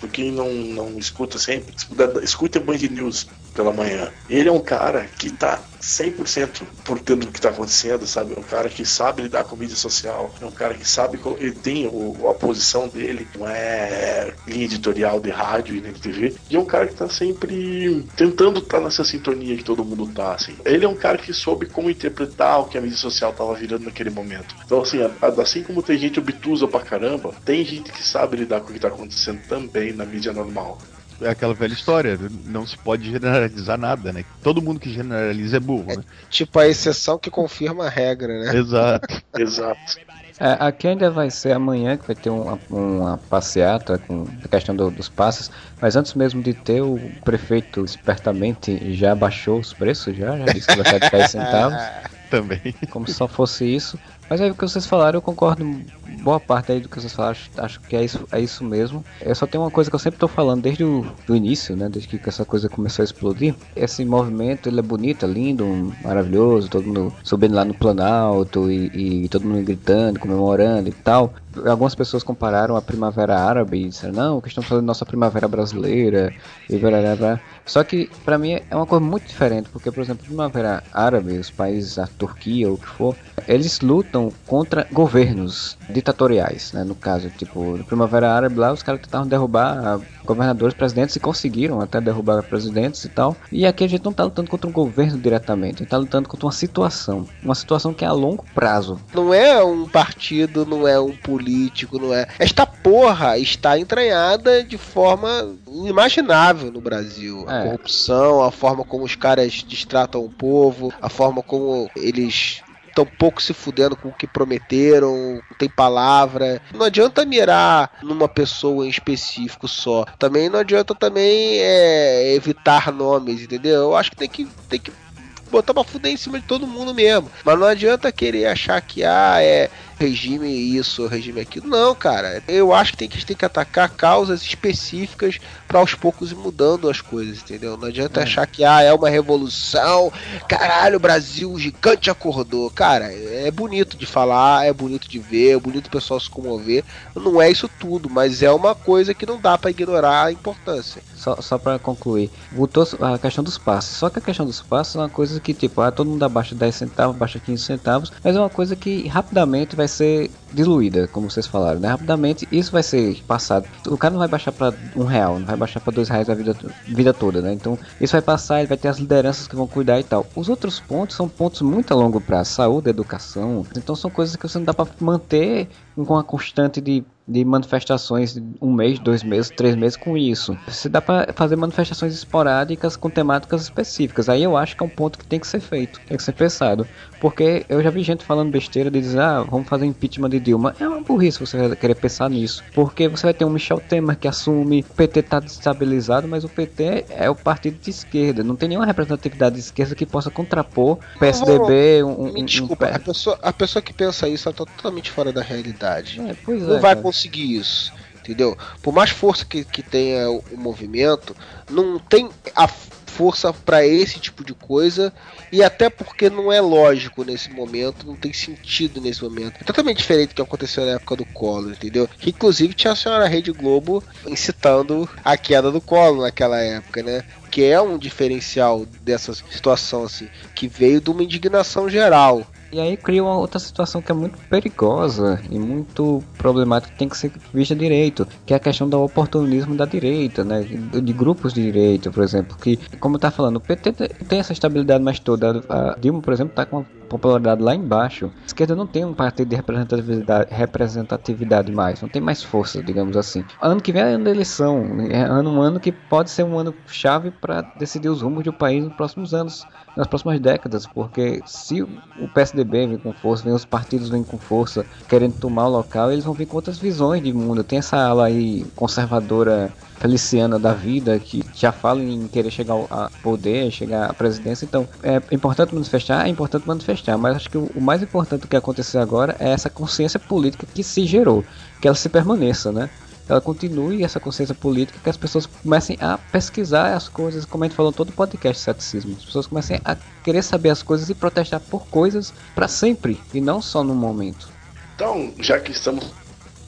por quem não, não escuta sempre, escuta Band News pela manhã. Ele é um cara que tá 100% por dentro do que tá acontecendo, sabe? É um cara que sabe lidar com mídia social, é um cara que sabe, ele tem o- a posição dele, não é linha editorial de rádio e nem de TV, e é um cara que tá sempre tentando estar nessa sintonia que todo mundo tá, assim. Ele é um cara que soube como interpretar o que a mídia social tava virando naquele momento. Então, assim, assim como tem gente obtusa pra caramba, tem gente que sabe lidar com o que tá acontecendo também na mídia normal. É aquela velha história, não se pode generalizar nada, né? Todo mundo que generaliza é burro, né? Tipo a exceção que confirma a regra, né? Exato. [laughs] Exato. É, aqui ainda vai ser amanhã que vai ter uma, uma passeata com a questão do- dos passes, mas antes mesmo de ter, o prefeito espertamente já baixou os preços, já, já disse que vai sair de 10 centavos. [laughs] Também. Como se só fosse isso. Mas aí o que vocês falaram, eu concordo boa parte aí do que vocês falaram, acho, acho que é isso, é isso mesmo. Eu só tenho uma coisa que eu sempre tô falando desde o do início, né? Desde que essa coisa começou a explodir. Esse movimento, ele é bonito, é lindo, maravilhoso, todo mundo subindo lá no Planalto e, e todo mundo gritando, comemorando e tal. Algumas pessoas compararam a Primavera Árabe e disseram, não, que estamos fazendo nossa Primavera Brasileira e blá, blá, blá. Só que pra mim é uma coisa muito diferente, porque, por exemplo, Primavera Árabe, os países, a Turquia ou o que for, eles lutam contra governos ditatoriais, né? No caso, tipo, no Primavera Árabe lá, os caras tentaram derrubar ah, governadores, presidentes e conseguiram até derrubar presidentes e tal. E aqui a gente não tá lutando contra um governo diretamente, a gente tá lutando contra uma situação, uma situação que é a longo prazo. Não é um partido, não é um político, não é. Esta porra está entranhada de forma inimaginável no Brasil. A É. corrupção, a forma como os caras distratam o povo, a forma como eles estão pouco se fudendo com o que prometeram, não tem palavra. Não adianta mirar numa pessoa em específico só. Também não adianta também é, evitar nomes, entendeu? Eu acho que tem que, tem que botar pra fuder em cima de todo mundo mesmo. Mas não adianta querer achar que, ah, é regime isso, regime aquilo. Não, cara. Eu acho que tem que, a gente tem que atacar causas específicas para aos poucos ir mudando as coisas, entendeu? Não adianta achar que, ah, é uma revolução. Caralho, o Brasil o gigante acordou. Cara, é bonito de falar, é bonito de ver, é bonito o pessoal se comover. Não é isso tudo, mas é uma coisa que não dá para ignorar a importância. Só, só para concluir, voltou a questão dos passes. Só que a questão dos passes é uma coisa que, tipo, ah, todo mundo abaixa 10 centavos, abaixa 15 centavos, mas é uma coisa que rapidamente vai vai ser diluída, como vocês falaram, né? Rapidamente isso vai ser passado. O cara não vai baixar para um real, não vai baixar para dois reais a vida, vida toda, né? Então isso vai passar, ele vai ter as lideranças que vão cuidar e tal. Os outros pontos são pontos muito a longo prazo, saúde, educação. Então são coisas que você não dá para manter com a constante de de manifestações um mês, dois meses, três meses com isso. Você dá para fazer manifestações esporádicas com temáticas específicas. Aí eu acho que é um ponto que tem que ser feito, tem que ser pensado. Porque eu já vi gente falando besteira de dizer, ah, vamos fazer impeachment de Dilma. É uma burrice você querer pensar nisso. Porque você vai ter um Michel Temer que assume, o PT tá destabilizado, mas o PT é o partido de esquerda. Não tem nenhuma representatividade de esquerda que possa contrapor PSDB. Um, Me desculpa, um... a, pessoa, a pessoa que pensa isso está totalmente fora da realidade. É, pois não é, vai cara. Conseguir isso. Entendeu? Por mais força que, que tenha o, movimento, não tem a força para esse tipo de coisa e até porque não é lógico nesse momento, não tem sentido nesse momento. É totalmente diferente do que aconteceu na época do Collor, entendeu? Que inclusive tinha a senhora Rede Globo incitando a queda do Collor naquela época, né? Que é um diferencial dessa situação assim, que veio de uma indignação geral. E aí cria uma outra situação que é muito perigosa e muito problemática que tem que ser vista direito, que é a questão do oportunismo da direita, né? De grupos de direita, por exemplo, que, como tá falando, o PT tem essa estabilidade mais toda. A Dilma, por exemplo, tá com uma popularidade lá embaixo. A esquerda não tem um partido de representatividade, representatividade mais, não tem mais força, digamos assim. Ano que vem é ano da eleição, é ano, um ano que pode ser um ano chave para decidir os rumos do país nos próximos anos, nas próximas décadas, porque se o PSDB vem com força, vem os partidos vêm com força, querendo tomar o local, eles vão vir com outras visões de mundo. Tem essa ala aí conservadora feliciana da vida que já fala em querer chegar ao poder, chegar à presidência. Então, é importante manifestar, é importante manifestar, mas acho que o mais importante que acontecer agora é essa consciência política que se gerou, que ela se permaneça, né? Ela continue essa consciência política, que as pessoas comecem a pesquisar as coisas, como a gente falou todo o podcast ceticismo. As pessoas comecem a querer saber as coisas e protestar por coisas para sempre e não só no momento. Então, já que estamos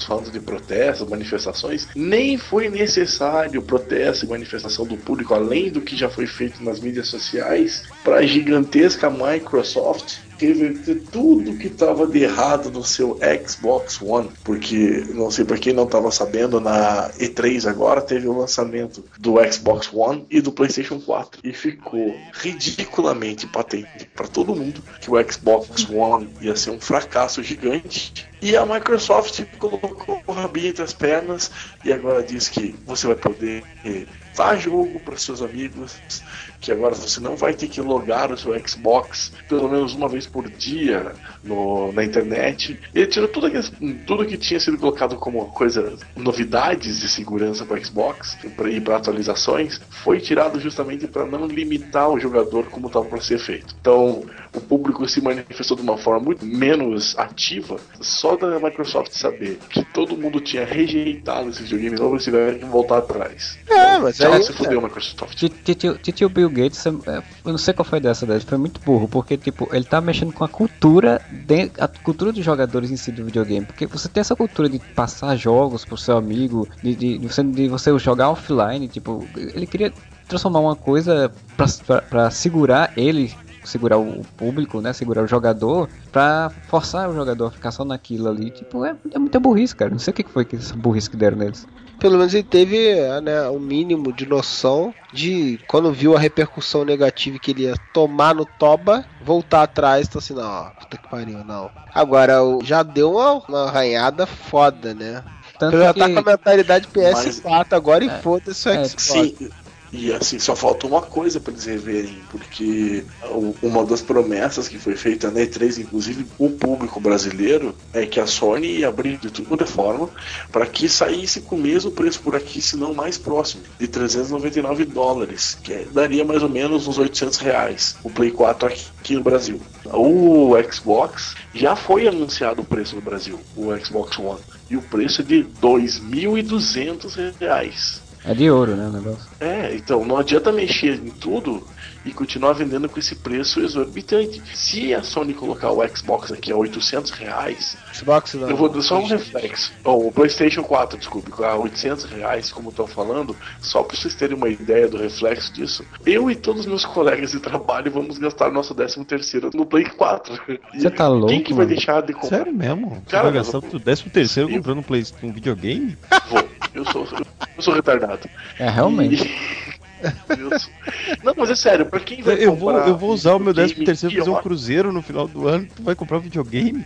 falando de protestos, manifestações, nem foi necessário protesto e manifestação do público, além do que já foi feito nas mídias sociais, para a gigantesca Microsoft reverter tudo que estava de errado no seu Xbox One, porque não sei para quem não estava sabendo, na E3 agora teve o lançamento do Xbox One e do PlayStation 4 e ficou ridiculamente patente para todo mundo que o Xbox One ia ser um fracasso gigante e a Microsoft colocou o rabinho entre as pernas e agora diz que você vai poder dar jogo para seus amigos, que agora você não vai ter que logar o seu Xbox pelo menos uma vez por dia no, na internet. Ele tirou tudo que, tudo que tinha sido colocado como coisa, novidades de segurança para Xbox e para atualizações, foi tirado justamente para não limitar o jogador como estava para ser feito. Então, o público se manifestou de uma forma muito menos ativa, só da Microsoft saber que todo mundo tinha rejeitado esse videogame novo, eles tiveram que voltar atrás. É, mas Tchau, aí, se fudeu, Microsoft. Titio Bill Gates, eu não sei qual foi dessa, ele foi muito burro, porque tipo, ele tá mexendo com a cultura, de, a cultura dos jogadores em si do videogame, porque você tem essa cultura de passar jogos pro seu amigo, de, de, de você, de você jogar offline, tipo, ele queria transformar uma coisa pra segurar ele segurar o público, né, segurar o jogador, pra forçar o jogador a ficar só naquilo ali. Tipo, é, é muita burrice, cara. Não sei o que foi que essa burrice que deram neles. Pelo menos ele teve né, um mínimo de noção de quando viu a repercussão negativa que ele ia tomar no Toba, voltar atrás, então assim, não, puta que pariu, não. Agora, já deu uma, uma arranhada foda, né? Tanto já que... tá com a mentalidade PS4 Mas- agora e É, foda-se o é, Xbox. Sim. E assim, só falta uma coisa para eles reverem, porque uma das promessas que foi feita na E3, inclusive o público brasileiro, é que a Sony ia abrir de tudo forma para que saísse com o mesmo preço por aqui, se não mais próximo, de 399 dólares, que é- daria mais ou menos uns 800 reais o Play 4 aqui, aqui no Brasil. O Xbox já foi anunciado o preço no Brasil, o Xbox One, e o preço é de 2.200 reais. É de ouro, né, o negócio. É, então não adianta mexer em tudo e continuar vendendo com esse preço exorbitante. Se a Sony colocar o Xbox aqui a 800 reais, Xbox não. eu vou dar só um reflexo. Oh, o PlayStation 4, desculpe, a 800 reais, como estão falando, só para vocês terem uma ideia do reflexo disso, eu e todos os meus colegas de trabalho vamos gastar nosso 13 terceiro no Play 4. Você tá louco? Quem que vai mano? deixar de comprar? Sério mesmo? Você Cara, vai gastar eu- o 13 terceiro comprando um, play, um videogame? Vou. Eu sou, eu sou retardado. É, realmente. Sou- Não, mas é sério, pra quem vai Eu vou, comprar eu vou usar o meu 13 videogame terceiro fazer um cruzeiro no final do ano. Tu vai comprar um videogame?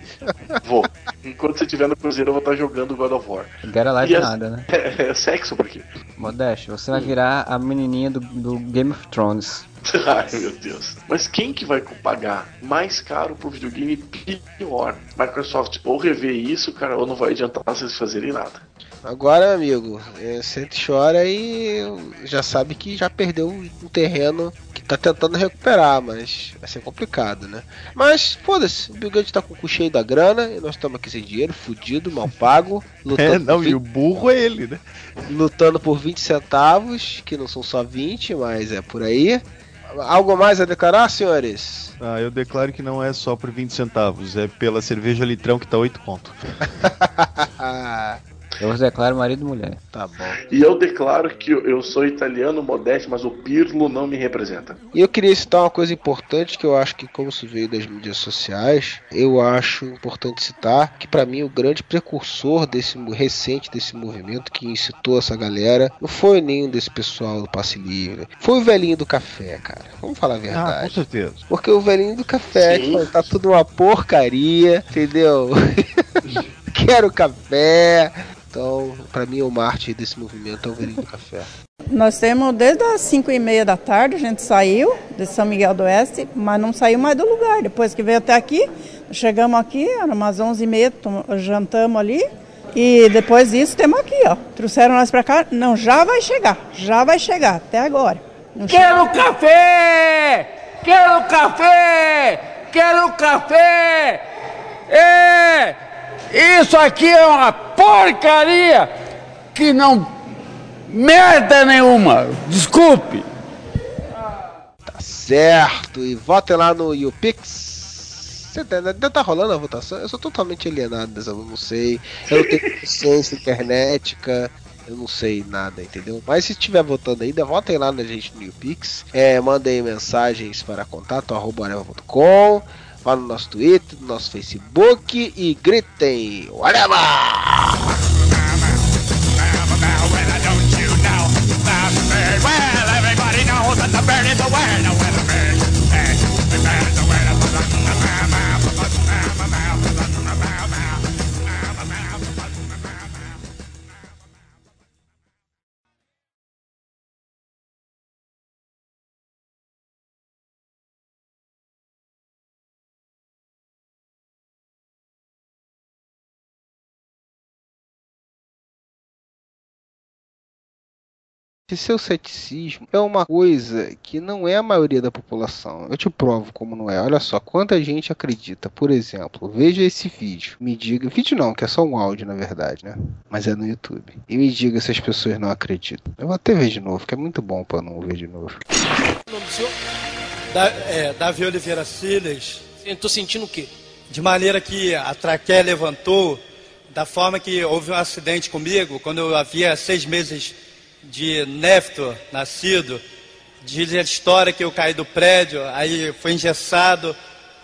Vou. Enquanto você estiver no Cruzeiro, eu vou estar jogando God of War. Gara lá E de as- nada, né? [laughs] É, é sexo por quê? Modeste, você vai virar a menininha do, do Game of Thrones. [laughs] Ai meu Deus. Mas quem que vai pagar mais caro pro videogame pior? Microsoft ou rever isso, cara, ou não vai adiantar vocês fazerem nada. Agora, amigo, é, sente e chora e já sabe que já perdeu um terreno que tá tentando recuperar, mas vai ser complicado, né? Mas, foda-se, o Bill Gates tá com o cu cheio da grana e nós estamos aqui sem dinheiro, fudido, mal pago, [laughs] lutando, É, não, por e o burro é ele, né? 20, lutando por 20 centavos, que não são só 20, mas é por aí. Algo mais a declarar, senhores? Ah, eu declaro que não é só por 20 centavos, é pela cerveja litrão que tá 8 conto. [laughs] Eu os declaro marido e mulher. Tá bom. E eu declaro que eu sou italiano modesto, mas o Pirlo não me representa. E eu queria citar uma coisa importante que eu acho que, como se veio das mídias sociais, eu acho importante citar que, pra mim, o grande precursor desse recente desse movimento que incitou essa galera não foi nenhum desse pessoal do passe livre, foi o velhinho do café, cara. Vamos falar a Ah, com verdade. certeza. Porque o velhinho do café fala, tá tudo uma porcaria, entendeu? [laughs] Quero café. Então, pra mim, o mártir desse movimento é o velhinho do café. Nós temos desde as 5 e meia da tarde, a gente saiu de São Miguel do Oeste, mas não saiu mais do lugar. Depois que veio até aqui, chegamos aqui, era umas 11 e meia, jantamos ali. E depois disso, temos aqui, ó. Trouxeram nós pra cá. Não, já vai chegar, já vai chegar, até agora. Não Quero café! Quero café! Quero café! É! Isso aqui é uma porcaria que não. merda nenhuma! Desculpe! Tá certo. E votem lá no YouPix. Tá- Ainda tá rolando a votação? Eu sou totalmente alienado dessa, eu não sei. Eu não tenho [laughs] consciência internética. Eu não sei nada, entendeu? Mas se estiver votando ainda, votem lá na gente no YouPix. É, mandem mensagens para contato arroba areva.com. Vá no nosso Twitter, no nosso Facebook e gritem Whatever! Seu ceticismo é uma coisa que não é a maioria da população. Eu te provo como não é. Olha só, quanta gente acredita. Por exemplo, veja esse vídeo. Me diga. Vídeo não, que é só um áudio, na verdade, né? Mas é no YouTube. E me diga se as pessoas não acreditam. Eu vou até ver de novo, que é muito bom pra não ver de novo. O nome do senhor? Da, é, Davi Oliveira Silas. Eu tô sentindo o quê? De maneira que a traqueia levantou, da forma que houve um acidente comigo, quando eu havia seis meses de néfito nascido. Diz a história que eu caí do prédio, aí foi engessado,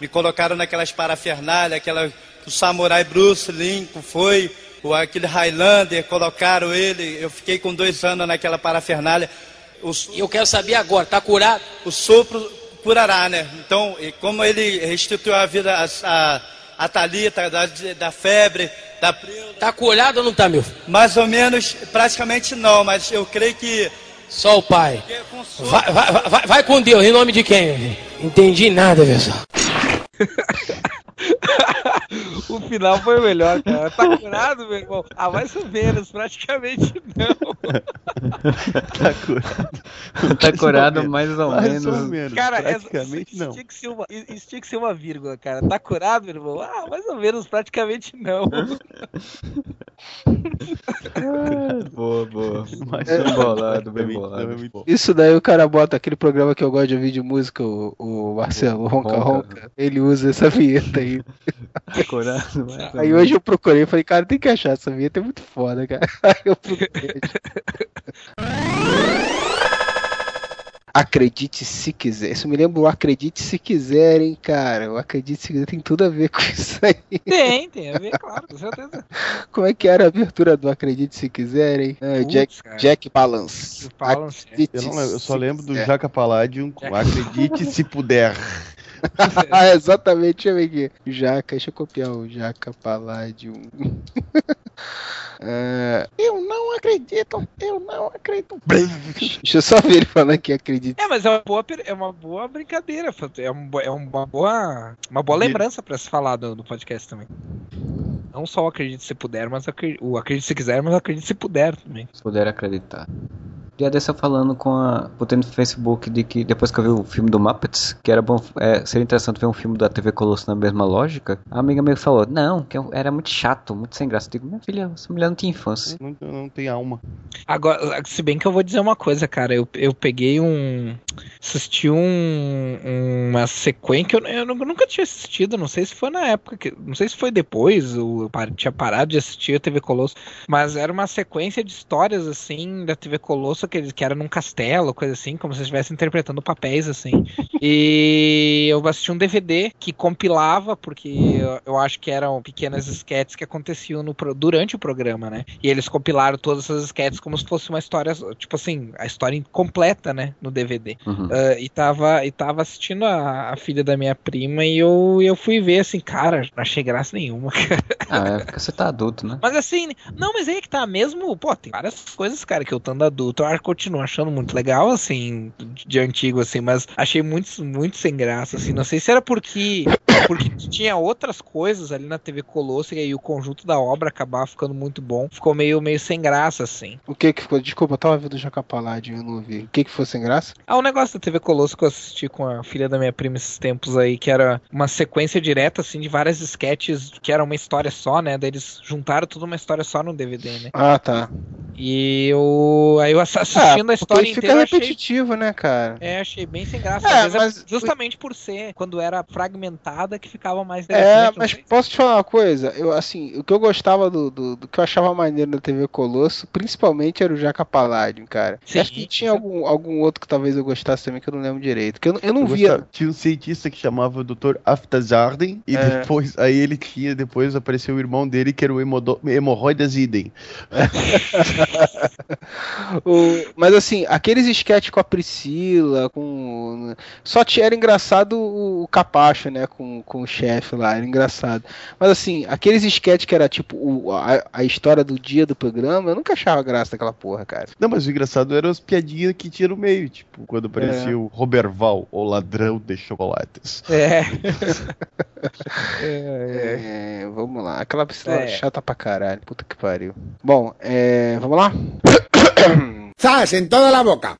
me colocaram naquelas parafernálias, aquela o samurai Bruce Lincoln foi, o, aquele Highlander, colocaram ele, eu fiquei com dois anos naquela parafernália. E eu quero saber agora, tá curado? O sopro curará, né? Então, como ele restituiu a vida a, a, a Thalita, da, da febre, da Tá curado ou não tá, meu? Mais ou menos, praticamente não, mas eu creio que. Só o pai. Vai, vai, vai, vai com Deus, em nome de quem? Entendi nada, pessoal. [laughs] [laughs] O final foi o melhor, cara. Tá curado, meu irmão? Ah, mais ou menos, praticamente não. [laughs] tá curado. Tá curado mais ou Mais menos. ou menos. Cara, praticamente isso, não. Tinha que ser uma, isso tinha que ser uma vírgula, cara. Tá curado, meu irmão? Ah, mais ou menos, praticamente não. [laughs] boa, boa. Mas É. bem bolado, bem bolado. também muito Isso daí o cara bota aquele programa que eu gosto de ouvir de música, o, o Marcelo, Ronca Ronca. Ronca. Ele usa essa vinheta aí. Mas [laughs] Aí hoje eu procurei e falei, cara, tem que achar essa vinheta, é muito foda, cara. [laughs] Aí eu procurei. Acredite se quiser. Isso me lembra o Acredite se quiserem, cara. O Acredite se quiser tem tudo a ver com isso aí. Tem, tem a ver, claro, com certeza. [laughs] Como é que era a abertura do Acredite se quiserem? É, Putz, Jack, cara. Jack Balance. Balance, é. Acredite Eu, não lembro, eu só lembro do. Jaca Palladium com Acredite se puder. [laughs] ah, exatamente, deixa eu ver aqui. Jaca, deixa eu copiar o Jaca Palladium. [laughs] É, eu não acredito, eu não acredito. [laughs] Deixa eu só ver ele falando que acredita. É, mas é uma boa, é uma boa brincadeira, é, um é uma boa, uma boa lembrança pra se falar do, do podcast também. Não só o acredite se puder, mas o acredite se quiser, mas acredite se puder também. Se puder acreditar. Dia desse eu falando com a. Botei no Facebook de que depois que eu vi o filme do Muppets, que era bom. É, seria interessante ver um filme da TV Colosso na mesma lógica. A amiga minha falou, não, que era muito chato, muito sem graça. Eu digo, minha filha, essa mulher não tinha infância. Não, não tem alma. Agora, se bem que eu vou dizer uma coisa, cara, eu, eu peguei um. assisti um. uma sequência que eu, eu nunca tinha assistido, não sei se foi na época, que, não sei se foi depois, ou eu tinha parado de assistir a TV Colosso, mas era uma sequência de histórias, assim, da TV Colosso, que, eles- que era num castelo, coisa assim, como se estivesse interpretando papéis, assim. [laughs] e eu assisti um DVD que compilava, porque eu, eu acho que eram pequenas sketches que aconteciam no, durante o programa, né? E eles compilaram todas essas sketches como se fosse uma história, tipo assim, a história completa, né? No DVD. Uhum. Ah, e, tava, e tava assistindo a, a filha da minha prima e eu, eu fui ver assim, cara, não achei graça nenhuma. [laughs] Ah, é porque você tá adulto, né? Mas assim, não, mas aí que tá mesmo, pô, tem várias coisas, cara, que eu estando adulto, eu continuo achando muito legal, assim, de, de antigo, assim, mas achei muito, muito sem graça, assim, não sei se era porque, porque tinha outras coisas ali na TV Colosso e aí o conjunto da obra acabava ficando muito bom, ficou meio, meio sem graça, assim. O que que ficou? Desculpa, eu tava vendo o Jaca Palladium, eu não ouvi. O que que foi sem graça? Ah, o negócio da TV Colosso que eu assisti com a filha da minha prima esses tempos aí, que era uma sequência direta, assim, de várias sketches que era uma história só, né? Daí eles juntaram tudo uma história só no DVD, né? Ah, tá. E eu. Aí eu ass- assistindo a porque história fica inteira, achei. repetitivo, né, cara? É, achei bem sem graça. É, é mas- justamente por ser, quando era fragmentada, que ficava mais É, mas posso te falar uma coisa? Eu, assim, o que eu gostava do, do, do que eu achava maneiro na TV Colosso, principalmente era o Jaca Palladium, cara. Sim, Acho que tinha algum, algum outro que talvez eu gostasse também, que eu não lembro direito. Que eu, eu não Eu via. gostava- Tinha um cientista que chamava Dr. Aftazarden e É. depois aí ele tinha depois apareceu o irmão dele que era o hemorroidas idem. [laughs] O- mas assim, aqueles sketches com a Priscila, com. Só tinha, era engraçado o, o Capacho, né? Com, com o chefe lá, era engraçado. Mas assim, aqueles sketches que era tipo o- a, a história do dia do programa, eu nunca achava graça daquela porra, cara. Não, mas o engraçado eram as piadinhas que tinha no meio, tipo, quando aparecia É. o Roberval, o ladrão de chocolates. É. [laughs] É, vamos lá. Aquela Priscila É. chata pra caralho. Puta que pariu. Bom, é, vamos lá? ¡Zas! En toda la boca.